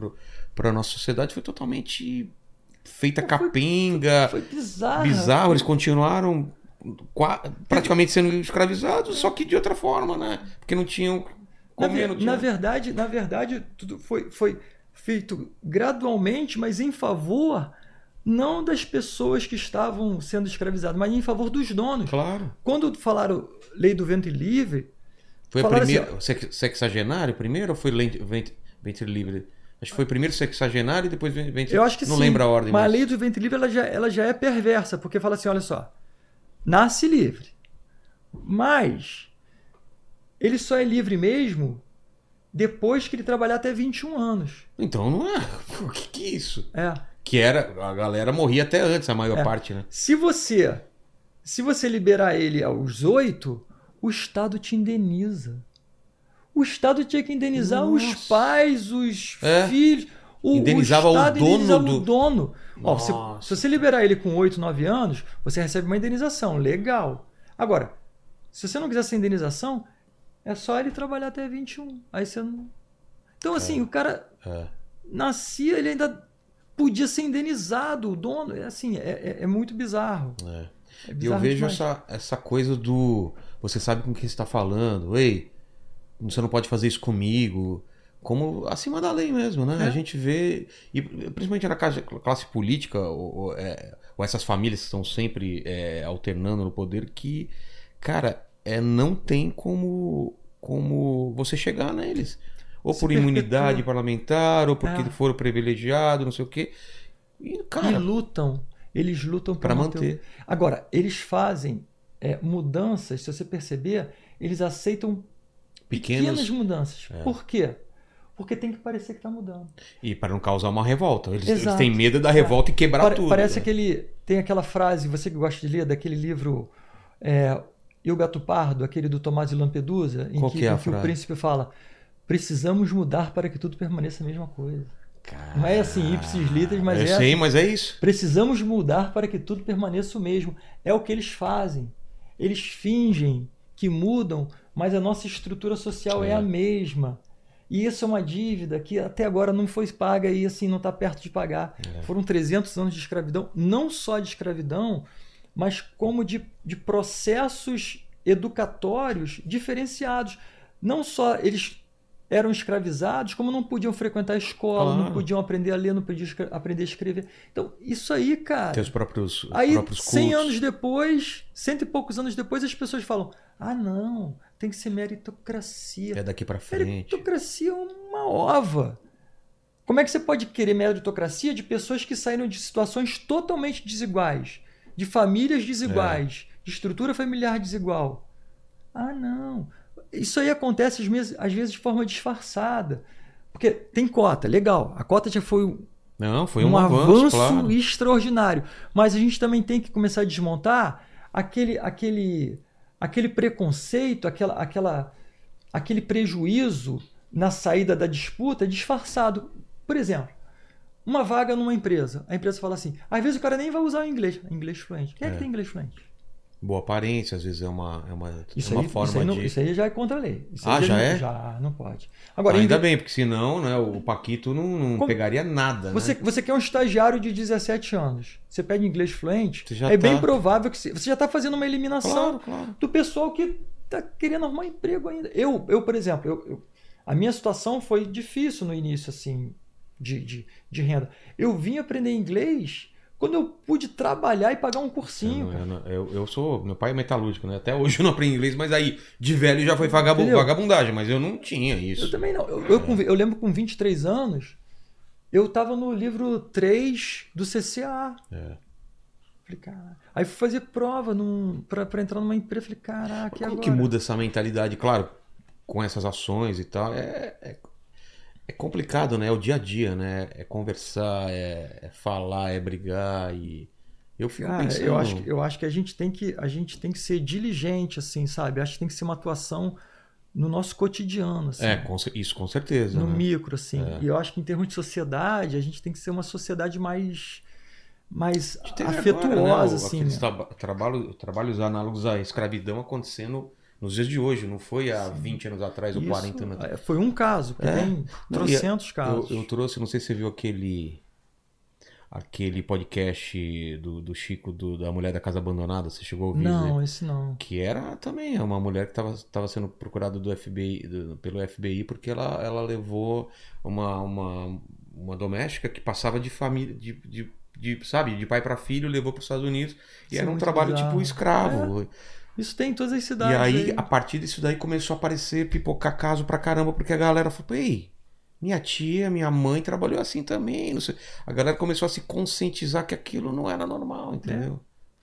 para a nossa sociedade foi totalmente feita Foi- capenga, Foi bizarro. bizarro. Eles continuaram praticamente sendo escravizados, só que de outra forma, né? Porque não tinham Na, não tinha... na verdade, na verdade, tudo foi, foi feito gradualmente, mas em favor não das pessoas que estavam sendo escravizadas, mas em favor dos donos. Claro. Quando falaram lei do ventre livre, Foi a Falaram assim, primeira. sex- sexagenário primeiro ou foi ventre, ventre livre? Acho que foi primeiro sexagenário e depois ven- ventre eu acho que Não sim. lembro a ordem. Mas a mas- lei do ventre livre ela já, ela já é perversa, porque fala assim, olha só, nasce livre, mas ele só é livre mesmo depois que ele trabalhar até 21 anos. Então não é. O que, que é isso? É. Que era. A galera morria até antes, a maior É. parte, né? Se você se você liberar ele aos 8, o Estado te indeniza. O Estado tinha que indenizar os Nossa. pais, os É. filhos. O, Indenizava o Estado dono indenizava do- o dono. Ó, se, se você liberar ele com 8, 9 anos, você recebe uma indenização. Legal. Agora, se você não quiser essa indenização, é só ele trabalhar até 21. Aí você não. Então, assim, o cara É. nascia, ele ainda podia ser indenizado. O dono, é assim, é, é- é muito bizarro. É. É E eu bizarro vejo demais. essa, essa coisa do. Você sabe com quem você está falando. Ei, você não pode fazer isso comigo. Como acima da lei mesmo, né? É. A gente vê. E principalmente na classe, política, ou, ou, é, ou essas famílias que estão sempre é, alternando no poder, que, cara, é, não tem como, como você chegar neles. Ou por imunidade perpetua. parlamentar, ou porque É. foram privilegiados, não sei o quê. E, E cara, lutam. Eles lutam para pra manter. Agora, eles fazem é, mudanças, se você perceber, eles aceitam pequenas, Pequenos. mudanças. É. Por quê? Porque tem que parecer que está mudando. E para não causar uma revolta. Eles, eles têm medo da revolta e quebrar Pare- tudo. parece né? aquele. Tem aquela frase, você que gosta de ler, daquele livro é, E o Gato Pardo, aquele do Tomás de Lampedusa, em Qual que, que é em que o príncipe fala: precisamos mudar para que tudo permaneça a mesma coisa. Não é assim, ipsis literis, mas eu é sei, assim. mas é isso. Precisamos mudar para que tudo permaneça o mesmo. É o que eles fazem. Eles fingem que mudam, mas a nossa estrutura social é, É. a mesma. E isso é uma dívida que até agora não foi paga e assim não está perto de pagar. É. Foram 300 anos de escravidão, não só de escravidão, mas como de, de processos educatórios diferenciados. Não só eles eram escravizados, como não podiam frequentar a escola, Claro. não podiam aprender a ler, não podiam aprender a escrever. Então, isso aí, cara. Tem os próprios, os Aí, próprios 100 cultos. anos depois, cento e poucos anos depois, as pessoas falam: ah, não, tem que ser meritocracia. É daqui para frente. Meritocracia é uma ova. Como é que você pode querer meritocracia de pessoas que saíram de situações totalmente desiguais, de famílias desiguais, É. de estrutura familiar desigual? Ah, não. Isso aí acontece às vezes, às vezes de forma disfarçada. Porque tem cota, legal. A cota já foi um- Não, foi um, um, avanço, claro. extraordinário. Mas a gente também tem que começar a desmontar aquele, aquele, aquele preconceito, aquela, aquela, aquele prejuízo na saída da disputa disfarçado. Por exemplo, uma vaga numa empresa. A empresa fala assim: às vezes o cara nem vai usar o inglês. Inglês fluente. Quem é, É. que tem inglês fluente? Boa aparência, às vezes é uma, é uma, Isso, uma aí, forma isso, aí não- de. isso aí já é contra a lei. Isso Ah, aí já não- é? Já, não pode. Agora, Ainda em- bem, porque senão né, o Paquito não, não Como- pegaria nada. né? Você, você quer um estagiário de 17 anos. Você pede inglês fluente, Você já é bem tá- provável que você, você já está fazendo uma eliminação Claro, claro. do pessoal que está querendo arrumar emprego ainda. Eu, eu por exemplo, eu, eu- a minha situação foi difícil no início, assim, de, de, de renda. Eu vim aprender inglês quando eu pude trabalhar e pagar um cursinho. Eu, não- eu, eu sou. Meu pai é metalúrgico, né? Até hoje eu não aprendi inglês, mas aí, de velho já foi vagabu- Entendeu? vagabundagem, mas eu não tinha isso. Eu também não. Eu, eu, com- eu lembro com 23 anos, eu estava no livro 3 do CCA. É. Falei, cara. Aí fui fazer prova num, pra, pra entrar numa empresa. Falei, caraca, e Como agora? que muda essa mentalidade? Claro, com essas ações e tal, é, é, é complicado, né? É o dia a dia, né? É conversar, é, é falar, é brigar e eu fico Cara, pensando. eu acho, que, eu acho que a gente tem que a gente tem que ser diligente, assim, sabe? Acho que tem que ser uma atuação no nosso cotidiano, assim, É, com isso com certeza. no né? micro, assim. É. E eu acho que em termos de sociedade, a gente tem que ser uma sociedade mais mais afetuosa, agora, né, o- assim. né? trabalho- trabalhos análogos à escravidão acontecendo nos dias de hoje, não foi há 20 anos atrás ou Isso, 40 anos atrás. é, Foi um caso, porque É. tem Não, trocentos Eu, casos. eu trouxe, não sei se você viu aquele aquele podcast do, do Chico do- da mulher da casa abandonada, você chegou a ouvir? Não, esse não. Que era também uma mulher que estava sendo procurada do FBI, do- pelo FBI porque ela, ela levou uma, uma, uma doméstica que passava de família, de, de, de, sabe, de pai para filho, levou para os Estados Unidos e Isso é era um trabalho bizarro. tipo escravo. Isso tem em todas as E cidades. aí, a partir disso daí, começou a aparecer, pipocar caso pra caramba, porque a galera falou, ei, minha tia, minha mãe trabalhou assim também. Não sei. A galera começou a se conscientizar que aquilo não era normal, entendeu?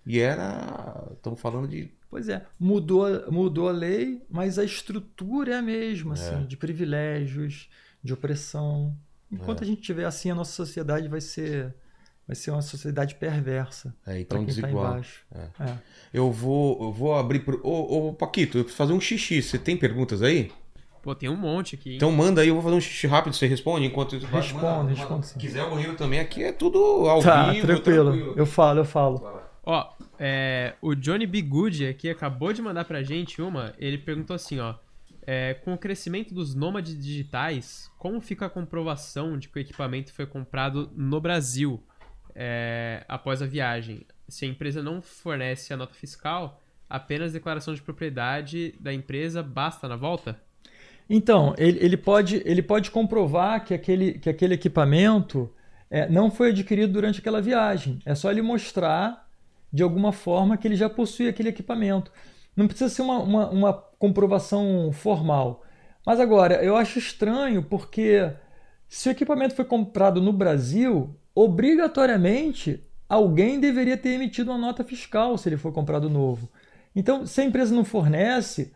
E era. Estamos falando de. Pois é, mudou, mudou a lei, mas a estrutura é a mesma, assim, É. de privilégios, de opressão. Enquanto É. a gente tiver assim, a nossa sociedade vai ser Vai ser uma sociedade perversa. É, então tá desigual. embaixo. É. É. Eu vou, eu vou abrir pro. Ô, ô, Paquito, eu preciso fazer um xixi. Você tem perguntas aí? Pô, tem um monte aqui. hein? Então manda aí, eu vou fazer um xixi rápido, você responde enquanto isso vai- Respondo, manda, respondo manda. sim. Se quiser o banheiro também, aqui é tudo ao Tá, vivo. tranquilo. Eu falo, eu falo. Ó, é, o Johnny B. Good aqui acabou de mandar pra gente uma. Ele perguntou assim, ó. é, com o crescimento dos nômades digitais, como fica a comprovação de que o equipamento foi comprado no Brasil é, após a viagem? Se a empresa não fornece a nota fiscal, apenas declaração de propriedade da empresa basta na volta? Então, ele, ele, pode, ele pode comprovar que aquele, que aquele equipamento é, não foi adquirido durante aquela viagem. É só ele mostrar, de alguma forma, que ele já possui aquele equipamento. Não precisa ser uma, uma, uma comprovação formal. Mas agora, eu acho estranho porque se o equipamento foi comprado no Brasil, obrigatoriamente alguém deveria ter emitido uma nota fiscal se ele for comprado novo. Então, se a empresa não fornece,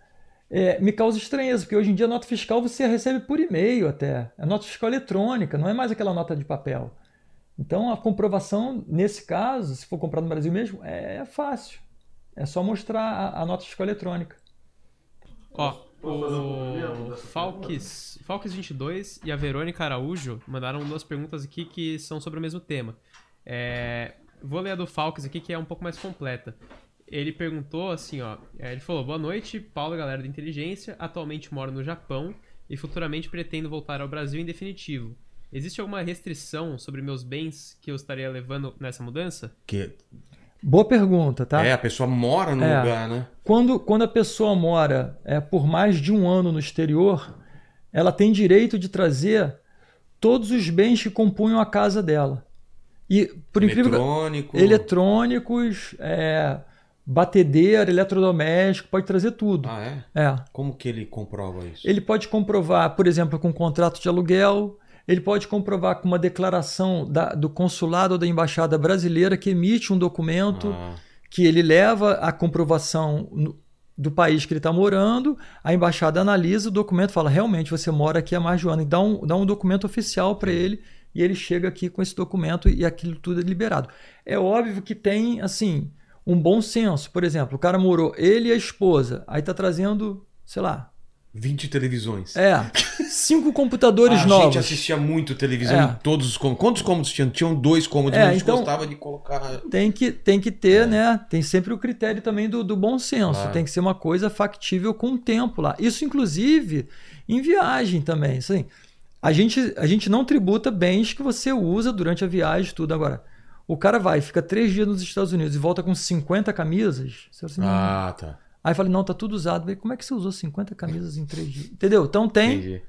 é, me causa estranheza, porque hoje em dia a nota fiscal você recebe por e-mail até. É nota fiscal eletrônica, não é mais aquela nota de papel. Então a comprovação, nesse caso, se for comprado no Brasil mesmo, é fácil. É só mostrar a, a nota fiscal eletrônica. Ó, O Falques, Falques 22 e a Verônica Araújo mandaram duas perguntas aqui que são sobre o mesmo tema. É, vou ler a do Falques aqui, que é um pouco mais completa. Ele perguntou assim, ó. é, Ele falou: Boa noite, Paulo, galera da inteligência. Atualmente moro no Japão e futuramente pretendo voltar ao Brasil em definitivo. Existe alguma restrição sobre meus bens que eu estaria levando nessa mudança? Que, Boa pergunta, tá? É, a pessoa mora no É. lugar, né? Quando, quando a pessoa mora é, por mais de um ano no exterior, ela tem direito de trazer todos os bens que compunham a casa dela. E, por incrível que Eletrônico. eletrônicos, é, batedeira, eletrodoméstico, pode trazer tudo. Ah, é? É. Como que ele comprova isso? Ele pode comprovar, por exemplo, com um contrato de aluguel, ele pode comprovar com uma declaração da- do consulado ou da embaixada brasileira que emite um documento Ah, que ele leva a comprovação no- do país que ele está morando, a embaixada analisa o documento fala: realmente você mora aqui há mais de um ano, e dá um, dá um documento oficial para ele, e ele chega aqui com esse documento e aquilo tudo é liberado. É óbvio que tem, assim, um bom senso. Por exemplo, o cara morou, ele e a esposa, aí está trazendo, sei lá, 20 televisões. é, cinco computadores a novos. gente assistia muito televisão É. em todos os cômodos. Quantos cômodos tinham? Tinham dois cômodos, É, mas a gente então- gostava de colocar. Tem que, tem que ter, né? Tem sempre o critério também do, do bom senso. Claro. Tem que ser uma coisa factível com o tempo lá. Isso, inclusive, em viagem também. Assim, a, gente, a gente não tributa bens que você usa durante a viagem e tudo. Agora, o cara vai, fica três dias nos Estados Unidos e volta com 50 camisas. Assim. Ah, tá. Aí fala, não, tá tudo usado. Falei, Como é que você usou 50 camisas em três dias? Entendeu? Então tem, Entendi.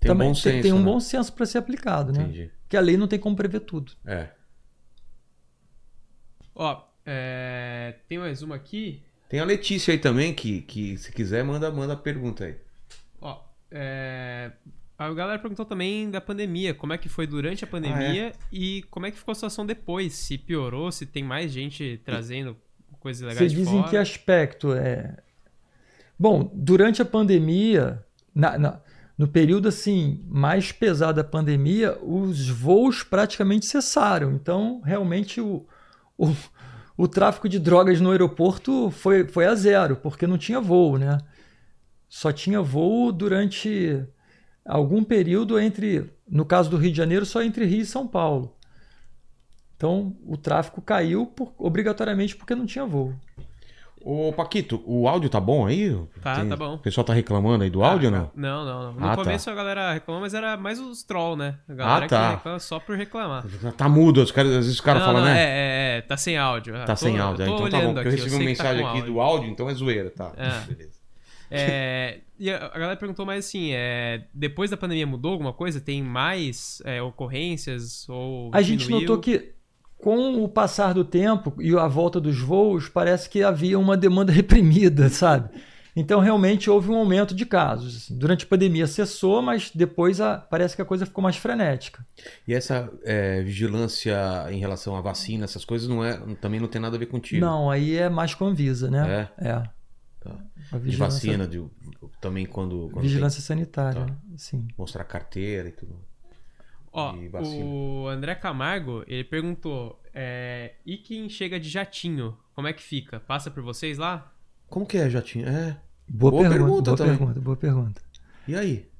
Tem também, um bom tem, senso. tem um né? bom senso para ser aplicado, né? Entendi. Porque a lei não tem como prever tudo. É. Ó, é, tem mais uma aqui. Tem a Letícia aí também, que, que se quiser, manda, manda a pergunta aí. Ó, é, a galera perguntou também da pandemia, como é que foi durante a pandemia e como é que ficou a situação depois, se piorou, se tem mais gente trazendo coisas legais Você de diz fora. em que aspecto? É... Bom, durante a pandemia, na- na- no período assim mais pesado da pandemia, os voos praticamente cessaram. Então, realmente, o, o, o tráfico de drogas no aeroporto foi, foi a zero, porque não tinha voo, né? Só tinha voo durante algum período entre, no caso do Rio de Janeiro, só entre Rio e São Paulo. Então, o tráfego caiu por- obrigatoriamente porque não tinha voo. Ô, Paquito, o áudio tá bom aí? Tá, tá bom. O pessoal tá reclamando aí do áudio ou não? Não, não, não. No Ah, tá. começo a galera reclamou, mas era mais os troll, né? A galera Ah, tá. que reclama só por reclamar. Tá mudo, os caras, às vezes os caras não, falam, não, né? É, é, é, tá sem áudio. Ah, Tá tô- sem áudio. tô Então tá bom, olhando porque eu aqui, recebi uma sei que tá mensagem com aqui áudio. do áudio, então é zoeira, tá? É. Beleza. É, e a galera perguntou mais assim, é, depois da pandemia mudou alguma coisa? Tem mais é, ocorrências ou A gente diminuiu? notou que com o passar do tempo e a volta dos voos, parece que havia uma demanda reprimida, sabe? Então realmente houve um aumento de casos. assim. Durante a pandemia cessou, mas depois a- parece que a coisa ficou mais frenética. E essa é, vigilância em relação à vacina, essas coisas, não é, também não tem nada a ver contigo. Não, aí é mais com a Anvisa, né? É? É. Tá. De vacina, de, também quando, quando vigilância sanitária, Tá. sim. tem mostrar carteira e tudo. Ó, e vacina. o André Camargo, ele perguntou: é, e quem chega de jatinho, como é que fica? Passa por vocês lá? Como que é, Jatinho? É. Boa, Boa pergunta, pergunta boa também. pergunta, boa pergunta. E aí?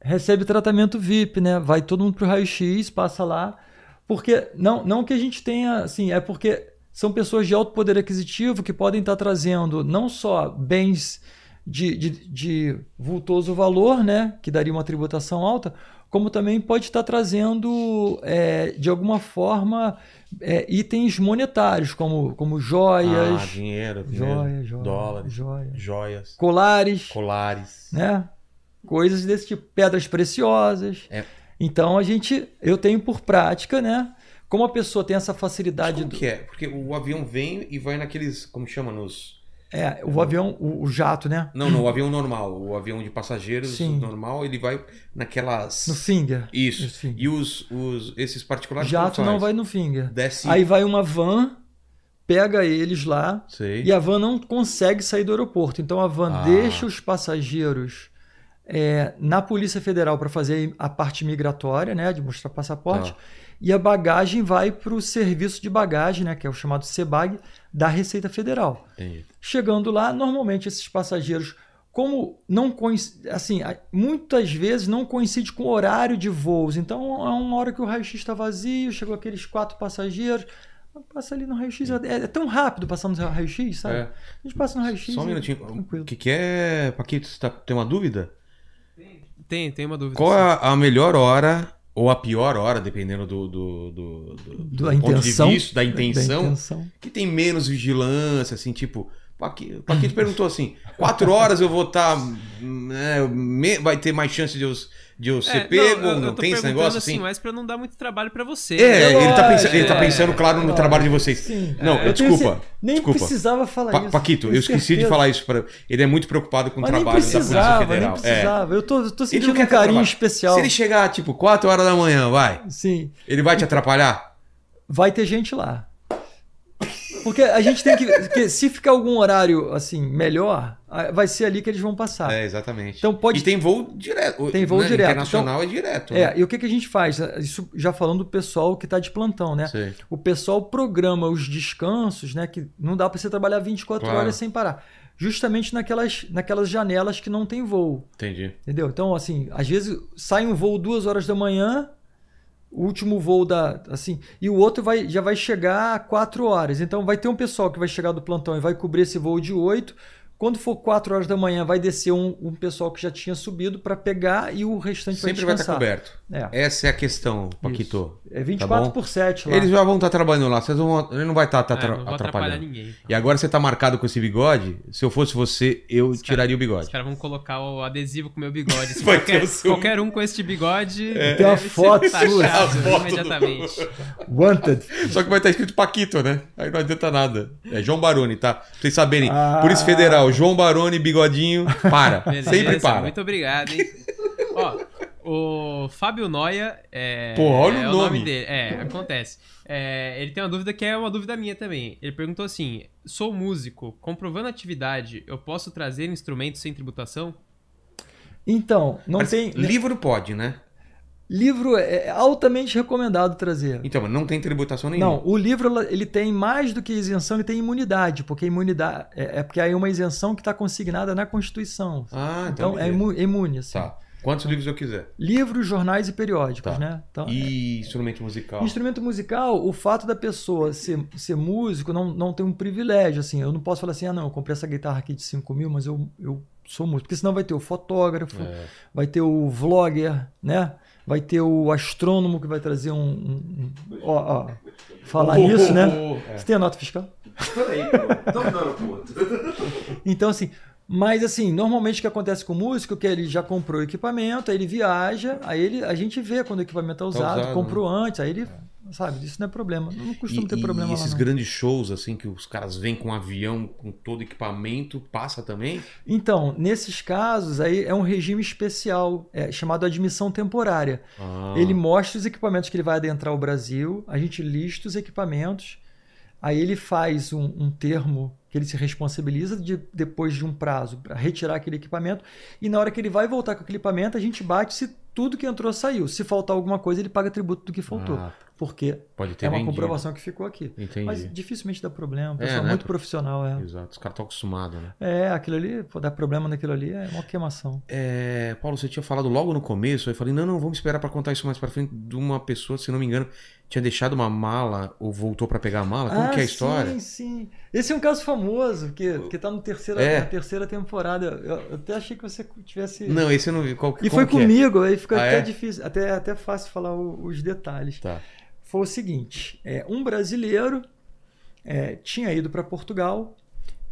recebe tratamento VIP, né? Vai todo mundo pro raio-x, passa lá. Porque não, não que a gente tenha, assim, é porque são pessoas de alto poder aquisitivo que podem estar trazendo não só bens de, de, de vultoso valor, né? Que daria uma tributação alta, como também pode estar trazendo, é, de alguma forma, é, itens monetários, como, como joias, Ah, dinheiro, dinheiro, joias, joias, dólares, joias, joias, colares, colares. né? Coisas desse tipo, pedras preciosas. É. Então a gente, eu tenho por prática, né? Como a pessoa tem essa facilidade Como do, que é? Porque o avião vem e vai naqueles, como chama, nos... é, o avião, o, o jato, né? Não, não, o avião normal, o avião de passageiros Sim. normal, ele vai naquelas... No finger. Isso. Finger. E os, os, esses particulares Jato não vai no finger. Desce... Aí vai uma van, pega eles lá Sei. e a van não consegue sair do aeroporto. Então a van Ah. deixa os passageiros é, na Polícia Federal para fazer a parte migratória, né? De mostrar passaporte. Tá. E a bagagem vai para o serviço de bagagem, né? Que é o chamado SEBAG da Receita Federal. Entendi. Chegando lá, normalmente esses passageiros, como não coincide, assim, muitas vezes não coincide com o horário de voos. Então, é uma hora que o raio-x está vazio, chegou aqueles quatro passageiros, passa ali no raio-x. É, é tão rápido passar no raio-x, sabe? É. A gente passa no raio-x. Só um e- minutinho. Tranquilo. O que, que é, Paquito? Você tá- tem uma dúvida? Tem, tem uma dúvida. Qual sim. é a, a melhor hora ou a pior hora, dependendo do, do, do, do- do Da ponto intenção. de vista, da intenção, Da intenção. que tem menos vigilância, assim, tipo. Paqui- Paquito perguntou assim: quatro horas eu vou estar. vai ter mais chance de eu, de eu ser É, pego? eu- Não, eu não tô tem esse negócio assim? mas pra não dar muito trabalho pra você. É, né? ele tá, pensando, ele tá é. pensando, claro, no trabalho de vocês. Sim. Não, Eu tenho desculpa. Nem desculpa. precisava falar Pa- isso. Paquito, eu esqueci de certeza. falar isso para ele. é muito preocupado com o Mas nem trabalho da Polícia precisava, nem Federal. É. precisava. Eu tô, eu tô sentindo um carinho especial. Se ele chegar, tipo, 4 horas da manhã, vai. Sim. Ele vai te atrapalhar? vai ter gente lá. Porque a gente tem que. porque se ficar algum horário assim melhor, vai ser ali que eles vão passar. É, exatamente. Então pode- E tem voo direto. Tem voo né? direto. Internacional é direto. É, né? e o que, que a gente faz? Isso já falando do pessoal que está de plantão, né? Sei. O pessoal programa os descansos, né? Que não dá para você trabalhar 24 Claro. horas sem parar. Justamente naquelas, naquelas janelas que não tem voo. Entendi. Entendeu? Então, assim, às vezes sai um voo duas horas da manhã, o último voo da. assim, e o outro vai, já vai chegar a quatro horas. Então vai ter um pessoal que vai chegar do plantão e vai cobrir esse voo de oito. Quando for quatro horas da manhã, vai descer um, um pessoal que já tinha subido para pegar e o restante Sempre vai vai estar descansar. coberto. É, Essa é a questão, Paquito. É 24 Tá por 7 lá. Eles já vão estar trabalhando lá. Vocês vão, ele não vai estar É, não vou atrapalhar atrapalhando. ninguém. E agora você tá marcado com esse bigode. Se eu fosse você, eu Os tiraria o Os bigode. caras vão colocar o adesivo com o meu bigode. Se Vai qualquer, o seu- qualquer um com este bigode. Tem uma foto sua. do- imediatamente. Wanted. Só que vai estar escrito Paquito, né? Aí não adianta nada. É João Baroni, tá? Pra vocês saberem. Ah. Polícia Federal, João Baroni, bigodinho, para. Beleza, Sempre para. Muito obrigado, hein? Ó, o Fábio Noia é, Pô, olha o é nome. dele. É, acontece. É, ele tem uma dúvida que é uma dúvida minha também. Ele perguntou assim: sou músico, comprovando atividade, eu posso trazer instrumentos sem tributação? Então, não Mas tem. Livro pode, né? Livro é altamente recomendado trazer. Então, mas não tem tributação nenhuma. Não, o livro ele tem mais do que isenção, ele tem imunidade, porque a imunidade é, é porque aí é uma isenção que está consignada na Constituição. Ah, então. Então é beleza. imu- é imune. Assim. Tá. Quantos livros eu quiser. Livros, jornais e periódicos, Tá. né? Então, E instrumento musical. Instrumento musical, o fato da pessoa ser, ser músico não, não tem um privilégio, assim. Eu não posso falar assim, ah, não, eu comprei essa guitarra aqui de 5 mil, mas eu, eu sou músico. Porque senão vai ter o fotógrafo, É. vai ter o vlogger, né? Vai ter o astrônomo que vai trazer um... um- um- ó, ó, falar nisso, né? É. Você tem a nota fiscal? Peraí, pô. Tô dando puto. Então, assim, mas assim, normalmente o que acontece com o músico é que ele já comprou o equipamento, aí ele viaja, aí ele, a gente vê quando o equipamento é usado, usado, comprou antes, aí ele, sabe, isso não é problema. Não costuma E, ter e problema lá, esses não. grandes shows, assim, que os caras vêm com um avião, com todo equipamento, passa também? Então, nesses casos, aí é um regime especial, é, chamado admissão temporária. Ah. Ele mostra os equipamentos que ele vai adentrar o Brasil, a gente lista os equipamentos, Aí ele faz um, um termo que ele se responsabiliza de, depois de um prazo para retirar aquele equipamento. E na hora que ele vai voltar com aquele equipamento, a gente bate se tudo que entrou saiu. Se faltar alguma coisa, ele paga tributo do que faltou. Ah, porque pode ter é uma vendido. comprovação que ficou aqui. Entendi. Mas dificilmente dá problema. O É, pessoal né? muito profissional, é. Exato, os caras estão acostumados, né? É, aquilo ali, pô, dar problema naquilo ali é uma queimação. É, Paulo, você tinha falado logo no começo, aí eu falei, não, não, vamos esperar pra contar isso mais pra frente, de uma pessoa, se não me engano, tinha deixado uma mala ou voltou pra pegar a mala. Como que é a história? Ah, Sim, sim. Esse é um caso famoso, que, que tá no terceira, É. na terceira temporada. Eu, eu até achei que você tivesse. Não, esse eu não vi. Qual, E foi é? comigo, aí ficou Ah, até é? difícil, até, até fácil falar o- os detalhes. Tá. Foi o seguinte: é, um brasileiro é, tinha ido para Portugal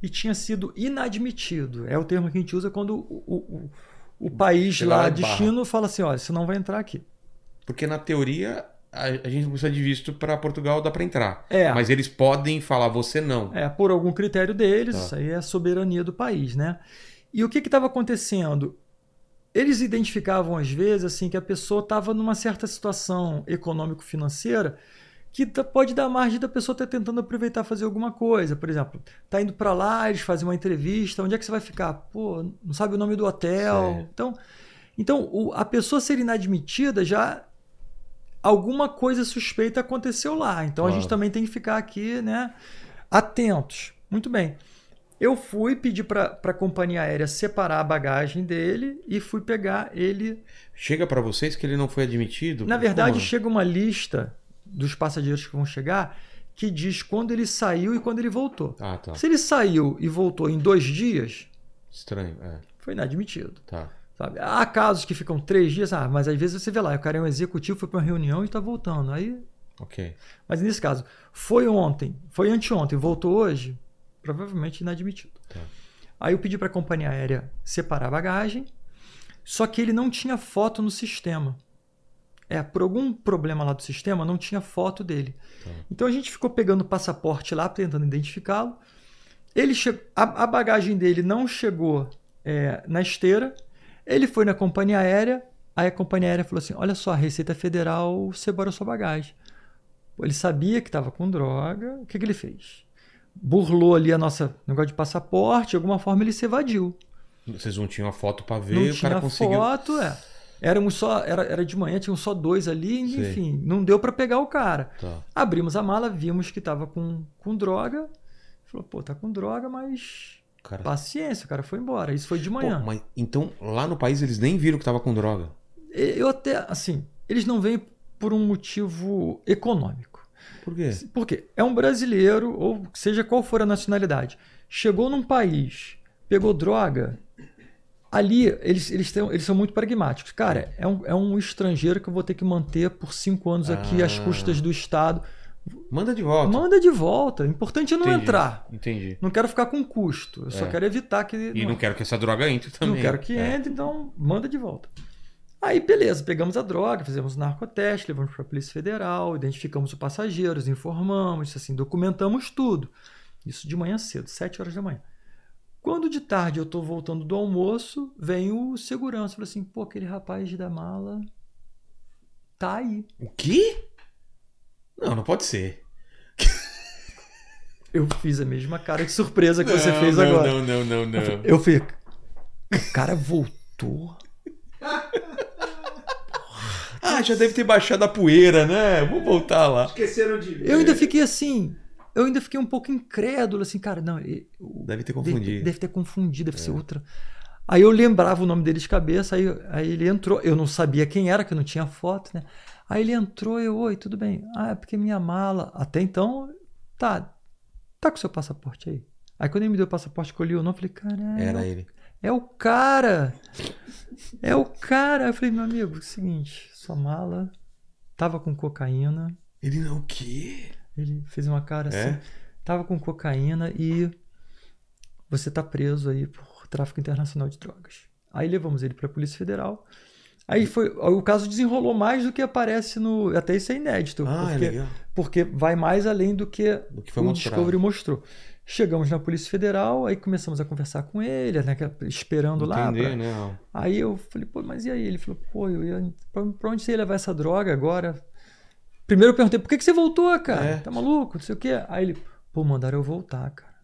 e tinha sido inadmitido. É o termo que a gente usa quando o, o, o- o país Chega lá lá, destino, fala assim: olha, você não vai entrar aqui. Porque na teoria a, a gente não precisa de visto pra Portugal, dá pra entrar. É. Mas eles podem falar, você não. É, por algum critério deles, Tá. isso aí é a soberania do país, né? E o que estava acontecendo? Eles identificavam às vezes assim que a pessoa estava numa certa situação econômico-financeira que tá- pode dar margem da pessoa estar tentando aproveitar fazer alguma coisa. Por exemplo, tá indo para lá, eles fazem uma entrevista, onde é que você vai ficar? Pô, não sabe o nome do hotel. Certo. Então, então o- a pessoa ser inadmitida já alguma coisa suspeita aconteceu lá. Então a Claro. gente também tem que ficar aqui, né, atentos. Muito bem. Eu fui pedir para a companhia aérea separar a bagagem dele e fui pegar ele. Chega pra vocês que ele não foi admitido? Na verdade, Como? chega uma lista dos passageiros que vão chegar que diz quando ele saiu e quando ele voltou. Ah, tá. Se ele saiu e voltou em dois dias, Estranho, é. foi inadmitido. Tá. Sabe? Há casos que ficam três dias, ah, mas às vezes você vê lá, o cara é um executivo, foi para uma reunião e está voltando. Aí, Ok. mas nesse caso, foi ontem, foi anteontem, voltou hoje, provavelmente inadmitido. Tá. Aí eu pedi para a companhia aérea separar a bagagem, só que ele não tinha foto no sistema. É, por algum problema lá do sistema, não tinha foto dele. Tá. Então a gente ficou pegando o passaporte lá, tentando identificá-lo. Ele che... a, a bagagem dele não chegou é, na esteira. Ele foi na companhia aérea. Aí a companhia aérea falou assim: Olha só, a Receita Federal separou sua bagagem. Ele sabia que estava com droga. O que, que ele fez? Burlou ali a nossa negócio de passaporte. De alguma forma ele se evadiu. Vocês não tinham a foto pra ver, não o tinha cara conseguiu. foto, é. Éramos só, era, era de manhã, tinham só dois ali, enfim, não deu para pegar o cara. Tá. Abrimos a mala, vimos que tava com, com droga. Falou, pô, tá com droga, mas Cara. paciência, o cara foi embora. Isso foi de Pô, manhã. mas então lá no país eles nem viram que tava com droga. Eu até, assim, eles não vêm por um motivo econômico. Por quê? Por quê? É um brasileiro, ou seja qual for a nacionalidade, chegou num país, pegou droga, ali eles, eles, têm, eles são muito pragmáticos. Cara, é um, é um estrangeiro que eu vou ter que manter por cinco anos aqui às Ah. custas do Estado. Manda de volta. Manda de volta. O importante é não Entendi. entrar. Entendi. Não quero ficar com custo. Eu só É. quero evitar que. E não quero que essa droga entre também. Não quero que É. entre, então manda de volta. Aí, beleza, pegamos a droga, fizemos o narcoteste, levamos para a Polícia Federal, identificamos os passageiros, informamos, assim, documentamos tudo. Isso de manhã cedo, 7 horas da manhã. Quando de tarde eu estou voltando do almoço, vem o segurança, fala assim, pô, aquele rapaz da mala tá aí. O quê? Não, não pode ser. Eu fiz a mesma cara de surpresa que você Não, fez não, agora. Não, não, não, não. Eu fui. O cara voltou. Ah, já deve ter baixado a poeira, né? Vou voltar lá. Esqueceram de ver. Eu ainda fiquei assim. Eu ainda fiquei um pouco incrédulo, assim, cara, não. o- Deve ter deve, confundido. deve ter confundido, deve ser outra. Aí eu lembrava o nome dele de cabeça, aí, aí ele entrou. Eu não sabia quem era, que eu não tinha foto, né? Aí ele entrou, eu, oi, tudo bem. Ah, é porque minha mala. Até então, tá. Tá com seu passaporte aí. Aí quando ele me deu o passaporte, que eu li o nome, falei, caralho. Era ele. É o cara! É o cara! Eu falei, meu amigo, é o seguinte, sua mala tava com cocaína. Ele não, o quê? Ele fez uma cara É? assim. Tava com cocaína e você tá preso aí por tráfico internacional de drogas. Aí levamos ele pra Polícia Federal. Aí foi, o caso desenrolou mais do que aparece no, até isso é inédito, Ah, é porque, legal. porque vai mais além do que Do que o mostrado. Discovery mostrou. Chegamos na Polícia Federal, aí começamos a conversar com ele, né, esperando lá. Entender, pra- né? Aí eu falei, pô, mas e aí? Ele falou, pô, eu ia. Pra, pra onde você ia levar essa droga agora? Primeiro eu perguntei, por que, que você voltou, cara? É. Tá maluco? Não sei o quê. Aí ele, Pô, mandaram eu voltar, cara.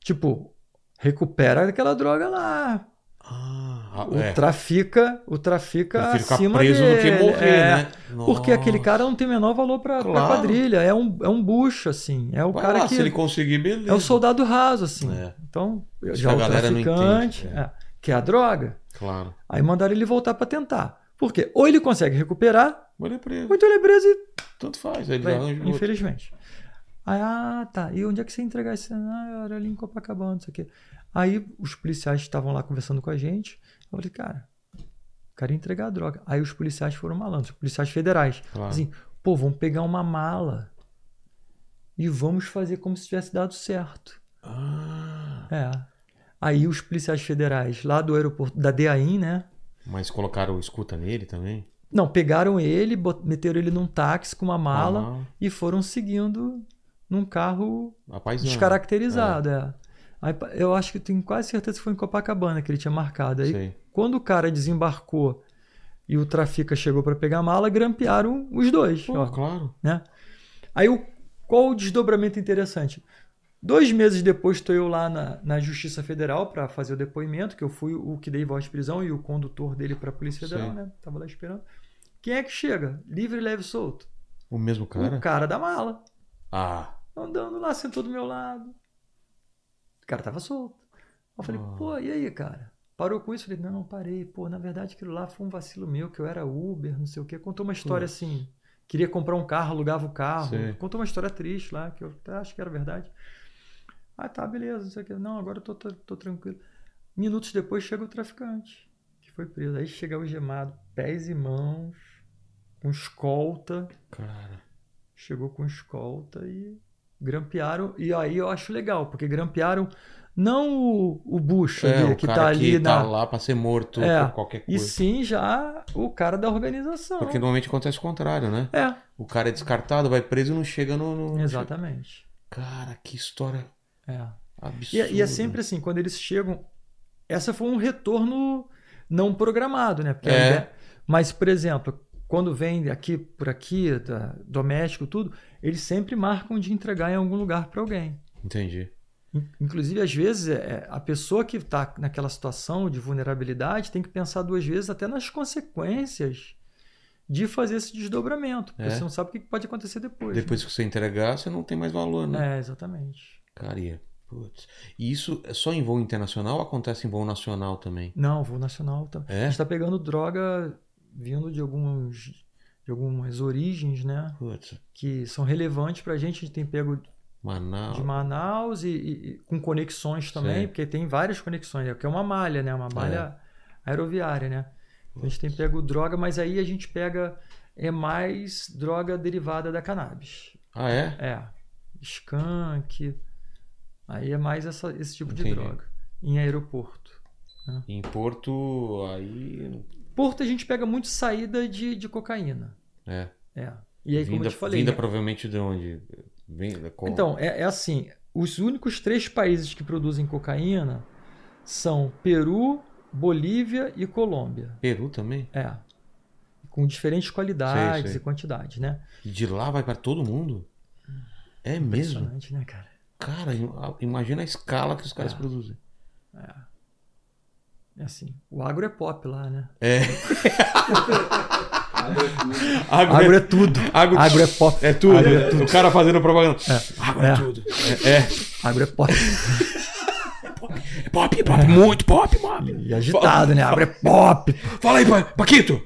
Tipo, recupera aquela droga lá. Ah, O é. trafica, o trafica ficar acima preso dele. do que morrer, é, né? Porque aquele cara não tem o menor valor pra, pra Claro. quadrilha. É um, é um bucho, assim. É o Vai cara lá, que. se ele conseguir, beleza. É o soldado raso, assim. É. Então, Isso já a o traficante, entende, é. é, que é a droga. Claro. Aí mandaram ele voltar pra tentar. Por quê? Ou ele consegue recuperar, Mas ele é preso. ou então ele é preso e Tanto faz. Ele arranja infelizmente. Aí, ah, tá. E onde é que você ia entregar esse? Ah, era ali em Copacabana, não sei o quê. Aí os policiais estavam lá conversando com a gente. Eu falei, cara, o cara ia entregar a droga. Aí os policiais foram malandros, os policiais federais. Claro. Assim, pô, vamos pegar uma mala e vamos fazer como se tivesse dado certo. Ah, É. Aí os policiais federais lá do aeroporto da DAIN, né? mas colocaram escuta nele também? Não, pegaram ele, meteram ele num táxi com uma mala Ah, e foram seguindo num carro descaracterizado. É. Aí, eu acho que tenho quase certeza que foi em Copacabana que ele tinha marcado. Aí, Sei. quando o cara desembarcou e o trafica chegou para pegar a mala, grampearam os dois. Pô, ó, claro. né? Aí, o, qual o desdobramento interessante? Dois meses depois, estou eu lá na, na Justiça Federal para fazer o depoimento, que eu fui o que dei voz de prisão e o condutor dele para a Polícia Federal, Sim. né? Tava lá esperando. Quem é que chega? Livre, leve e solto. O mesmo cara? O cara da mala. Ah, Andando lá, sentou do meu lado. O cara tava solto. Eu falei, Ah. pô, e aí, cara? Parou com isso? Eu falei, não, não parei. Pô, na verdade aquilo lá foi um vacilo meu, que eu era Uber, não sei o quê. Contou uma história Putz. assim. Queria comprar um carro, alugava o carro. Sei. Contou uma história triste lá, que eu até acho que era verdade. Ah, tá, beleza, não sei o quê. Não, agora eu tô, tô, tô tranquilo. Minutos depois chega o traficante, que foi preso. Aí chega o gemado, pés e mãos, com escolta cara. chegou com escolta e grampearam. E aí eu acho legal, porque grampearam não o, o bucho É, ali, o que cara tá ali que na. tá lá pra ser morto É, por qualquer E coisa. sim já o cara da organização. Porque normalmente acontece o contrário, né? É, O cara é descartado, vai preso e não chega no. no- exatamente. Cara, que história É. E, absurda. é- e é sempre assim, quando eles chegam. Essa foi um retorno não programado, né? Porque É. ideia- Mas, por exemplo, quando vem aqui por aqui, da- doméstico, tudo, eles sempre marcam de entregar em algum lugar para alguém. Entendi. In- Inclusive, às vezes, é, a pessoa que está naquela situação de vulnerabilidade tem que pensar duas vezes até nas consequências de fazer esse desdobramento. Porque É. você não sabe o que pode acontecer depois. Depois que você entregar, você não tem mais valor, né? né? É, exatamente. Cara, e é- putz. E isso é só em voo internacional ou acontece em voo nacional também? Não, voo nacional. Tá... A É? gente está pegando droga vindo de, alguns, de algumas origens, né? Putz, Que são relevantes para a gente. A gente tem pego Manaus. de Manaus e, e- com conexões também, Sei. porque tem várias conexões, é que é uma malha, né? Uma malha aeroviária, né? Então, a gente tem pego droga, mas aí a gente pega é mais droga derivada da cannabis. Ah, é? É, skunk, aí é mais essa, esse tipo Entendi. de droga em aeroporto. Em Porto, aí. Porto a gente pega muito saída de, de cocaína. É. É. E aí, como vinda, eu te falei, vinda né? provavelmente de onde? Vem, da qual- Então, é, é assim: os únicos três países que produzem cocaína são Peru, Bolívia e Colômbia. Peru também? É. Com diferentes qualidades Sei, sei. e quantidades, né? E de lá vai pra todo mundo? É mesmo? Impressionante, né, cara? Cara, im- imagina a escala que os caras É. produzem. É assim. O agro é pop lá, né? É. Agro Agro é tudo. Agro- Agro é pop. É tudo. Agro é tudo. O cara fazendo propaganda. Água é, É. tudo. É, é. Agro é pop. É pop, pop, muito pop, pop. E agitado, né? Agro é pop. Fala aí, Pa- Paquito.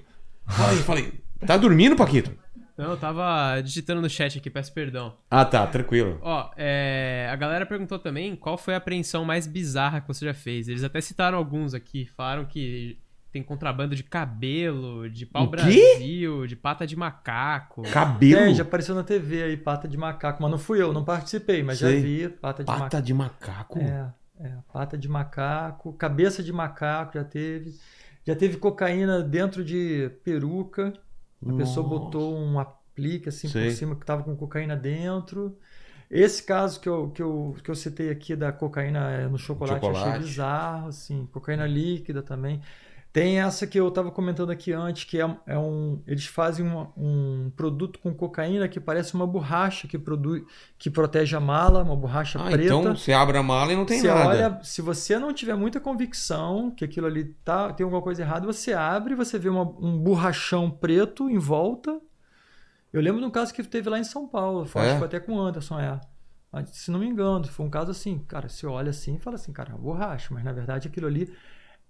Fala aí, fala aí. Tá dormindo, Paquito? Não, eu tava digitando no chat aqui, peço perdão. Ah, tá, tranquilo. Ó, é, a galera perguntou também qual foi a apreensão mais bizarra que você já fez. Eles até citaram alguns aqui. Falaram que tem contrabando de cabelo, de O pau quê? Brasil, de pata de macaco. Cabelo. É, já apareceu na TV aí, pata de macaco. Mas não fui eu, não participei, mas Sei. já vi pata de Pata macaco. de macaco. É, é, pata de macaco, cabeça de macaco já teve. Já teve cocaína dentro de peruca. A pessoa botou um aplique assim Sei. por cima que tava com cocaína dentro. Esse caso que eu, que eu, que eu citei aqui da cocaína é, no chocolate, eu Chocolate. achei bizarro, assim. Cocaína líquida também. Tem essa que eu estava comentando aqui antes, que é, é um. Eles fazem um, um, produto com cocaína que parece uma borracha que, produz, que protege a mala, uma borracha ah, preta. Então você abre a mala e não tem você nada. Olha, se você não tiver muita convicção que aquilo ali tá, tem alguma coisa errada, você abre, você vê uma, um borrachão preto em volta. Eu lembro de um caso que teve lá em São Paulo, foi, É? acho que foi até com o Anderson, é. Se não me engano, foi um caso assim, cara, você olha assim e fala assim, cara, é uma borracha, mas na verdade aquilo ali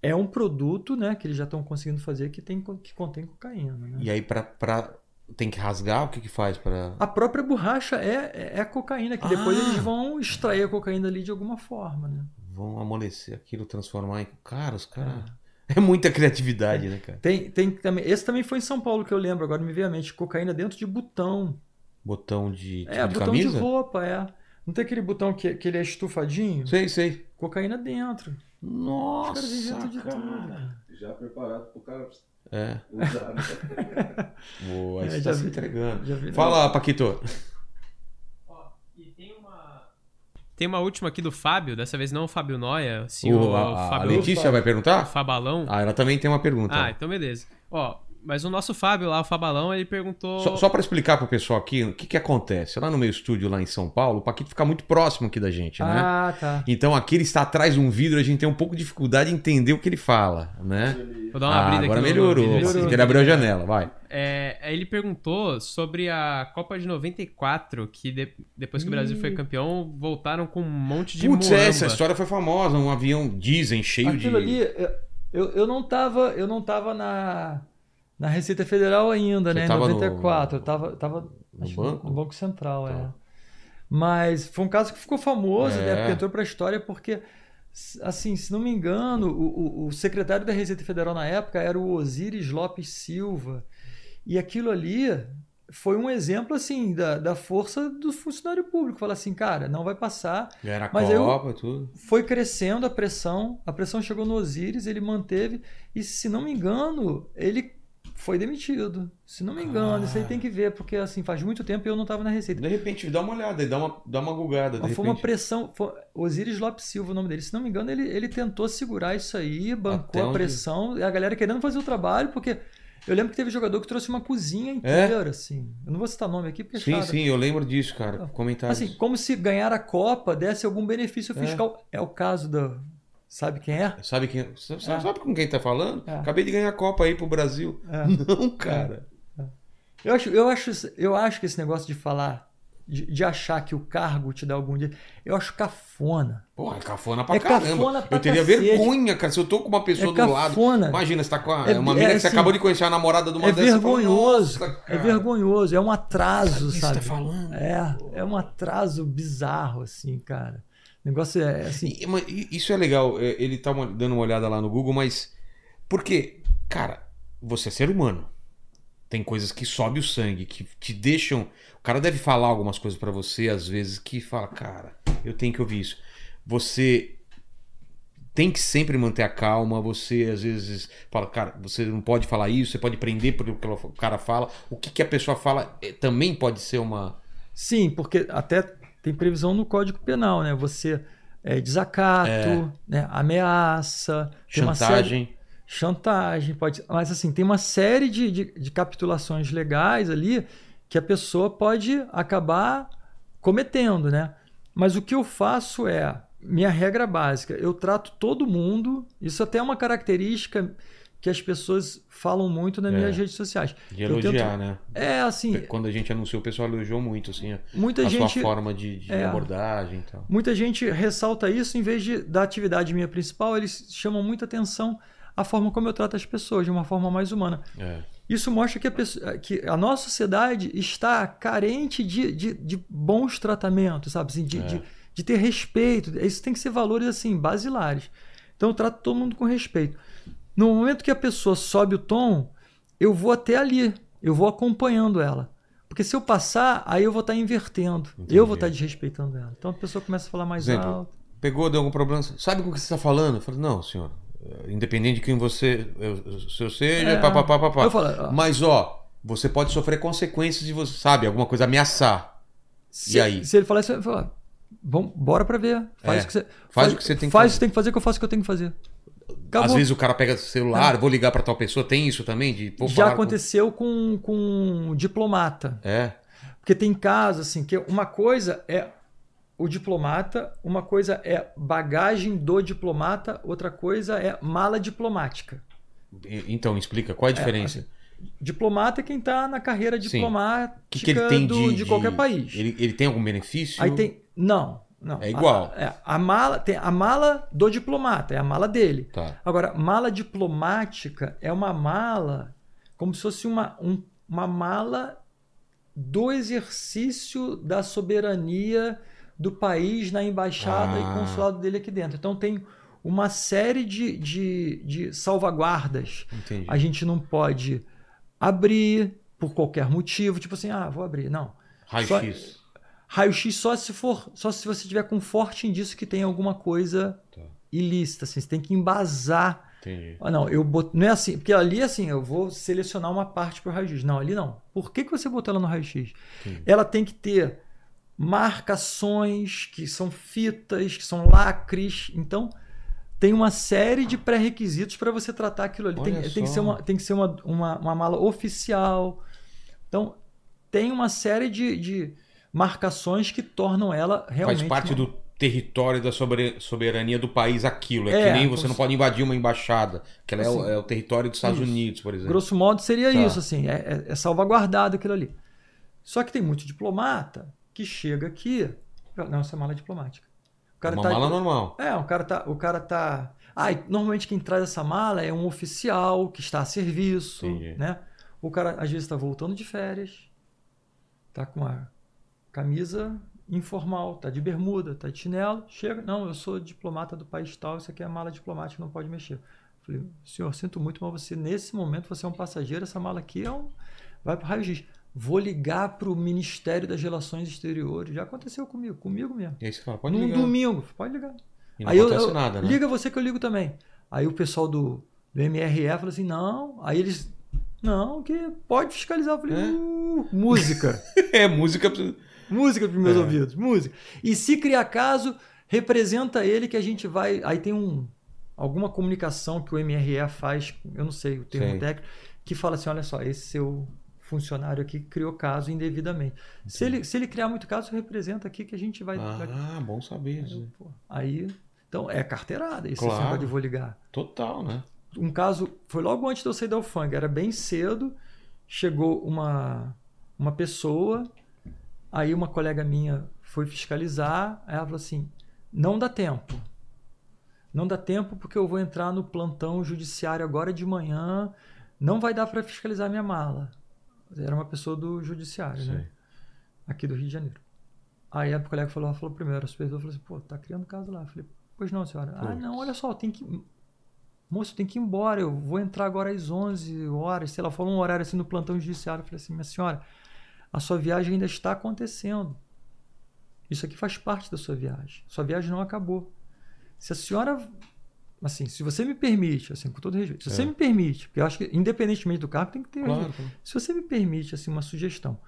é um produto, né, que eles já estão conseguindo fazer que, tem, que contém cocaína, né? E aí pra, pra... tem que rasgar? O que que faz pra... A própria borracha é, é, é cocaína, que depois Ah! eles vão extrair a cocaína ali de alguma forma, né? Vão amolecer aquilo, transformar em... Cara, os caras... Ah. É muita criatividade, né, cara? Tem, tem também, esse também foi em São Paulo que eu lembro, agora me veio à mente, cocaína dentro de botão. Botão de, tipo é, de botão camisa? de roupa, é. Não tem aquele botão que, que ele é estufadinho? Sei, sei. Cocaína dentro. Os Nossa, caras inventam de cara. tudo. Já preparado pro cara É. usar. né? Boa, É, já tá se vi- entregando. já vi- Fala, Paquito. Ó, e tem uma. Tem uma última aqui do Fábio, dessa vez não o Fábio Noia, sim O- o, a, a Fábio Letícia vai perguntar? Fabalão. Ah, ela também tem uma pergunta. Ah, então beleza. Ó, mas o nosso Fábio lá, o Fabalão, ele perguntou. Só, só para explicar pro pessoal aqui o que, que acontece. Lá no meu estúdio, lá em São Paulo, o Paquito fica muito próximo aqui da gente, né? Ah, tá. Então aqui ele está atrás de um vidro, a gente tem um pouco de dificuldade em entender o que ele fala, né? Vou dar uma Ah, abrida agora aqui no- melhorou. no- Melhorou. Ele abriu a janela, vai. É, aí ele perguntou sobre a Copa de 94, que de- depois que o Brasil foi campeão, voltaram com um monte de Putz, muamba. essa história foi famosa. Um avião, dizem, cheio Aquilo de. ali, eu, eu não tava, eu não tava na, na Receita Federal ainda, Você né? Em tava no- 94. Eu tava, tava no acho banco? no Banco Central, Tá. é. Mas foi um caso que ficou famoso, É. né? Porque entrou pra história porque, assim, se não me engano, o, o- secretário da Receita Federal na época era o Osiris Lopes Silva. E aquilo ali foi um exemplo, assim, da, da força do funcionário público. Falar assim, cara, não vai passar. Era a Mas eu- Copa e tudo. Foi crescendo a pressão, a pressão chegou no Osiris, ele manteve, e se não me engano, ele foi demitido. Se não me engano, isso aí tem que ver, porque assim, faz muito tempo e eu não estava na Receita. De repente, dá uma olhada, dá uma, dá uma gugada. De Mas foi uma repente. pressão. Foi, Osiris Lopes Silva, o nome dele. Se não me engano, ele, ele tentou segurar isso aí, bancou a onde- pressão, e a galera querendo fazer o trabalho, porque eu lembro que teve jogador que trouxe uma cozinha inteira, assim. Eu não vou citar nome aqui, porque é Sim, chato. sim, eu lembro disso, cara. Comentários. Assim, como se ganhar a Copa desse algum benefício É. fiscal. É, o caso da. Sabe quem é? Sabe quem. Você É. sabe com quem tá falando? É. Acabei de ganhar a Copa aí pro Brasil. É. Não, cara. Eu acho, eu, acho, eu acho que esse negócio de falar, de, de achar que o cargo te dá algum dia, eu acho cafona. Porra, é cafona pra É caramba. cafona pra eu teria cacete. vergonha, cara. Se eu tô com uma pessoa É do lado. cafona. Imagina, você tá com a, É- uma é menina que você assim, acabou de conhecer a namorada de uma É fala, vergonhoso. "Nossa, É vergonhoso, é um atraso, que você sabe? tá falando? É, é um atraso bizarro, assim, cara. O negócio é assim. Mas i- Isso é legal, é, ele tá dando uma olhada lá no Google, mas. Porque, cara, você é ser humano. Tem coisas que sobe o sangue, que te deixam. O cara deve falar algumas coisas pra você, às vezes, que fala, cara, eu tenho que ouvir isso. Você tem que sempre manter a calma, você às vezes fala, cara, você não pode falar isso, você pode prender porque o cara fala. O que, que a pessoa fala eh, também pode ser uma. Sim, porque até tem previsão no Código Penal, né? Você é, desacato, né? ameaça, uma série- Chantagem. chantagem, pode. Mas assim, tem uma série de, de, de capitulações legais ali que a pessoa pode acabar cometendo, né? Mas o que eu faço é minha regra básica. Eu trato todo mundo. Isso até é uma característica que as pessoas falam muito nas É. minhas redes sociais. De Eu elogiar, tento- né? É assim, Quando a gente anunciou, o pessoal elogiou muito, assim, a, muita a gente sua forma de, de é. abordagem e tal. Muita gente ressalta isso em vez de, da atividade minha principal, eles chamam muita atenção à forma como eu trato as pessoas, de uma forma mais humana. É. Isso mostra que a, pessoa- que a nossa sociedade está carente de, de, de bons tratamentos, sabe? Assim, de, É. de, de ter respeito. Isso tem que ser valores assim, basilares. Então eu trato todo mundo com respeito. No momento que a pessoa sobe o tom, eu vou até ali, eu vou acompanhando ela. Porque se eu passar, aí eu vou estar invertendo. Entendi. Eu vou estar desrespeitando ela. Então a pessoa começa a falar mais Exemplo, alto. Pegou, deu algum problema? Sabe com o que você está falando? Eu falei, não, senhor. é, Independente de quem você eu, se eu seja, É. pá, pá, pá, pá, pá. Eu falo. Mas, ó, você pode sofrer consequências de você, sabe? Alguma coisa, ameaçar. Se, E aí? Se ele falar isso, eu falo, Vamos, bora pra ver. Faz É. o que você, Faz o que você tem que faz fazer. o que você tem que fazer, que eu faço o que eu tenho que fazer. Acabou. Às vezes o cara pega o celular, vou ligar pra tal pessoa, tem isso também? De, Já com- aconteceu com, com um diplomata. É. Porque tem casos assim, que uma coisa é o diplomata, uma coisa é bagagem do diplomata, outra coisa é mala diplomática. Então, explica, qual é a diferença? Diplomata é quem está na carreira diplomática que, que do- de, de qualquer país. Ele, ele tem algum benefício? Aí tem. Não, não. É igual. A, é, a mala tem a mala do diplomata, é a mala dele. Tá. Agora, mala diplomática é uma mala como se fosse uma, um- uma mala do exercício da soberania do país na embaixada Ah. e consulado dele aqui dentro. Então tem uma série de, de, de salvaguardas. Entendi. A gente não pode abrir por qualquer motivo, tipo assim, ah, vou abrir. Não. Raio-X. Raio-X só se for, só se você tiver com forte indício que tem alguma coisa Tá. ilícita, assim, você tem que embasar. Entendi. Ah, não, eu bot... não é assim, porque ali assim, eu vou selecionar uma parte para o raio-x. Não, ali não. Por que, que você botou ela no raio-x? Ela tem que ter marcações que são fitas, que são lacres. Então, tem uma série de pré-requisitos para você tratar aquilo ali. Tem, tem que ser, uma, tem que ser uma, uma, uma mala oficial. Então, tem uma série de, de marcações que tornam ela realmente. Faz parte uma- do território da sobera- soberania do país aquilo. É, É, que nem você não pode invadir uma embaixada, que ela é, o, Assim, é o território dos Estados isso. Unidos, por exemplo. Grosso modo, seria Tá. isso, assim, é, é- é salvaguardado aquilo ali. Só que tem muito diplomata que chega aqui. Não, essa é mala diplomática. O É uma tá- mala normal. É, o cara tá. O cara tá. Ah, normalmente quem traz essa mala é um oficial que está a serviço. Entendi. Né? O cara às vezes está voltando de férias, tá com uma camisa informal, tá de bermuda, tá de chinelo, chega, não, eu sou diplomata do país tal, isso aqui é mala diplomática, não pode mexer. Falei, senhor, sinto muito, mas você, nesse momento, você é um passageiro, essa mala aqui é um. Vai pro raio-x. Vou ligar pro Ministério das Relações Exteriores. Já aconteceu comigo, comigo mesmo. E aí você fala, pode Num ligar. domingo, pode ligar. E não Aí eu- acontece eu- nada, né? Liga você que eu ligo também. Aí o pessoal do, do MRE falou assim: não. Aí eles. Não, que pode fiscalizar. Eu falei: É? "Uh, música. É, música... música para meus É. ouvidos. Música. E se criar caso, representa ele que a gente vai. Aí tem um alguma comunicação que o MRE faz, eu não sei o termo Sei. técnico, que fala assim: olha só, esse seu funcionário aqui criou caso indevidamente. Se ele, se ele criar muito caso, representa aqui que a gente vai. vai- Ah, bom saber. Aí, pô, aí, então é carteirada isso Claro. negócio de vou ligar. Total, né? Um caso foi logo antes de eu sair da alfândega, era bem cedo. Chegou uma uma pessoa, aí uma colega minha foi fiscalizar, ela falou assim: "Não dá tempo. Não dá tempo porque eu vou entrar no plantão judiciário agora de manhã, não vai dar para fiscalizar minha mala". Era uma pessoa do judiciário, né? Sei. aqui do Rio de Janeiro. Aí a colega falou, ela falou primeiro, a supervisora falou assim, pô, tá criando caso lá. Eu falei, pois não, senhora. Ah, não, olha só, tem que... Moço, tem que ir embora, eu vou entrar agora às 11 horas. Se ela falou um horário assim no plantão judiciário, eu falei assim, minha senhora, a sua viagem ainda está acontecendo. Isso aqui faz parte da sua viagem. Sua viagem não acabou. Se a senhora... Assim, se você me permite, assim, com todo respeito, se É. você me permite, porque eu acho que independentemente do cargo tem que ter Claro. se você me permite assim uma sugestão,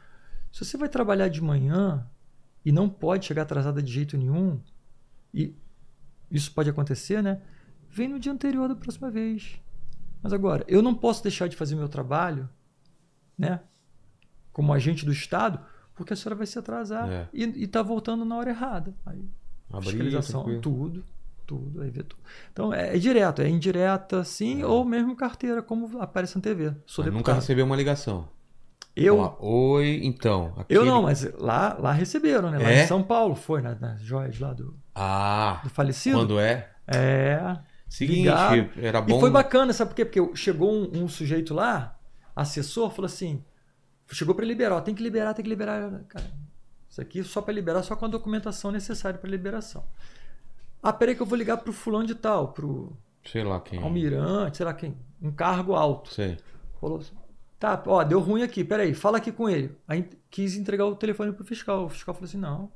se você vai trabalhar de manhã e não pode chegar atrasada de jeito nenhum, e isso pode acontecer, né? Vem no dia anterior da próxima vez. Mas agora, eu não posso deixar de fazer meu trabalho, né? Como agente do Estado, porque a senhora vai se atrasar É. e, está voltando na hora errada. Aí, Abrir, fiscalização, tranquilo. tudo, tudo, aí vê tudo. Então é, é direto, é indireta, sim, É. ou mesmo carteira, como aparece na TV. Sou nunca recebeu uma ligação. Eu, Falar, Oi, então. eu aquele- não, mas lá, lá receberam, né? Lá É? em São Paulo, foi, na- nas joias lá do, Ah, do falecido. quando é? É. Seguinte, Ligaram. era bom. E foi bacana, sabe por quê? Porque chegou um, um sujeito lá, assessor, falou assim: chegou para liberar, ó, tem que liberar, tem que liberar. Cara, isso aqui só para liberar, só com a documentação necessária para liberação. Ah, peraí que eu vou ligar pro fulano de tal, pro Sei lá quem. almirante, sei lá quem, um cargo alto. Sei. Falou assim, tá, ó, deu ruim aqui, peraí, fala aqui com ele. Aí quis entregar o telefone pro fiscal. O fiscal falou assim: não.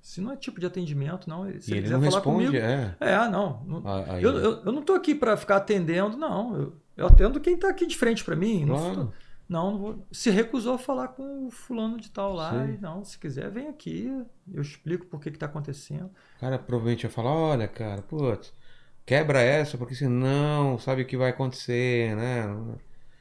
Isso não é tipo de atendimento, não. Se ele ele quiser não falar responde, comigo. é. É, ah, não. não- Ah, aí- eu, eu, eu não tô aqui para ficar atendendo, não. Eu, eu atendo quem tá aqui de frente para mim. Não, Claro. tô- não, não vou. Se recusou a falar com o fulano de tal lá. E, não, se quiser, vem aqui. Eu explico por que que tá acontecendo. O cara provavelmente ia falar, olha, cara, putz, quebra essa, porque senão sabe o que vai acontecer, né?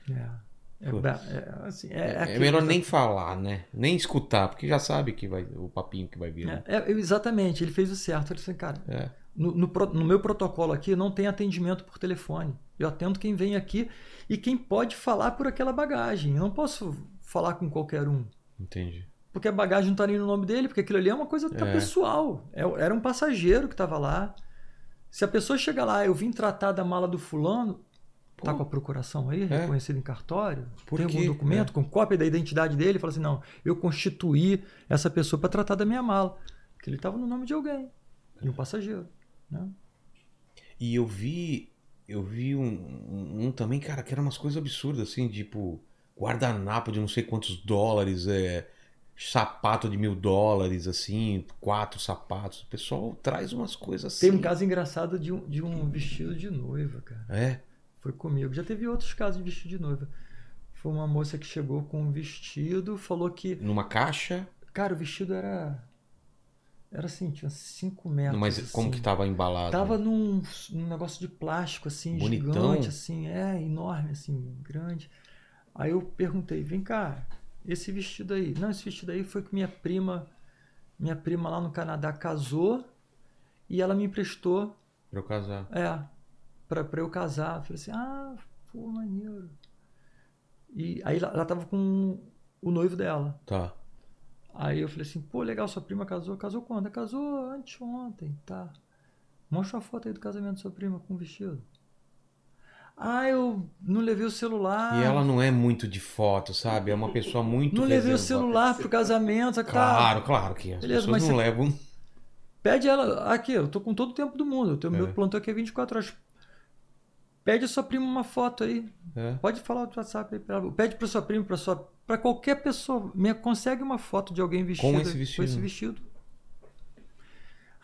É. É, é, assim, é, É, aquilo melhor nem falar, né? Nem escutar, porque já sabe que vai o papinho que vai vir. né? É, é, exatamente, ele fez o certo. Ele disse, assim, cara, É. no, no no meu protocolo aqui não tem atendimento por telefone. Eu atendo quem vem aqui e quem pode falar por aquela bagagem. Eu não posso falar com qualquer um. Entendi. Porque a bagagem não está nem no nome dele, porque aquilo ali é uma coisa tá É. pessoal. É- era um passageiro que estava lá. Se a pessoa chega lá, eu vim tratar da mala do fulano, tá Pô. com a procuração aí, É. reconhecido em cartório, Por tem quê? algum documento É. com cópia da identidade dele, fala assim, não, eu constituí essa pessoa para tratar da minha mala. Porque ele estava no nome de alguém, de um passageiro. Né? E eu vi. Eu vi um, um, um também, cara, que eram umas coisas absurdas, assim, tipo, guardanapo de não sei quantos dólares, é, sapato de mil dólares, assim, quatro sapatos. O pessoal traz umas coisas assim. Tem um caso engraçado de um, de um vestido de noiva, cara. É. Foi comigo. Já teve outros casos de vestido de noiva. Foi uma moça que chegou com um vestido, falou que Numa caixa, Cara, o vestido era. Era assim, tinha 5 metros. mas como assim. que tava embalado? Tava num, num negócio de plástico, assim, Bonitão. gigante, assim, é, enorme, assim, grande. Aí eu perguntei, vem cá, esse vestido aí. Não, esse vestido aí foi que minha prima, minha prima lá no Canadá casou e ela me emprestou, Pra eu casar. é, pra, pra eu casar. Eu falei assim, ah, pô, maneiro. E aí ela, ela tava com o noivo dela. Tá. Aí eu falei assim, pô, legal, sua prima casou. Casou quando? Casou anteontem, tá. Mostra a foto aí do casamento da sua prima com o vestido. Ah, eu não levei o celular. E ela não é muito de foto, sabe? É uma pessoa muito Não levei o celular pro casamento. Tá, Claro, claro que as Beleza, pessoas mas não levam. Pede ela. Aqui, eu tô com todo o tempo do mundo. O teu- É. meu plantão aqui é 24 horas. Pede a sua prima uma foto aí. É. Pode falar do WhatsApp aí pra ela. Pede pra sua prima, pra sua. Pra qualquer pessoa. Me consegue uma foto de alguém vestido. esse vestido. Com esse vestido.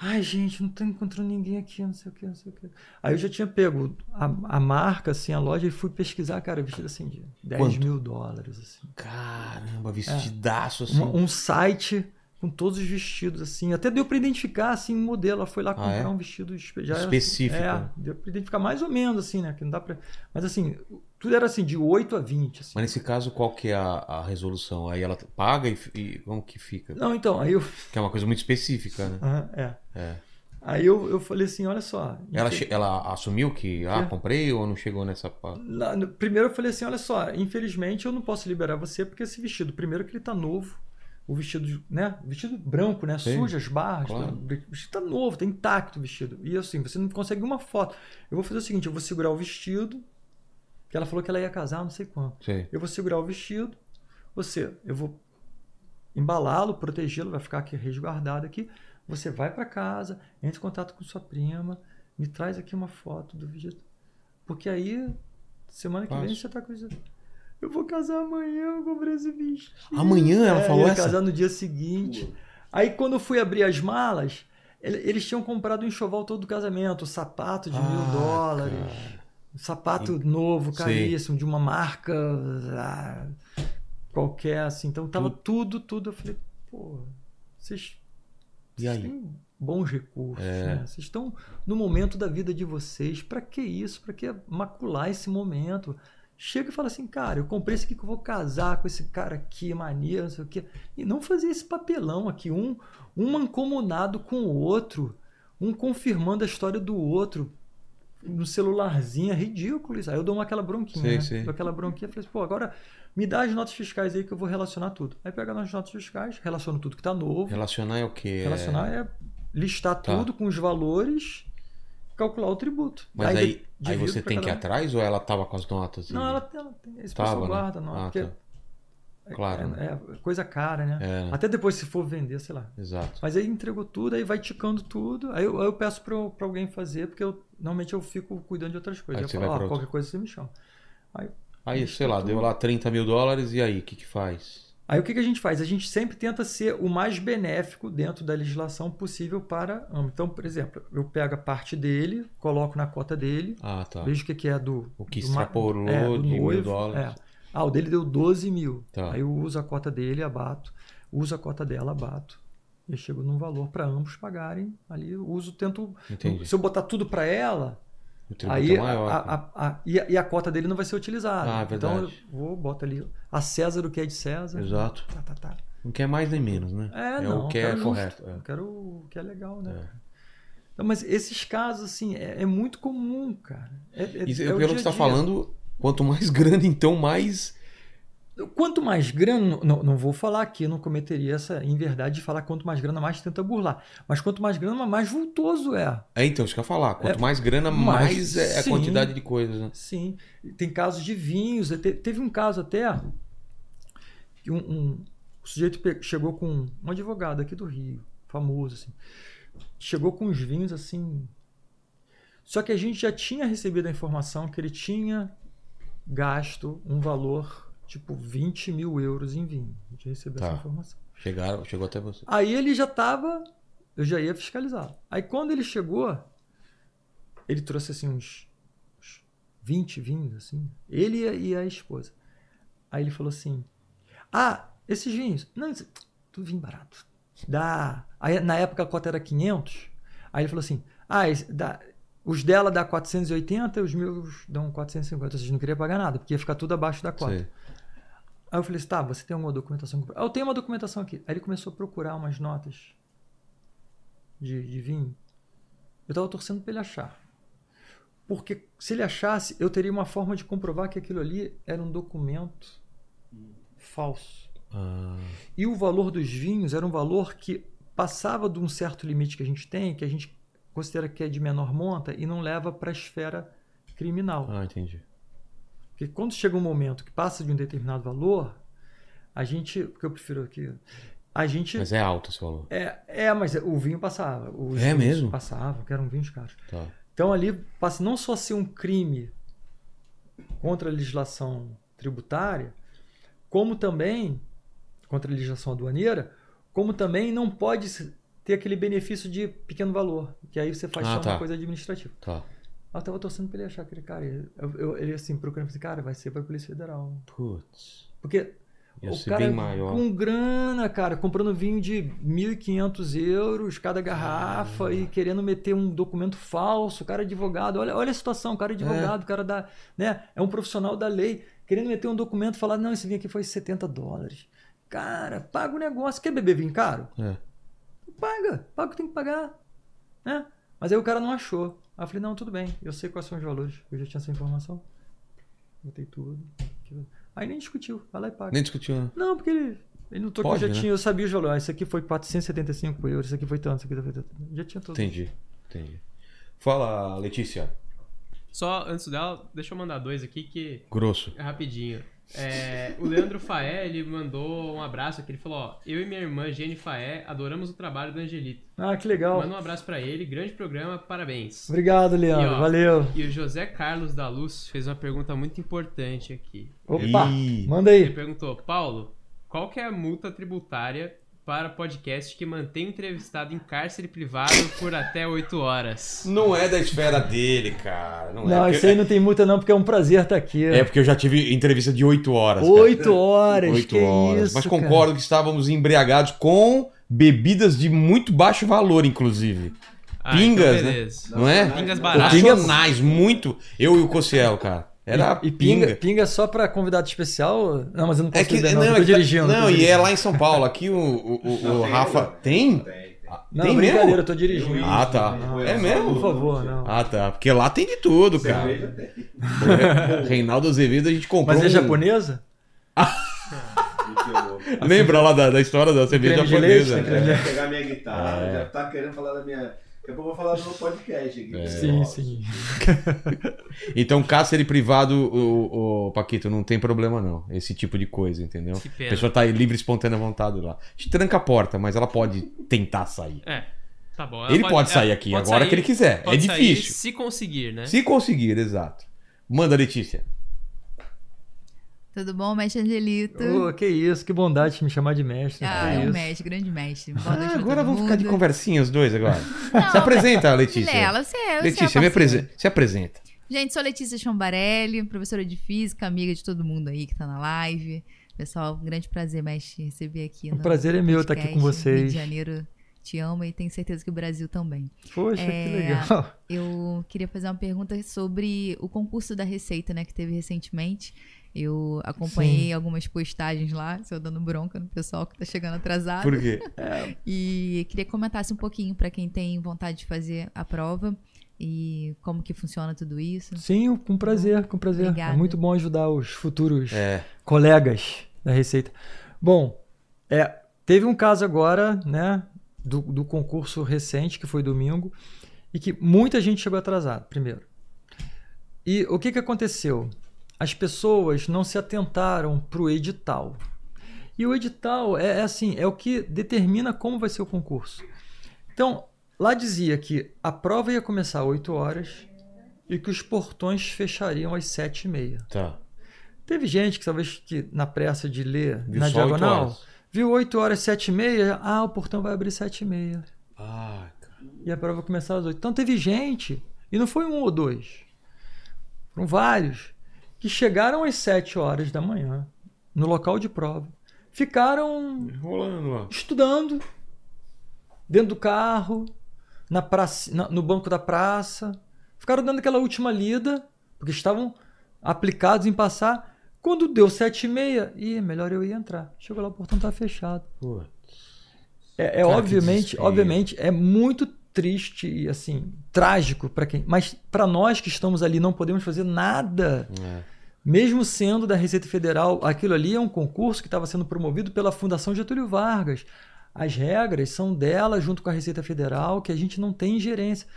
Ai, gente, não tô encontrando ninguém aqui, não sei o que, não sei o que. Aí eu já tinha pego a, a marca, assim, a loja, e fui pesquisar, cara, vestido assim de 10 Quanto? mil dólares, assim. Caramba, vestidaço assim. Uma- um site com todos os vestidos, assim. Até deu pra identificar, assim, um modelo. Ela foi lá Ah, comprar é? um vestido já era- Específico, É, deu pra identificar mais ou menos, assim, né? Que não dá pra... Mas, assim, tudo era, assim, de 8 a 20, assim. Mas nesse caso, qual que é a, a resolução? Aí ela paga e, e como que fica? Não, então, aí eu... Que é uma coisa muito específica, né? Aham, é. É. Aí eu, eu falei assim, olha só... Ela, che- ela assumiu que, ah, É. comprei ou não chegou nessa Na- no- primeiro eu falei assim, olha só, infelizmente eu não posso liberar você porque esse vestido, primeiro que ele tá novo, o vestido, né, vestido branco, né, Sim, suja as barras, claro. tá- o vestido tá novo, tá intacto o vestido. E assim, você não consegue uma foto. Eu vou fazer o seguinte, eu vou segurar o vestido, que ela falou que ela ia casar, não sei quando. Sei. Eu vou segurar o vestido, você, eu vou embalá-lo, protegê-lo, vai ficar aqui resguardado aqui. Você vai para casa, entra em contato com sua prima, me traz aqui uma foto do vestido. Porque aí, semana que vem, você tá com isso. Eu vou casar amanhã, eu comprei esse vestido. Amanhã ela É, falou eu ia essa? casar no dia seguinte. Aí quando eu fui abrir as malas, ele- eles tinham comprado o enxoval todo do casamento, o sapato de mil Ah, dólares. cara. Um sapato novo, caríssimo, de uma marca ah, qualquer, assim. Então tava tudo, tudo. Eu falei, pô, vocês, vocês têm bons recursos, É. né? Vocês estão no momento da vida de vocês. Pra que isso? Pra que macular esse momento? Chega e fala assim, cara, eu comprei esse aqui que eu vou casar com esse cara aqui, maneiro, não sei o quê. E não fazer esse papelão aqui, um, um mancomunado com o outro, um confirmando a história do outro no celularzinho, é ridículo isso. Aí eu dou uma aquela bronquinha, Sei, né? sei. Dou aquela bronquinha e falei assim, pô, agora me dá as notas fiscais aí que eu vou relacionar tudo. Aí pega as notas fiscais, relaciono tudo que tá novo. Relacionar é o quê? Relacionar é listar Tá. tudo com os valores, calcular o tributo. Mas aí, aí divido você tem que ir atrás ou ela tava com as notas? e- Não, ela, ela tem. Esse Tava, pessoal né? guarda, não. Ah, porque tá. é- Claro, É, né? é coisa cara, né? É, né? Até depois, se for vender, sei lá. Exato. Mas aí entregou tudo, aí vai ticando tudo. Aí eu, aí eu peço pra alguém fazer, porque eu, normalmente eu fico cuidando de outras coisas. Aí eu você falo, vai outro. qualquer coisa você me chama. Aí, Isso sei lá, tudo. deu lá 30 mil dólares e aí, o que que faz? Aí o que, que a gente faz? A gente sempre tenta ser o mais benéfico dentro da legislação possível para. Então, por exemplo, eu pego a parte dele, coloco na cota dele, Ah, tá. vejo o que, que é do. O que do extrapolou é, do de mil noivo, dólares. é. Ah, o dele deu 12 mil. Tá. Aí eu uso a cota dele, abato. Uso a cota dela, abato. E chego num valor para ambos pagarem. Ali eu uso, tento. Entendi. Se eu botar tudo para ela, Aí é maior. a, a- a- e, a, e a cota dele não vai ser utilizada. Ah, é então eu vou, boto ali a César o que é de César. Exato. Tá, tá, tá. Não quer mais nem menos, né? É, não, o que é correto. é. Eu quero o que é legal, né? É. Então, mas esses casos, assim, é, é muito comum, cara. É, é, E é pelo que você está falando, quanto mais grana, então mais. Quanto mais grana, não, não vou falar aqui, não cometeria essa inverdade de falar quanto mais grana, mais tenta burlar. Mas quanto mais grana, mais vultoso é. É, então, isso que eu ia falar. Quanto É, mais grana, mais- mais é a sim. quantidade de coisas, né? Sim. Tem casos de vinhos. te- Teve um caso até que um, um- o sujeito chegou com um advogado aqui do Rio, famoso, assim. Chegou com os vinhos assim. Só que a gente já tinha recebido a informação que ele tinha gasto um valor tipo 20 mil euros em vinho. A gente recebeu Tá. essa informação. Chegaram, chegou até você. Aí ele já estava, eu já ia fiscalizar. Aí quando ele chegou, ele trouxe assim uns, uns 20 vinhos, assim, ele e a, esposa. Aí ele falou assim: Ah, esses vinhos, não, tudo vinho barato. Dá. Aí na época a cota era 500. Aí ele falou assim: Ah, esse dá, os dela dá 480 e os meus dão 450. Vocês não queriam pagar nada, porque ia ficar tudo abaixo da cota. Sei. Aí eu falei assim, tá, você tem alguma documentação? Ah, Eu tenho uma documentação aqui. Aí ele começou a procurar umas notas de, de vinho. Eu tava torcendo para ele achar. Porque se ele achasse, eu teria uma forma de comprovar que aquilo ali era um documento falso. Ah, E o valor dos vinhos era um valor que passava de um certo limite que a gente tem, que a gente considera que é de menor monta e não leva para a esfera criminal. ah, entendi. Porque quando chega um momento que passa de um determinado valor, a gente. Porque eu prefiro aqui. A gente. Mas é alto esse valor. É, é, mas o vinho passava. Os É mesmo? Passavam, que eram vinhos caros. Tá. Então ali passa não só a ser um crime contra a legislação tributária, como também contra a legislação aduaneira, como também não pode ter aquele benefício de pequeno valor, que aí você faz Ah, só tá. uma coisa administrativa. Tá. Eu tava torcendo pra ele achar aquele cara. Eu, eu- ele assim, procurando, assim, cara, vai ser pra Polícia Federal. Putz. Porque Ia o cara com grana, cara, comprando vinho de 1.500 euros cada garrafa e querendo meter um documento falso, o cara é advogado, olha, olha a situação, o cara é advogado, o cara da, né, é um profissional da lei, querendo meter um documento e falar, não, esse vinho aqui foi 70 dólares. Cara, paga o negócio, quer beber vinho caro? É. Paga, paga o que tem que pagar, né? Mas aí o cara não achou. Aí eu falei, não, tudo bem, eu sei quais são os valores, eu já tinha essa informação. Botei tudo. Aí nem discutiu, vai lá e paga. Nem discutiu, né? Não, porque ele, ele notou Pode, que eu já né? tinha, eu sabia os valores. Ah, Isso aqui foi 475 euros, isso aqui foi tanto, isso aqui foi tanto. Já tinha tudo. Entendi. Entendi. Fala, Letícia. Só antes dela, deixa eu mandar dois aqui que Grosso. é rapidinho. É, o Leandro Faé, ele mandou um abraço aqui. Ele falou: Ó, eu e minha irmã Jenny Faé adoramos o trabalho do Angelito. Ah, que legal. Manda um abraço pra ele, grande programa, parabéns. Obrigado, Leandro. E, ó, Valeu. E o José Carlos da Luz fez uma pergunta muito importante aqui. Opa, manda Ele aí. perguntou: Paulo, qual que é a multa tributária para podcast que mantém o entrevistado em cárcere privado por até 8 horas? Não é da esfera dele, cara. Não, Não, é. isso aí não tem multa não, porque é um prazer estar aqui. É porque eu já tive entrevista de 8 horas. cara. Oito horas, Oito que horas. isso, Mas cara. concordo que estávamos embriagados com bebidas de muito baixo valor, inclusive. Ah, Pingas, então né? beleza. Não é? Pingas baratas. pinga- Nacionais, muito. Eu e o Cocielo, cara. Era e, e pinga, pinga só pra convidado especial? Não, mas eu não posso É que, beber, não, não, eu é dirigindo. não, tô e é lá em São Paulo. Aqui o, o, o- Não, o tem, Rafa. Tem? Tem, tem. Não, Tem brincadeira, mesmo? eu tô dirigindo. Ah, tá. Não, É mesmo? Por favor, não. Ah, tá. Porque lá tem de tudo, cara. Cerveja tem. O Reinaldo Azevedo a gente comprou. Mas é um- japonesa? Lembra lá da, da história da cerveja japonesa? leite, né? Pegar minha guitarra, É. já tá querendo falar da minha. Daqui a pouco eu vou falar do meu podcast aqui. É. Sim, Nossa. sim. Então, cárcere privado, o, o Paquito, não tem problema não. Esse tipo de coisa, entendeu? Que A pena. pessoa tá aí livre, espontânea vontade lá. A gente tranca a porta, mas ela pode tentar sair. É, tá bom. Ela Ele pode, é, sair aqui pode agora sair- que ele quiser. É pode sair difícil. se conseguir, né? Se conseguir, exato. Manda, Letícia. Tudo bom, mestre Angelito? Ô, que isso, que bondade de me chamar de mestre. ah, é um isso. mestre, grande mestre. Boa Ah, agora vamos ficar de conversinha os dois agora. Não, Se apresenta, Letícia. Vilela, você, você Letícia, é me apresen- se apresenta. Gente, sou Letícia Chambarelli, professora de física, amiga de todo mundo aí que tá na live. Pessoal, um grande prazer, mestre, receber aqui. O no prazer é meu estar aqui com podcast. Rio vocês. de Janeiro te ama e tenho certeza que o Brasil também. Poxa, É, que legal. Eu queria fazer uma pergunta sobre o concurso da Receita, né, que teve recentemente. Eu acompanhei algumas postagens lá, eu dando bronca no pessoal que tá chegando atrasado. Por quê? E queria que comentasse um pouquinho para quem tem vontade de fazer a prova e como que funciona tudo isso. Sim, com prazer, com prazer. Obrigada. É muito bom ajudar os futuros É. colegas da Receita. Bom, é, teve um caso agora, né, do, do concurso recente, que foi domingo, e que muita gente chegou atrasado, primeiro. E o que, que aconteceu? As pessoas não se atentaram para o edital. E o edital é, é assim, é o que determina como vai ser o concurso. Então, lá dizia que a prova ia começar às 8 horas e que os portões fechariam às 7 e meia. Tá. Teve gente que talvez que na pressa de ler Viu na diagonal, horas. viu 8 horas, 7 e meia, ah, o portão vai abrir 7 e meia. Ah, cara. E a prova vai começar às 8. Então teve gente, e não foi um ou dois, foram vários, que chegaram às 7 horas da manhã, no local de prova, ficaram Rolando lá. estudando, dentro do carro, na praça, na- no banco da praça. Ficaram dando aquela última lida, porque estavam aplicados em passar. Quando deu sete e meia, ih, melhor eu ir entrar. Chegou lá, o portão tá fechado. Pô. É, é obviamente, obviamente, é muito triste e assim, trágico para quem, mas para nós que estamos ali não podemos fazer nada. É. Mesmo sendo da Receita Federal, aquilo ali é um concurso que estava sendo promovido pela Fundação Getúlio Vargas. As regras são dela junto com a Receita Federal, que a gente não tem ingerência.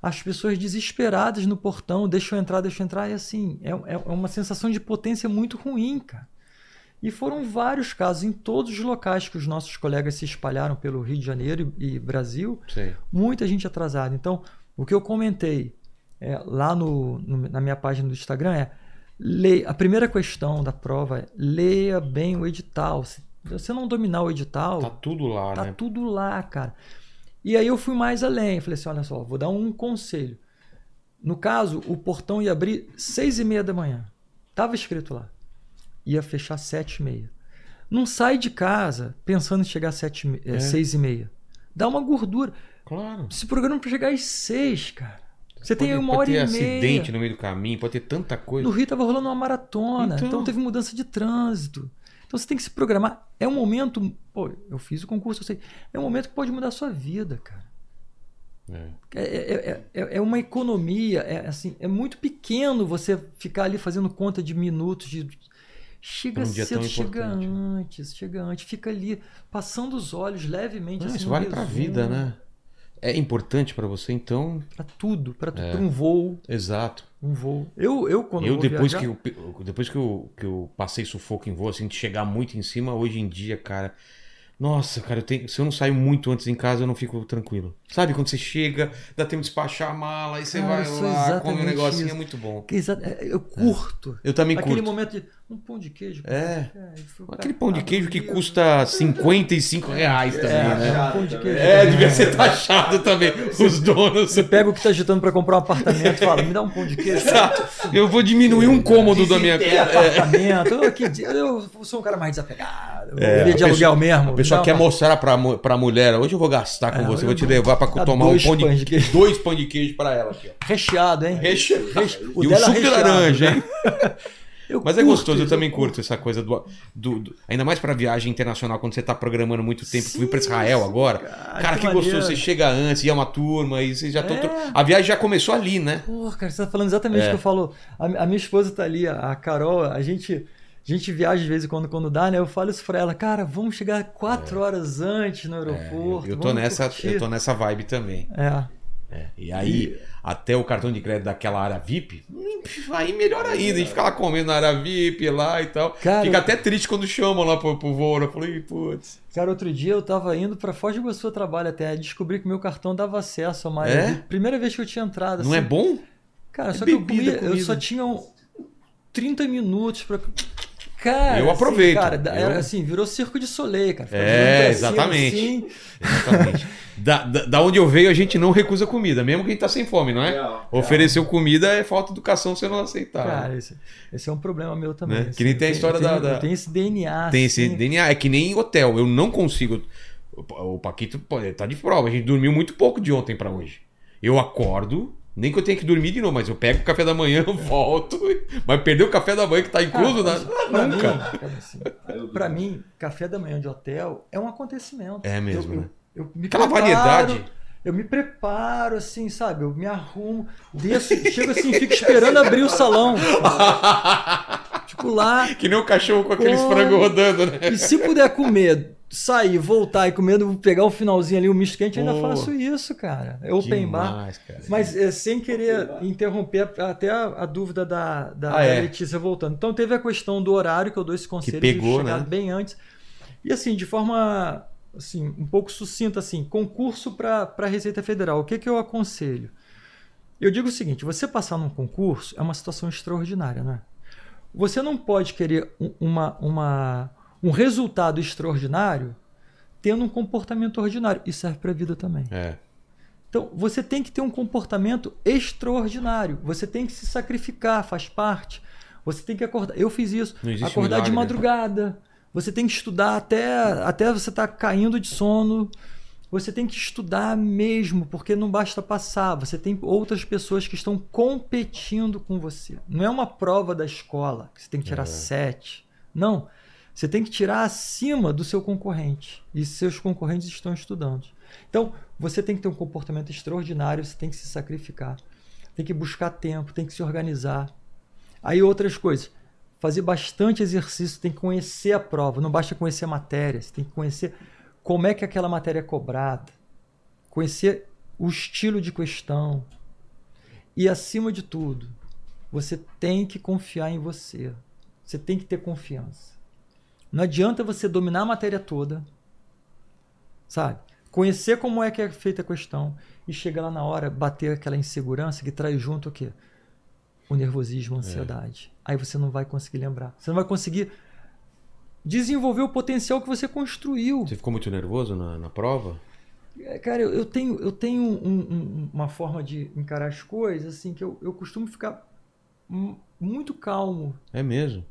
As pessoas desesperadas no portão, deixa eu entrar, deixa eu entrar, e assim, é, é uma sensação de potência muito ruim, cara. E foram vários casos em todos os locais que os nossos colegas se espalharam pelo Rio de Janeiro e, e Brasil, Sei. muita gente atrasada. Então, o que eu comentei é, lá no, no- na minha página do Instagram é leia, a primeira questão da prova é leia bem o edital. Se você não dominar o edital, Tá tudo lá, Tá né? tudo lá, cara. E aí eu fui mais além. Falei assim: olha só, vou dar um conselho. No caso, o portão ia abrir seis e meia da manhã. Tava escrito lá. Ia fechar sete e meia. Não sai de casa pensando em chegar às sete, e me- eh, É. seis e meia. Dá uma gordura. Claro. Se programa para chegar às seis, cara. Você tem Pode- uma pode hora ter e meia. acidente no meio do caminho, pode ter tanta coisa. No Rio tava rolando uma maratona, Então. então. teve mudança de trânsito. Então você tem que se programar. É um momento. Pô, eu fiz o concurso, eu sei. É um momento que pode mudar a sua vida, cara. É. É, é, é, é uma economia, é assim, é muito pequeno você ficar ali fazendo conta de minutos. De... Chega tão cedo, chega importante. antes, chega antes, fica ali passando os olhos levemente. Não, assim, isso vale pra resumo, vida, né? É importante pra você, então. Pra tudo, pra tudo. É. Pra um voo, Exato. um voo. Eu, eu quando eu, vou depois, viajar, que eu, depois que eu, que eu passei sufoco em voo, assim, de chegar muito em cima, hoje em dia, cara. Nossa, cara, eu tenho, se eu não saio muito antes em casa, eu não fico tranquilo. Sabe, quando você chega, dá tempo de despachar a mala, aí você Cara, vai eu sou lá, come um negocinho, isso. é muito bom. Que exa- é, Eu curto. Eu também Aquele curto. momento de um pão de queijo. É. café, e foi o Aquele pão de abre queijo o que custa 55 reais também, É, né? é, um pão de queijo. É, devia ser taxado também. Os donos. Você pega o que tá agitando pra comprar um apartamento e fala, me dá um pão de queijo. Exato. Eu vou diminuir um cômodo da minha É, casa. apartamento. Eu, aqui, eu sou um cara mais desapegado. Eu É, de a aluguel mesmo. A pessoa quer uma- mostrar pra, mu- pra mulher, hoje eu vou gastar com É, você, vou te levar pra dar tomar um pão de, de queijo. dois pão de queijo pra ela aqui, ó. Recheado, hein? Reche... Reche- o E dela suco de recheado, laranja, né? hein? Eu Mas é curto gostoso, eu também curto essa coisa do, do- do- Ainda mais pra viagem internacional, quando você tá programando muito tempo. Fui pra Israel agora. cara, Cara, que, que gostoso. Você chega antes, e é uma turma, e você já É. A viagem já começou ali, né? Porra, cara, você tá falando exatamente o É. que eu falo. A, a minha esposa tá ali, a, a Carol, a gente. A gente viaja de vez em quando, quando dá, né? Eu falo isso pra ela, cara, vamos chegar quatro horas antes no É, aeroporto. eu, eu tô nessa, curtir." eu tô nessa vibe também. É. E aí, até o cartão de crédito daquela área VIP, aí melhor ainda. A gente fica lá comendo na área VIP lá e tal. Cara, fica até triste quando chamam lá pro, pro voo. Eu falei, putz. Cara, outro dia eu tava indo pra Foz do Iguaçu trabalho até, descobri que meu cartão dava acesso a uma área É? VIP. Primeira vez que eu tinha entrado. Não assim. é bom? Cara, É só que eu, bebida, comia, eu só tinha um 30 minutos pra. Cara, Eu aproveito. Assim, cara, Eu- assim, virou circo de soleil, cara. Ficava É, cima, exatamente. assim. Exatamente. da, da, da onde eu veio, a gente não recusa comida, mesmo quem tá sem fome, não é? Real, Ofereceu comida é falta de educação você não aceitar. Cara, esse, esse é um problema meu também. Né? assim, Que nem tem a história tenho- da- da- tenho esse DNA. Tem esse assim. DNA, é que nem hotel. Eu não consigo. O, Paquito tá de prova. A gente dormiu muito pouco de ontem pra hoje. Eu acordo, nem que eu tenha que dormir de novo, mas eu pego o café da manhã, volto. Mas perder o café da manhã que tá incluso Cara, na. Nunca. mim, pra mim, café da manhã de hotel é um acontecimento. É mesmo, Eu, né? eu, eu me Aquela preparo, variedade. Eu me preparo, assim, sabe? Eu me arrumo, desço, chego assim, fico esperando abrir o salão. Fico lá. Que nem o cachorro com aqueles frangos rodando, né? E se puder comer, sair, voltar e comer, pegar o finalzinho ali, o misto quente, ainda faço isso, cara. É open bar. Demais, cara. Mas é, sem querer interromper até a, a dúvida da, da, Ah, é. Letícia voltando. Então teve a questão do horário, que eu dou esse conselho pegou, de chegar né? bem antes. E assim, de forma assim, um pouco sucinta, assim, concurso para a Receita Federal. O que, que eu aconselho? Eu digo o seguinte: você passar num concurso é uma situação extraordinária, né? Você não pode querer um- uma, uma, um resultado extraordinário tendo um comportamento ordinário. Isso serve para a vida também. É. Então, você tem que ter um comportamento extraordinário. Você tem que se sacrificar, faz parte. Você tem que acordar. Eu fiz isso. Acordar de milagre, né? madrugada. Você tem que estudar até, até você estar caindo de sono. Você tem que estudar mesmo, porque não basta passar. Você tem outras pessoas que estão competindo com você. Não é uma prova da escola que você tem que tirar É. sete. Não. Você tem que tirar acima do seu concorrente. E seus concorrentes estão estudando. Então, você tem que ter um comportamento extraordinário, você tem que se sacrificar, tem que buscar tempo, tem que se organizar. Aí outras coisas, fazer bastante exercício, tem que conhecer a prova, não basta conhecer a matéria, você tem que conhecer como é que aquela matéria é cobrada, conhecer o estilo de questão. E acima de tudo, você tem que confiar em você. Você tem que ter confiança. Não adianta você dominar a matéria toda, sabe? Conhecer como é que é feita a questão e chegar lá na hora, bater aquela insegurança que traz junto o quê? O nervosismo, a ansiedade. Aí você não vai conseguir lembrar. Você não vai conseguir desenvolver o potencial que você construiu. Você ficou muito nervoso na, na prova? É, Cara, eu, eu tenho, eu tenho um- um- uma forma de encarar as coisas assim que eu, eu costumo ficar mu- muito calmo, É mesmo.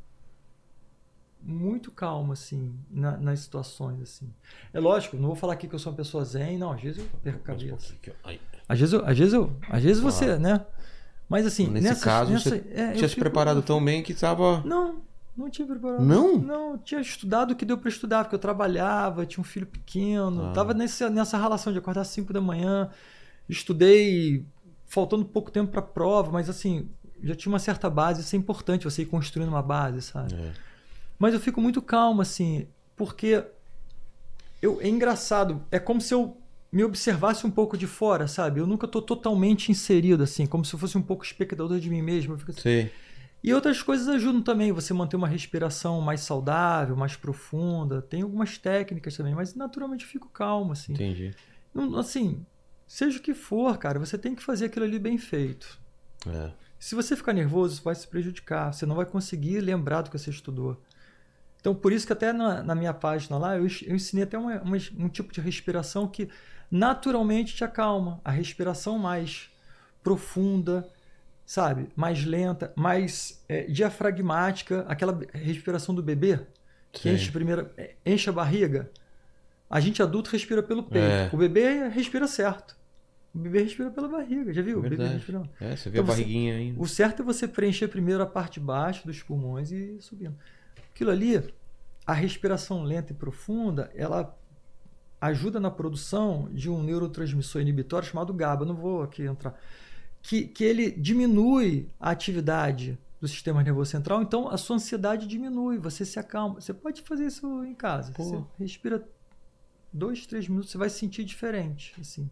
Muito calmo assim na- nas situações assim. É lógico, não vou falar aqui que eu sou uma pessoa zen, não. Às vezes eu perco a um cabeça. Às vezes, eu, às vezes, eu, às vezes você, Claro. né? Mas assim, Nesse nessas- caso, nessa- você é, Tinha se fico- preparado tão bem que tava. Não, não tinha preparado. Não? Não, tinha estudado o que deu para estudar, porque eu trabalhava, tinha um filho pequeno, Ah. tava nessa, nessa relação de acordar às 5 da manhã, estudei faltando pouco tempo para prova, mas assim, já tinha uma certa base, isso é importante, você ir construindo uma base, sabe? É. Mas eu fico muito calmo, assim, porque eu, é engraçado, é como se eu me observasse um pouco de fora, sabe? Eu nunca tô totalmente inserido, assim, como se eu fosse um pouco espectador de mim mesmo. Assim, e outras coisas ajudam também, você manter uma respiração mais saudável, mais profunda. Tem algumas técnicas também, mas naturalmente eu fico calmo, assim. Entendi. Assim, seja o que for, cara, você tem que fazer aquilo ali bem feito. É. Se você ficar nervoso, você vai se prejudicar. Você não vai conseguir lembrar do que você estudou. Então, por isso que até na, na minha página lá, eu, eu ensinei até uma- uma- um tipo de respiração que naturalmente te acalma. A respiração mais profunda, sabe? Mais lenta, mais é, diafragmática. Aquela respiração do bebê, que Sei. enche, primeiro, é, enche a barriga. A gente adulto respira pelo peito. É. O bebê respira certo. O bebê respira pela barriga, já viu? O bebê respirando. É, você vê Então a você- barriguinha aí. O certo é você preencher primeiro a parte de baixo dos pulmões e ir subindo. Aquilo ali, a respiração lenta e profunda, ela ajuda na produção de um neurotransmissor inibitório chamado GABA. Não vou aqui entrar. Que, que ele diminui a atividade do sistema nervoso central, então a sua ansiedade diminui, você se acalma. Você pode fazer isso em casa. Pô. Você respira dois, três minutos, você vai se sentir diferente. Assim.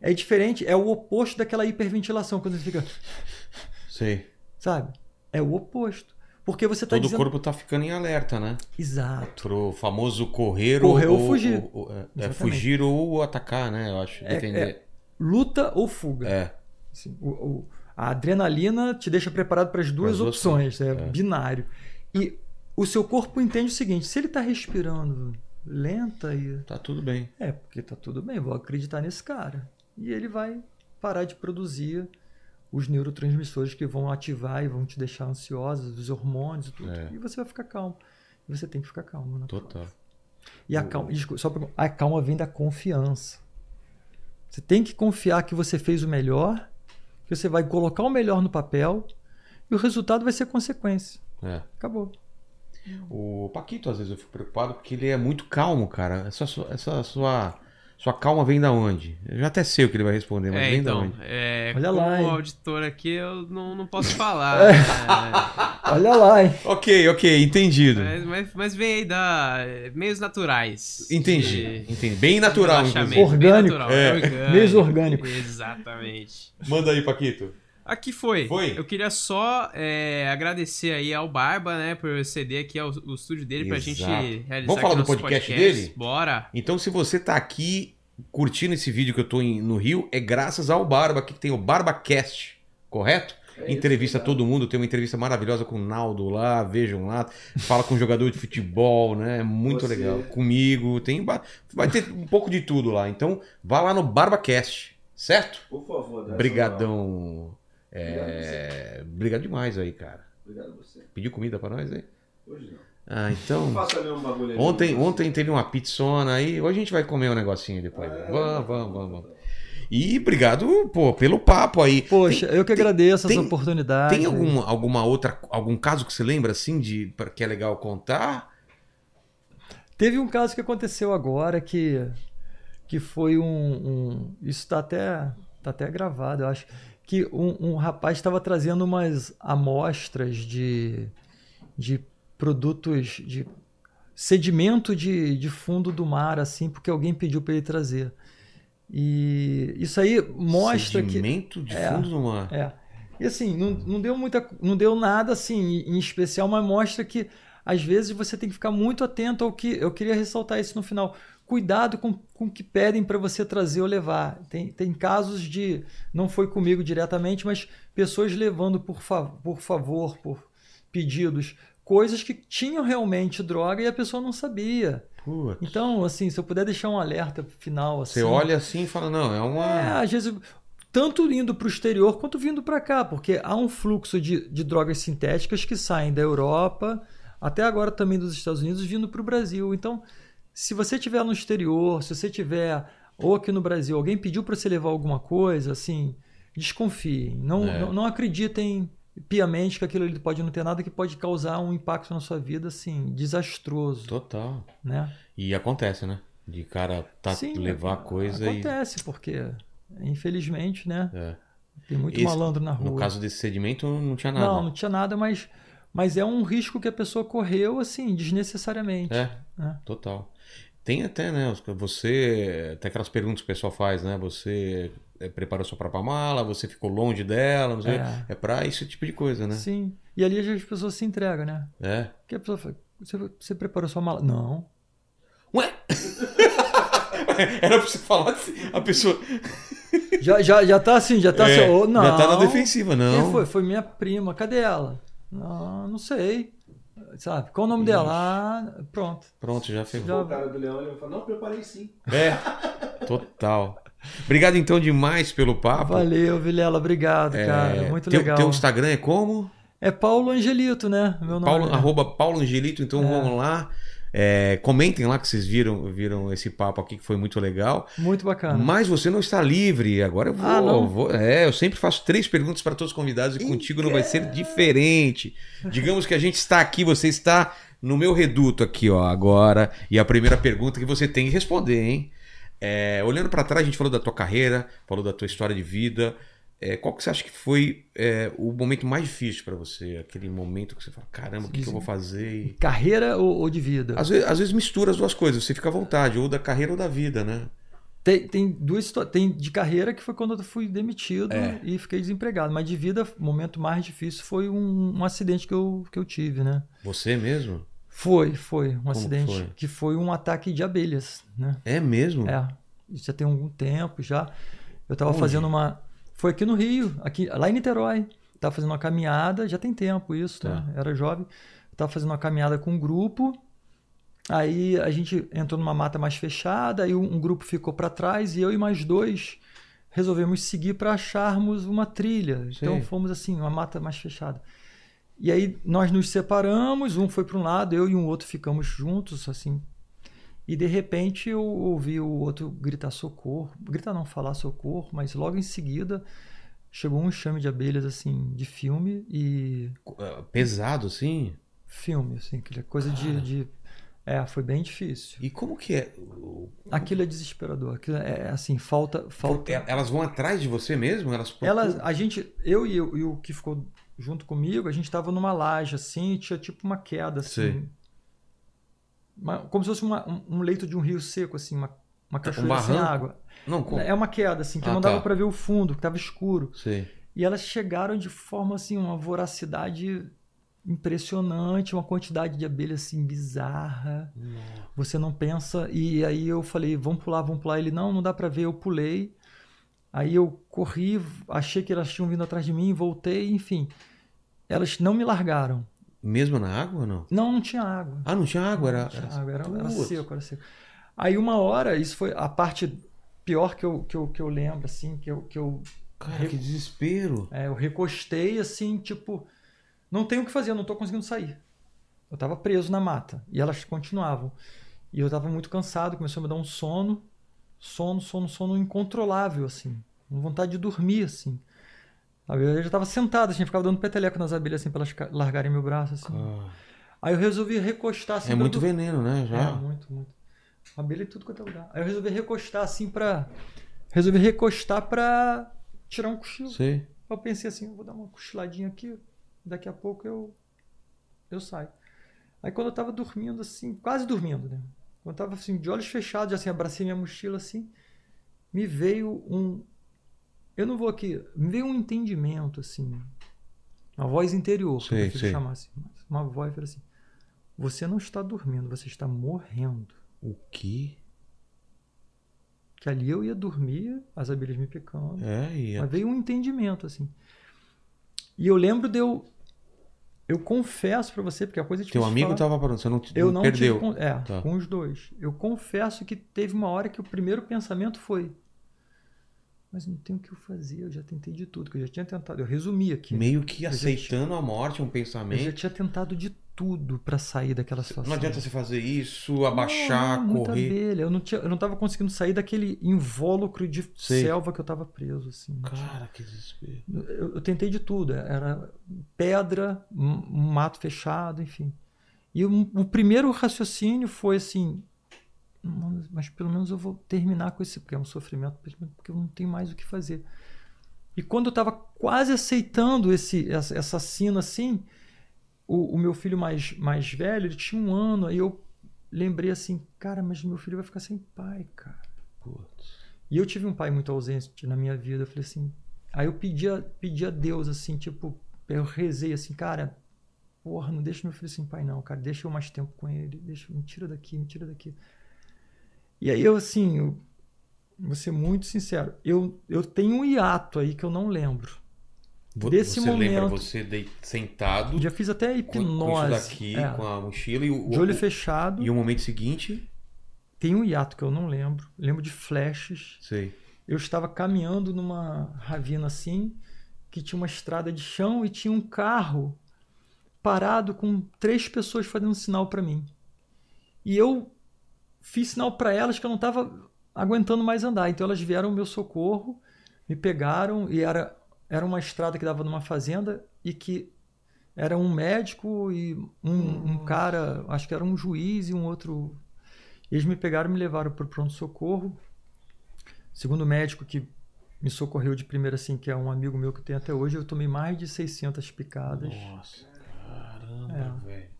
É diferente, é o oposto daquela hiperventilação, quando você fica Sei. sabe? É o oposto. Porque você está Todo o corpo tá ficando em alerta, né? Exato. Pro famoso correr, Correr ou ou, fugir. ou- ou- é, é, fugir ou atacar, né? Eu acho. É- Depender. Luta ou fuga. É. Assim, o- o- a adrenalina te deixa preparado para as duas opções. É, é. binário. E o seu corpo entende o seguinte: se ele está respirando lenta e. Tá tudo bem. É, porque tá tudo bem, vou acreditar nesse cara. E ele vai parar de produzir os neurotransmissores que vão ativar e vão te deixar ansiosa, os hormônios e tudo. É. E você vai ficar calmo. E você tem que ficar calmo. Na Total. prova. E a calma, desculpa, só pra- a calma vem da confiança. Você tem que confiar que você fez o melhor, que você vai colocar o melhor no papel e o resultado vai ser consequência. É. Acabou. O Paquito, às vezes, eu fico preocupado porque ele é muito calmo, cara. Essa, essa sua, sua calma vem da onde? Eu já até sei o que ele vai responder, mas É, vem da então, onde? é, Olha como lá, hein? auditor aqui, eu não, não posso falar. né? Olha lá, hein? Ok, ok, entendido. mas, mas, mas vem aí da é, meios naturais. Entendi, de- entendi. Bem natural, inclusive. bem Orgânico. natural, É. orgânico. Meios orgânicos. Exatamente. Manda aí, Paquito. Aqui foi. Foi? Eu queria só é, agradecer aí ao Barba, né, por ceder aqui ao, o estúdio dele pra Exato. gente realizar Vamos falar aqui do nosso podcast dele? Bora. Então, se você tá aqui curtindo esse vídeo que eu tô em- no Rio, é graças ao Barba, aqui que tem o BarbaCast, correto? É isso, entrevista obrigado. todo mundo, tem uma entrevista maravilhosa com o Naldo lá, vejam lá, fala com um jogador de futebol, né? É muito Você. legal. Comigo, tem vai ter um pouco de tudo lá. Então, vá lá no BarbaCast, certo? Por favor, dá essa moral. Brigadão. Obrigado É... Obrigado demais aí, cara. Obrigado a você. Pediu comida pra nós aí? Hoje não. Ah, Não então. faça mesmo bagulho ali. Ontem, ontem teve uma pizzona aí. Hoje a gente vai comer um negocinho depois. Ah, Vamos, vamos, vamos, vamos. E obrigado, pô, pelo papo aí. Poxa, eu que agradeço tem- essa oportunidade. Tem algum, alguma outra, algum caso que você lembra assim de que é legal contar? Teve um caso que aconteceu agora que, que foi um, um- Isso está até, tá até gravado, eu acho. Que um, um rapaz estava trazendo umas amostras de, de produtos, de sedimento de, de fundo do mar, assim, porque alguém pediu para ele trazer. E isso aí mostra que. Sedimento de É. fundo do mar. É. E assim, não, não deu muita. Não deu nada assim em especial, mas mostra que às vezes você tem que ficar muito atento ao que. Eu queria ressaltar isso no final. Cuidado com, com o que pedem para você trazer ou levar. Tem, tem casos de. Não foi comigo diretamente, mas pessoas levando por, fa por favor, por pedidos, coisas que tinham realmente droga e a pessoa não sabia. Putz. Então, assim, se eu puder deixar um alerta final. Assim, Você olha assim e fala, não, é é, uma. às vezes, tanto indo para o exterior quanto vindo para cá, porque há um fluxo de, de drogas sintéticas que saem da Europa, até agora também dos Estados Unidos, vindo para o Brasil. Então, se você estiver no exterior, se você tiver, ou aqui no Brasil, alguém pediu para você levar alguma coisa, assim, desconfiem. Não, É. não, não acreditem piamente que aquilo ali pode não ter nada que pode causar um impacto na sua vida, assim, desastroso, Total. né? E acontece, né? De cara tá, Sim, levar coisa e. Acontece, porque, infelizmente, né? É. Tem muito Esse- malandro na rua. No caso desse sedimento, não tinha nada. Não, não tinha nada, mas, mas é um risco que a pessoa correu, assim, desnecessariamente. É, É. total. Tem até, né? Você. Tem aquelas perguntas que o pessoal faz, né? Você eh, preparou sua própria mala, você ficou longe dela, não sei. É. É, pra esse tipo de coisa, né? Sim. E ali as pessoas se entregam, né? É. Porque a pessoa fala, você, você preparou sua mala? Não. Ué? Era pra você falar assim, a pessoa. Já, já, já tá assim, já tá É, assim. "Oh, não. Já tá na defensiva, não. Quem foi? Foi minha prima. Cadê ela? Não, não sei. Sabe? Qual o nome dela? Ah, pronto. Pronto, já ferrou. Já- O cara do Leão ele vai falar, não, preparei sim. É, total. Obrigado então demais pelo papo. Valeu, Vilela. Obrigado, É, cara. Muito teu, legal. Teu Instagram é como? É Paulo Angelito, né? Meu nome. Paulo, é. arroba Paulo Angelito, então É. vamos lá. É, comentem lá que vocês viram, viram esse papo aqui que foi muito legal. Muito bacana. Mas você não está livre. Agora eu vou. Ah, não? vou- é, eu sempre faço três perguntas para todos os convidados e contigo não vai ser diferente. Digamos que a gente está aqui, você está no meu reduto aqui, ó, agora. E a primeira pergunta que você tem que responder, hein? É, olhando para trás, a gente falou da tua carreira, falou da tua história de vida. É, qual que você acha que foi é, o momento mais difícil para você? Aquele momento que você fala, caramba, o que, que eu vou fazer? E... Carreira ou, ou de vida? Às, vezes, às vezes mistura as duas coisas, você fica à vontade, ou da carreira ou da vida, né? Tem, tem duas Tem de carreira que foi quando eu fui demitido É. e fiquei desempregado. Mas de vida, o momento mais difícil foi um, um acidente que eu, que eu tive, né? Você mesmo? Foi, foi. Um que acidente foi? que foi um ataque de abelhas, né? É mesmo? É. Isso já tem algum tempo já. Eu tava Onde? fazendo uma. Foi aqui no Rio, aqui, lá em Niterói. Tava fazendo uma caminhada, já tem tempo isso, Tá. né? Era jovem. Tava fazendo uma caminhada com um grupo. Aí a gente entrou numa mata mais fechada, aí um, grupo ficou para trás e eu e mais dois resolvemos seguir para acharmos uma trilha. Então Sei. fomos assim, uma mata mais fechada. E aí nós nos separamos, um foi para um lado, eu e um outro ficamos juntos, assim. E de repente eu ouvi o outro gritar socorro. Gritar não, falar socorro, mas logo em seguida chegou um enxame de abelhas assim de filme e É, Pesado, assim? filme assim, aquela coisa de, de é, foi bem difícil. E como que é? Aquilo é desesperador. Aquilo é assim, falta falta É, Elas vão atrás de você mesmo? Elas procuram? Ela, a gente, eu e, o- e o que ficou junto comigo, a gente tava numa laje assim, tinha tipo uma queda assim. Sei. Uma- como se fosse uma- um, um leito de um rio seco assim, uma, uma cachoeira sem barranco? água. Não, como? É uma queda assim, que Ah, não tá. dava para ver o fundo, que tava escuro. Sei. E elas chegaram de forma assim, uma voracidade impressionante, uma quantidade de abelhas assim bizarra. Você não pensa. E aí eu falei, vamos pular, vamos pular. Ele, não, não dá pra ver. Eu pulei. Aí eu corri, achei que elas tinham vindo atrás de mim, voltei, enfim. Elas não me largaram. Mesmo na água ou não? Não, não tinha água. Ah, não tinha água? Era, Não tinha água, era, era seco, era seco. Aí uma hora, isso foi a parte pior que eu, que eu, que eu lembro, assim, que eu, que eu, Cara, que desespero. é, eu recostei, assim, tipo, não tenho o que fazer, eu não tô conseguindo sair. Eu tava preso na mata, e elas continuavam. E eu tava muito cansado, começou a me dar um sono, sono, sono, sono incontrolável, assim, com vontade de dormir, assim. Sabe, Eu já tava sentado, assim, ficava dando peteleco nas abelhas, assim, pra elas largarem meu braço, assim. Cara, Aí eu resolvi recostar, assim, é muito veneno, né? É, Já. muito, muito. Abelha em tudo quanto é lugar. Aí eu resolvi recostar assim pra. Resolvi recostar pra tirar um cochilo. Sei. Eu pensei assim, eu vou dar uma cochiladinha aqui, daqui a pouco eu. Eu saio. Aí quando eu tava dormindo, assim, quase dormindo, né? Quando eu tava assim, de olhos fechados, assim, abracei minha mochila assim, me veio um. Eu não vou aqui. Me veio um entendimento, assim. Uma voz interior, que eu Sei, prefiro sei. chamar assim. Uma voz falou assim: Você não está dormindo, você está morrendo. O quê? Que ali eu ia dormir, as abelhas me picando. É, e Mas veio um entendimento, assim. E eu lembro de eu. Eu confesso pra você, porque a coisa é difícil teu amigo falar. tava parando, você não, Eu não perdeu. tive. É, Tá. com os dois. Eu confesso que teve uma hora que o primeiro pensamento foi. Mas não tenho o que eu fazer, eu já tentei de tudo, que eu já tinha tentado. Eu resumi aqui. Meio que aceitando a morte, um Eu já pensamento. tinha tentado de tudo pra sair daquela situação. Não adianta você fazer isso, abaixar, Não, não, correr. abelha. Eu não, tinha, eu não tava conseguindo sair daquele invólucro de Sei. selva que eu tava preso, assim. Cara, que desespero. Eu, eu tentei de tudo. Era pedra, um, mato fechado, enfim. E o, o primeiro raciocínio foi assim: "Mano, mas pelo menos eu vou terminar com esse, porque é um sofrimento, porque eu não tenho mais o que fazer. E quando eu estava quase aceitando esse, essa, essa cena assim, o, o meu filho mais, mais velho, ele tinha um ano, aí eu lembrei assim: cara, mas meu filho vai ficar sem pai, cara. Putz. E eu tive um pai muito ausente na minha vida. Eu falei assim. Aí eu pedi a, pedi a Deus, assim, tipo, eu rezei assim, cara, porra, não deixa meu filho sem pai, não, cara, deixa eu mais tempo com ele, deixa, me tira daqui, me tira daqui. E aí eu, assim, eu, vou ser muito sincero, eu, eu tenho um hiato aí que eu não lembro. Desse você lembra momento- você dei- sentado Já fiz até com, com hipnose. isso daqui, é, com a mochila e o, de olho o- fechado. e o momento seguinte, Tem um hiato que eu não lembro. Lembro de flashes. sei. eu estava caminhando numa ravina assim, que tinha uma estrada de chão e tinha um carro parado com três pessoas fazendo sinal para mim. E eu fiz sinal para elas que eu não estava aguentando mais andar. Então elas vieram ao meu socorro, me pegaram e era era uma estrada que dava numa fazenda e que era um médico e um, um cara, acho que era um juiz e um outro. Eles me pegaram e me levaram para o pronto-socorro. Segundo o médico que me socorreu de primeira, assim, que é um amigo meu que tem até hoje, eu tomei mais de 600 picadas. Nossa, caramba, É. velho.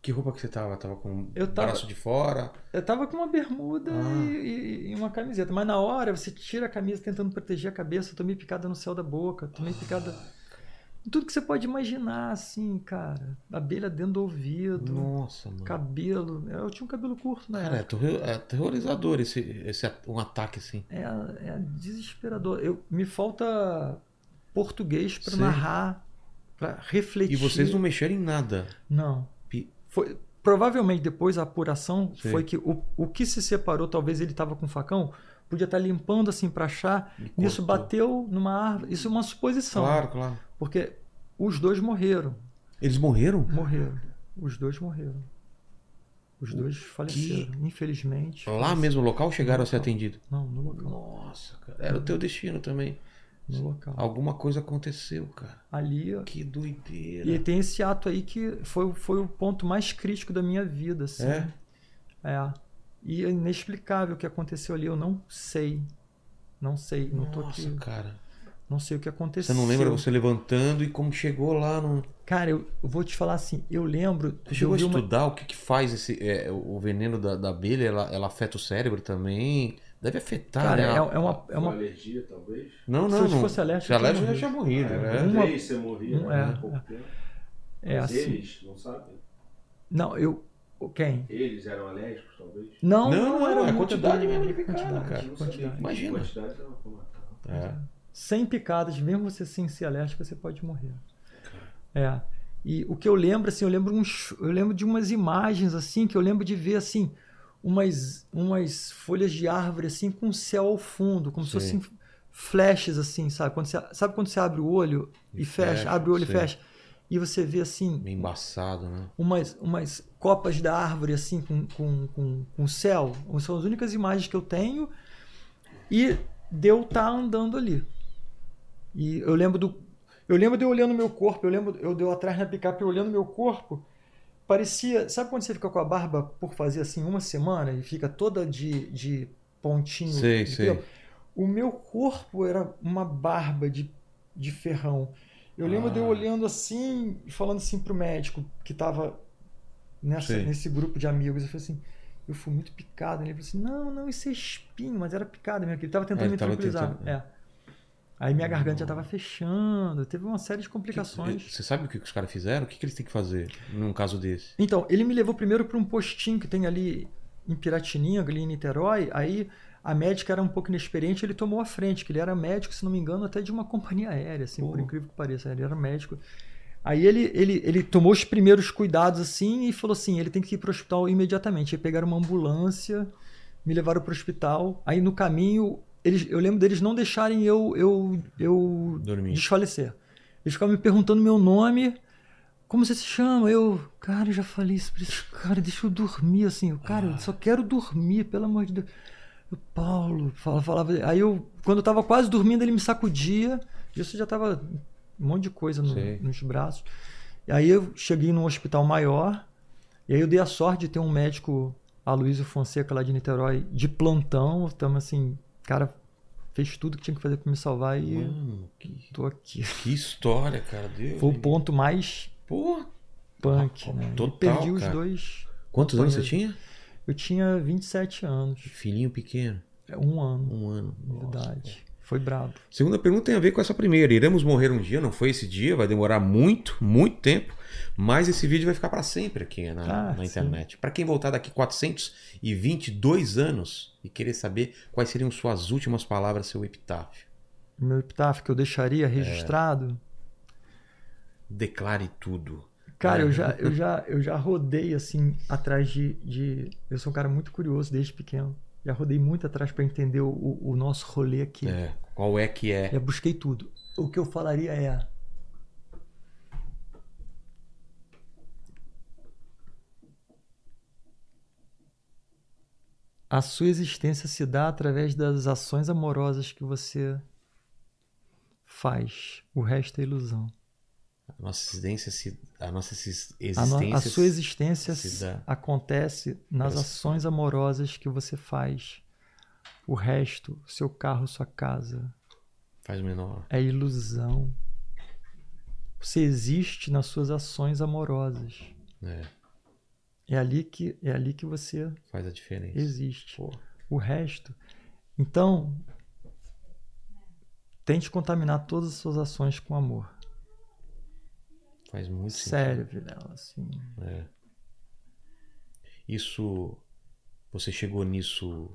Que roupa que você tava? Tava com Eu tava- braço de fora? Eu tava com uma bermuda Ah. e, e- uma camiseta, mas na hora você tira a camisa tentando proteger a cabeça, eu tomei picada no céu da boca, tomei picada. em Tudo que você pode imaginar, assim, cara. Abelha dentro do ouvido, Nossa, mano. cabelo. Eu tinha um cabelo curto na Cara, é, época. é aterrorizador esse, esse um ataque assim. É, é desesperador. Eu, me falta português para narrar, para refletir. E vocês não mexeram em nada. Não. Foi, provavelmente depois a apuração Sei. foi que o, o que se separou, talvez ele estava com facão, podia estar limpando assim para achar. E Isso bateu numa árvore. Isso é uma suposição. Claro, claro. Porque os dois morreram. Eles morreram? Morreram. Os dois morreram. Os dois faleceram, infelizmente. Lá mesmo no local chegaram a ser atendidos? Não, no local. Nossa, cara. Era o teu destino também. No local. Alguma coisa aconteceu, cara. Ali, ó, Que doideira. E tem esse ato aí que foi, foi o ponto mais crítico da minha vida, assim. É? É. E é inexplicável o que aconteceu ali, eu não sei. Não sei, não tô Nossa, aqui. cara. Não sei o que aconteceu. Você não lembra você levantando e como chegou lá no. Cara, eu, eu vou te falar assim, eu lembro. Você chegou a eu ver uma- estudar o que, que faz esse. é, o veneno da, da abelha, ela, ela afeta o cérebro também? Deve afetar, Cara, né? é, é uma. É Uma uma alergia, talvez. Não, se não, eu não. fosse alérgico, Se alérgico, já tinha morrido, É, né? Uma- três você morria um- né, é, é. tempo. é Mas assim. eles, não sabem? Não, eu. Quem? Eles eram alérgicos, talvez? Não, Não, não, era é muito quantidade mesmo de picada, quantidade, cara. Quantidade. Imagina. quantidade. É. 100 picadas, mesmo você sem ser alérgico, você pode morrer. É. E o que eu lembro, assim, eu lembro uns, eu lembro de umas imagens assim que eu lembro de ver assim umas umas folhas de árvore assim com o céu ao fundo, como se Sim. fossem flashes assim, sabe? Quando você, sabe quando você abre o olho e, E fecha, fecha, abre o olho sim. e fecha, e você vê assim Meio embaçado, né? umas, umas copas da árvore assim com, com, com, com o céu. São as únicas imagens que eu tenho. E deu tá andando ali. E eu lembro do. Eu lembro de eu olhando meu corpo, eu lembro eu deu atrás na picape olhando meu corpo. Parecia. Sabe quando você fica com a barba por fazer assim uma semana e fica toda de, de pontinho? Sei, de sei. pelo? O meu corpo era uma barba de, de ferrão. Eu lembro de eu Ah. olhando assim e falando assim pro médico que tava nessa, Sei. nesse grupo de amigos. Eu falei assim, eu fui muito picado. Ele falou assim, não, não, isso é espinho, mas era picada mesmo. Ele tava tentando ele me tava tranquilizar. tentando, É. Aí minha garganta já tava fechando, teve uma série de Que- complicações. Você sabe o que os caras fizeram? O que, que eles têm que fazer num caso desse? Então, ele me levou primeiro para um postinho que tem ali em Piratininga, ali em Niterói. Aí a médica era um pouco inexperiente, ele tomou a frente, que ele era médico, se não me engano, até de uma companhia aérea, assim, por incrível que pareça. Ele era médico. Aí ele, ele, ele tomou os primeiros cuidados assim e falou assim: ele tem que ir para o hospital imediatamente. Aí pegaram uma ambulância, me levaram para o hospital. Aí no caminho, eles, eu lembro deles não deixarem eu, eu, eu Dormir. desfalecer. Eles ficavam me perguntando meu nome. Como você se chama? Eu, cara, eu já falei isso pra esse cara, deixa eu dormir, assim. Eu, cara, eu só quero dormir, pelo amor de Deus. Eu, Paulo, falava, falava. Aí eu, quando eu tava quase dormindo, ele me sacudia. Isso já tava um monte de coisa no- nos braços. E aí eu cheguei num hospital maior. E aí eu dei a sorte de ter um médico, Aloysio Fonseca, lá de Niterói, de plantão. Tamo assim, cara, fez tudo que tinha que fazer pra me salvar e Mano, que, tô aqui. que história, cara. Deus. Foi o ponto mais Pô, punk, né? E Total, perdi os cara. dois. quantos anos você tinha? Eu tinha 27 anos. Filhinho pequeno. É Um ano Um ano. de Nossa. Foi brabo. Segunda pergunta tem a ver com essa primeira. Iremos morrer um dia, não foi esse dia, vai demorar muito, muito tempo, mas esse vídeo vai ficar para sempre aqui na, Ah, na internet. Para quem voltar daqui 422 anos e querer saber quais seriam suas últimas palavras, seu epitáfio, Meu epitáfio que eu deixaria É. registrado. declare tudo. Cara, É. eu já, eu, já, eu já rodei assim atrás de, de. Eu sou um cara muito curioso desde pequeno. Já rodei muito atrás para entender o, o nosso rolê aqui. É, qual é que é? Já busquei tudo. O que eu falaria é. A sua existência se dá através das ações amorosas que você faz. O resto é ilusão. A nossa existência se, a nossa exis- A, no- existência a sua existência se dá. acontece nas Parece- ações amorosas que você faz. O resto, seu carro, sua casa, faz menor. é ilusão. Você existe nas suas ações amorosas. É, É ali que é ali que você faz a diferença. existe. Pô, O resto, então, tente contaminar todas as suas ações com amor. faz muito sentido. Sério, Vilela, assim. É. Isso. Você chegou nisso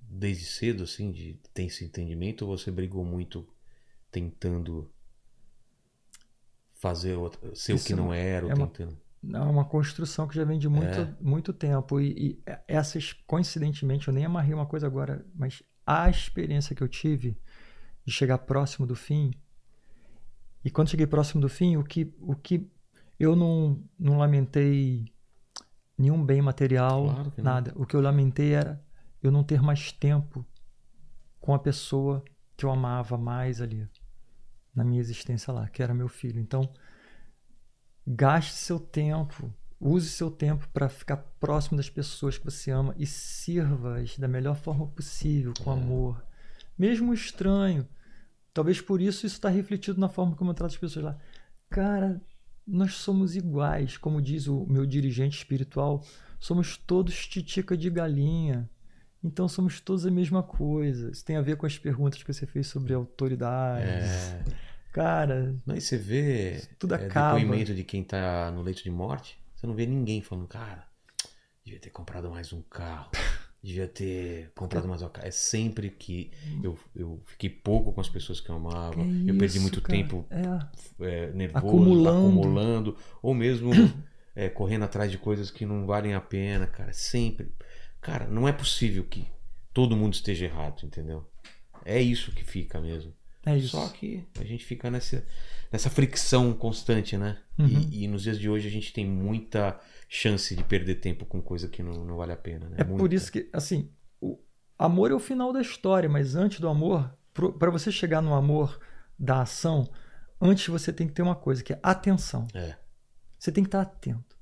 desde cedo, assim, de ter esse entendimento, ou você brigou muito tentando fazer outra, ser o Isso que não era, ou é uma- tentando. É uma construção que já vem de muito, É. muito tempo. E, e essas, coincidentemente, eu nem amarrei uma coisa agora, mas a experiência que eu tive de chegar próximo do fim, e quando cheguei próximo do fim, o que, o que eu não, não lamentei nenhum bem material, Claro que não. nada. O que eu lamentei era eu não ter mais tempo com a pessoa que eu amava mais ali na minha existência lá, que era meu filho. Então, gaste seu tempo, use seu tempo para ficar próximo das pessoas que você ama e sirva-as da melhor forma possível, com amor. Mesmo estranho. Talvez por isso isso está refletido na forma como eu trato as pessoas lá. Cara, nós somos iguais, como diz o meu dirigente espiritual, somos todos titica de galinha. Então somos todos a mesma coisa. Isso tem a ver com as perguntas que você fez sobre autoridade. É. Cara, Não, e você vê Tudo é, acaba. depoimento de quem tá no leito de morte, você não vê ninguém falando, cara, devia ter comprado mais um carro. Devia ter comprado mais um carro. É sempre que eu, eu fiquei pouco com as pessoas que eu amava. que eu perdi isso, muito cara. tempo É. é, nervoso, Acumulando. acumulando, ou mesmo é, correndo atrás de coisas que não valem a pena, cara. Sempre. Cara, não é possível que todo mundo esteja errado, entendeu? É isso que fica mesmo. É isso. Só que a gente fica nessa, nessa fricção constante, né? Uhum. E, e nos dias de hoje a gente tem muita chance de perder tempo com coisa que não, não vale a pena, né? É por Muita. isso que, assim, o amor é o final da história, mas antes do amor, para você chegar no amor da ação, antes você tem que ter uma coisa, que é atenção. É. Você tem que estar atento.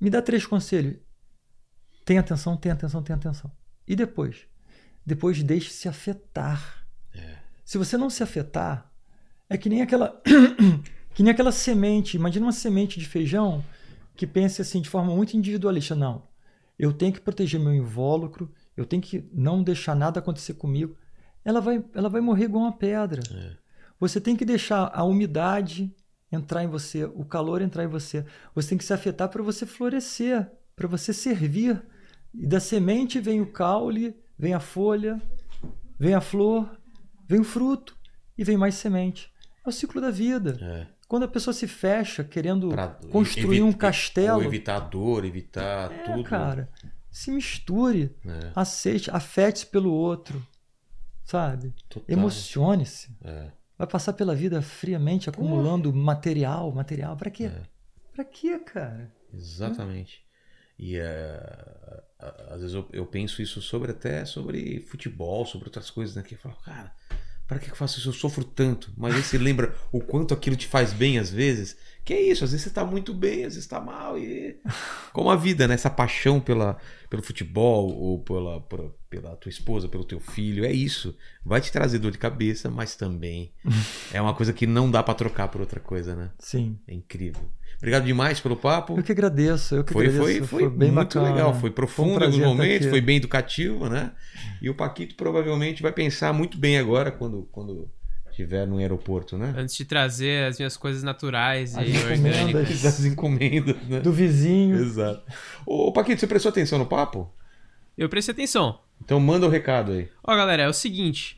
Me dá três conselhos. Tenha atenção, tenha atenção, tenha atenção. E depois? Depois deixe-se afetar. É. Se você não se afetar, é que nem aquela que nem aquela semente. Imagina uma semente de feijão que pense assim de forma muito individualista. Não, eu tenho que proteger meu invólucro, eu tenho que não deixar nada acontecer comigo. Ela vai, ela vai morrer igual uma pedra. É. Você tem que deixar a umidade entrar em você, o calor entrar em você. Você tem que se afetar para você florescer, para você servir. E da semente vem o caule, vem a folha, vem a flor, vem o fruto e vem mais semente. É o ciclo da vida. É. Quando a pessoa se fecha querendo Pra construir um castelo, Ou evitar dor, evitar é, tudo. cara, se misture, É, aceite, afete-se pelo outro, sabe? Emocione-se. É. Vai passar pela vida friamente acumulando material, material. Pra quê? É. Pra quê, cara? Exatamente. E é, a- às vezes eu, eu penso isso sobre até sobre futebol, sobre outras coisas, né? Que eu falo, cara, para que eu faço isso? Eu sofro tanto. Mas aí você lembra o quanto aquilo te faz bem às vezes. Que é isso, às vezes você tá muito bem, às vezes tá mal. E... Como a vida, né? Essa paixão pela, pelo futebol, ou pela, pela, pela tua esposa, pelo teu filho, é isso. Vai te trazer dor de cabeça, mas também é uma coisa que não dá pra trocar por outra coisa, né? Sim. É incrível. Obrigado demais pelo papo. Eu que agradeço, eu que Foi, agradeço. foi, foi, bem muito bacana. legal, foi um profundo em alguns prazer estar momentos, foi bem educativo, né? E o Paquito provavelmente vai pensar muito bem agora quando, quando estiver no aeroporto, né? Antes de trazer as minhas coisas naturais As e encomendas. orgânicas. Das encomendas, né? Do vizinho. Exato. Ô, Paquito, você prestou atenção no papo? Eu prestei atenção. Então manda o recado aí. Ó, galera, é o seguinte.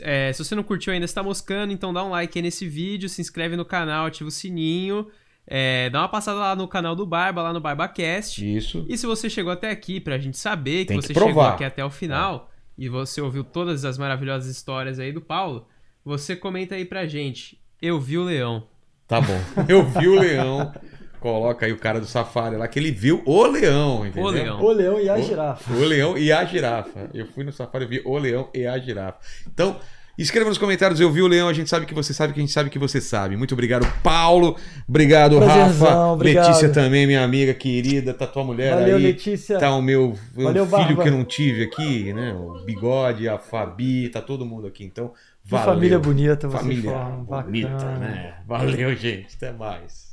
é, se você não curtiu ainda, está moscando, então dá um like aí nesse vídeo, se inscreve no canal, ativa o sininho. É, dá uma passada lá no canal do Barba, lá no BarbaCast. Isso. E se você chegou até aqui, pra gente saber que Tem que você provar. chegou aqui até o final e você ouviu todas as maravilhosas histórias aí do Paulo, você comenta aí pra gente. Eu vi o leão. Tá bom. Eu vi o leão. Coloca aí o cara do safari lá que ele viu o leão, entendeu? O leão. O leão e a O- girafa. O leão e a girafa. Eu fui no safari e vi o leão e a girafa. Então, escreva nos comentários, eu vi o leão, a gente sabe que você sabe que a gente sabe que você sabe. Muito obrigado, Paulo. Obrigado, Prazerzão, Rafa. obrigado. Letícia também, minha amiga querida. Tá tua mulher Valeu, aí. Letícia. Tá o meu, meu Valeu, filho Barba. que eu não tive aqui, né? O Bigode, a Fabi, tá todo mundo aqui. Então, Que valeu. família bonita vocês Família bonita, Bacana. né? Valeu, gente. Até mais.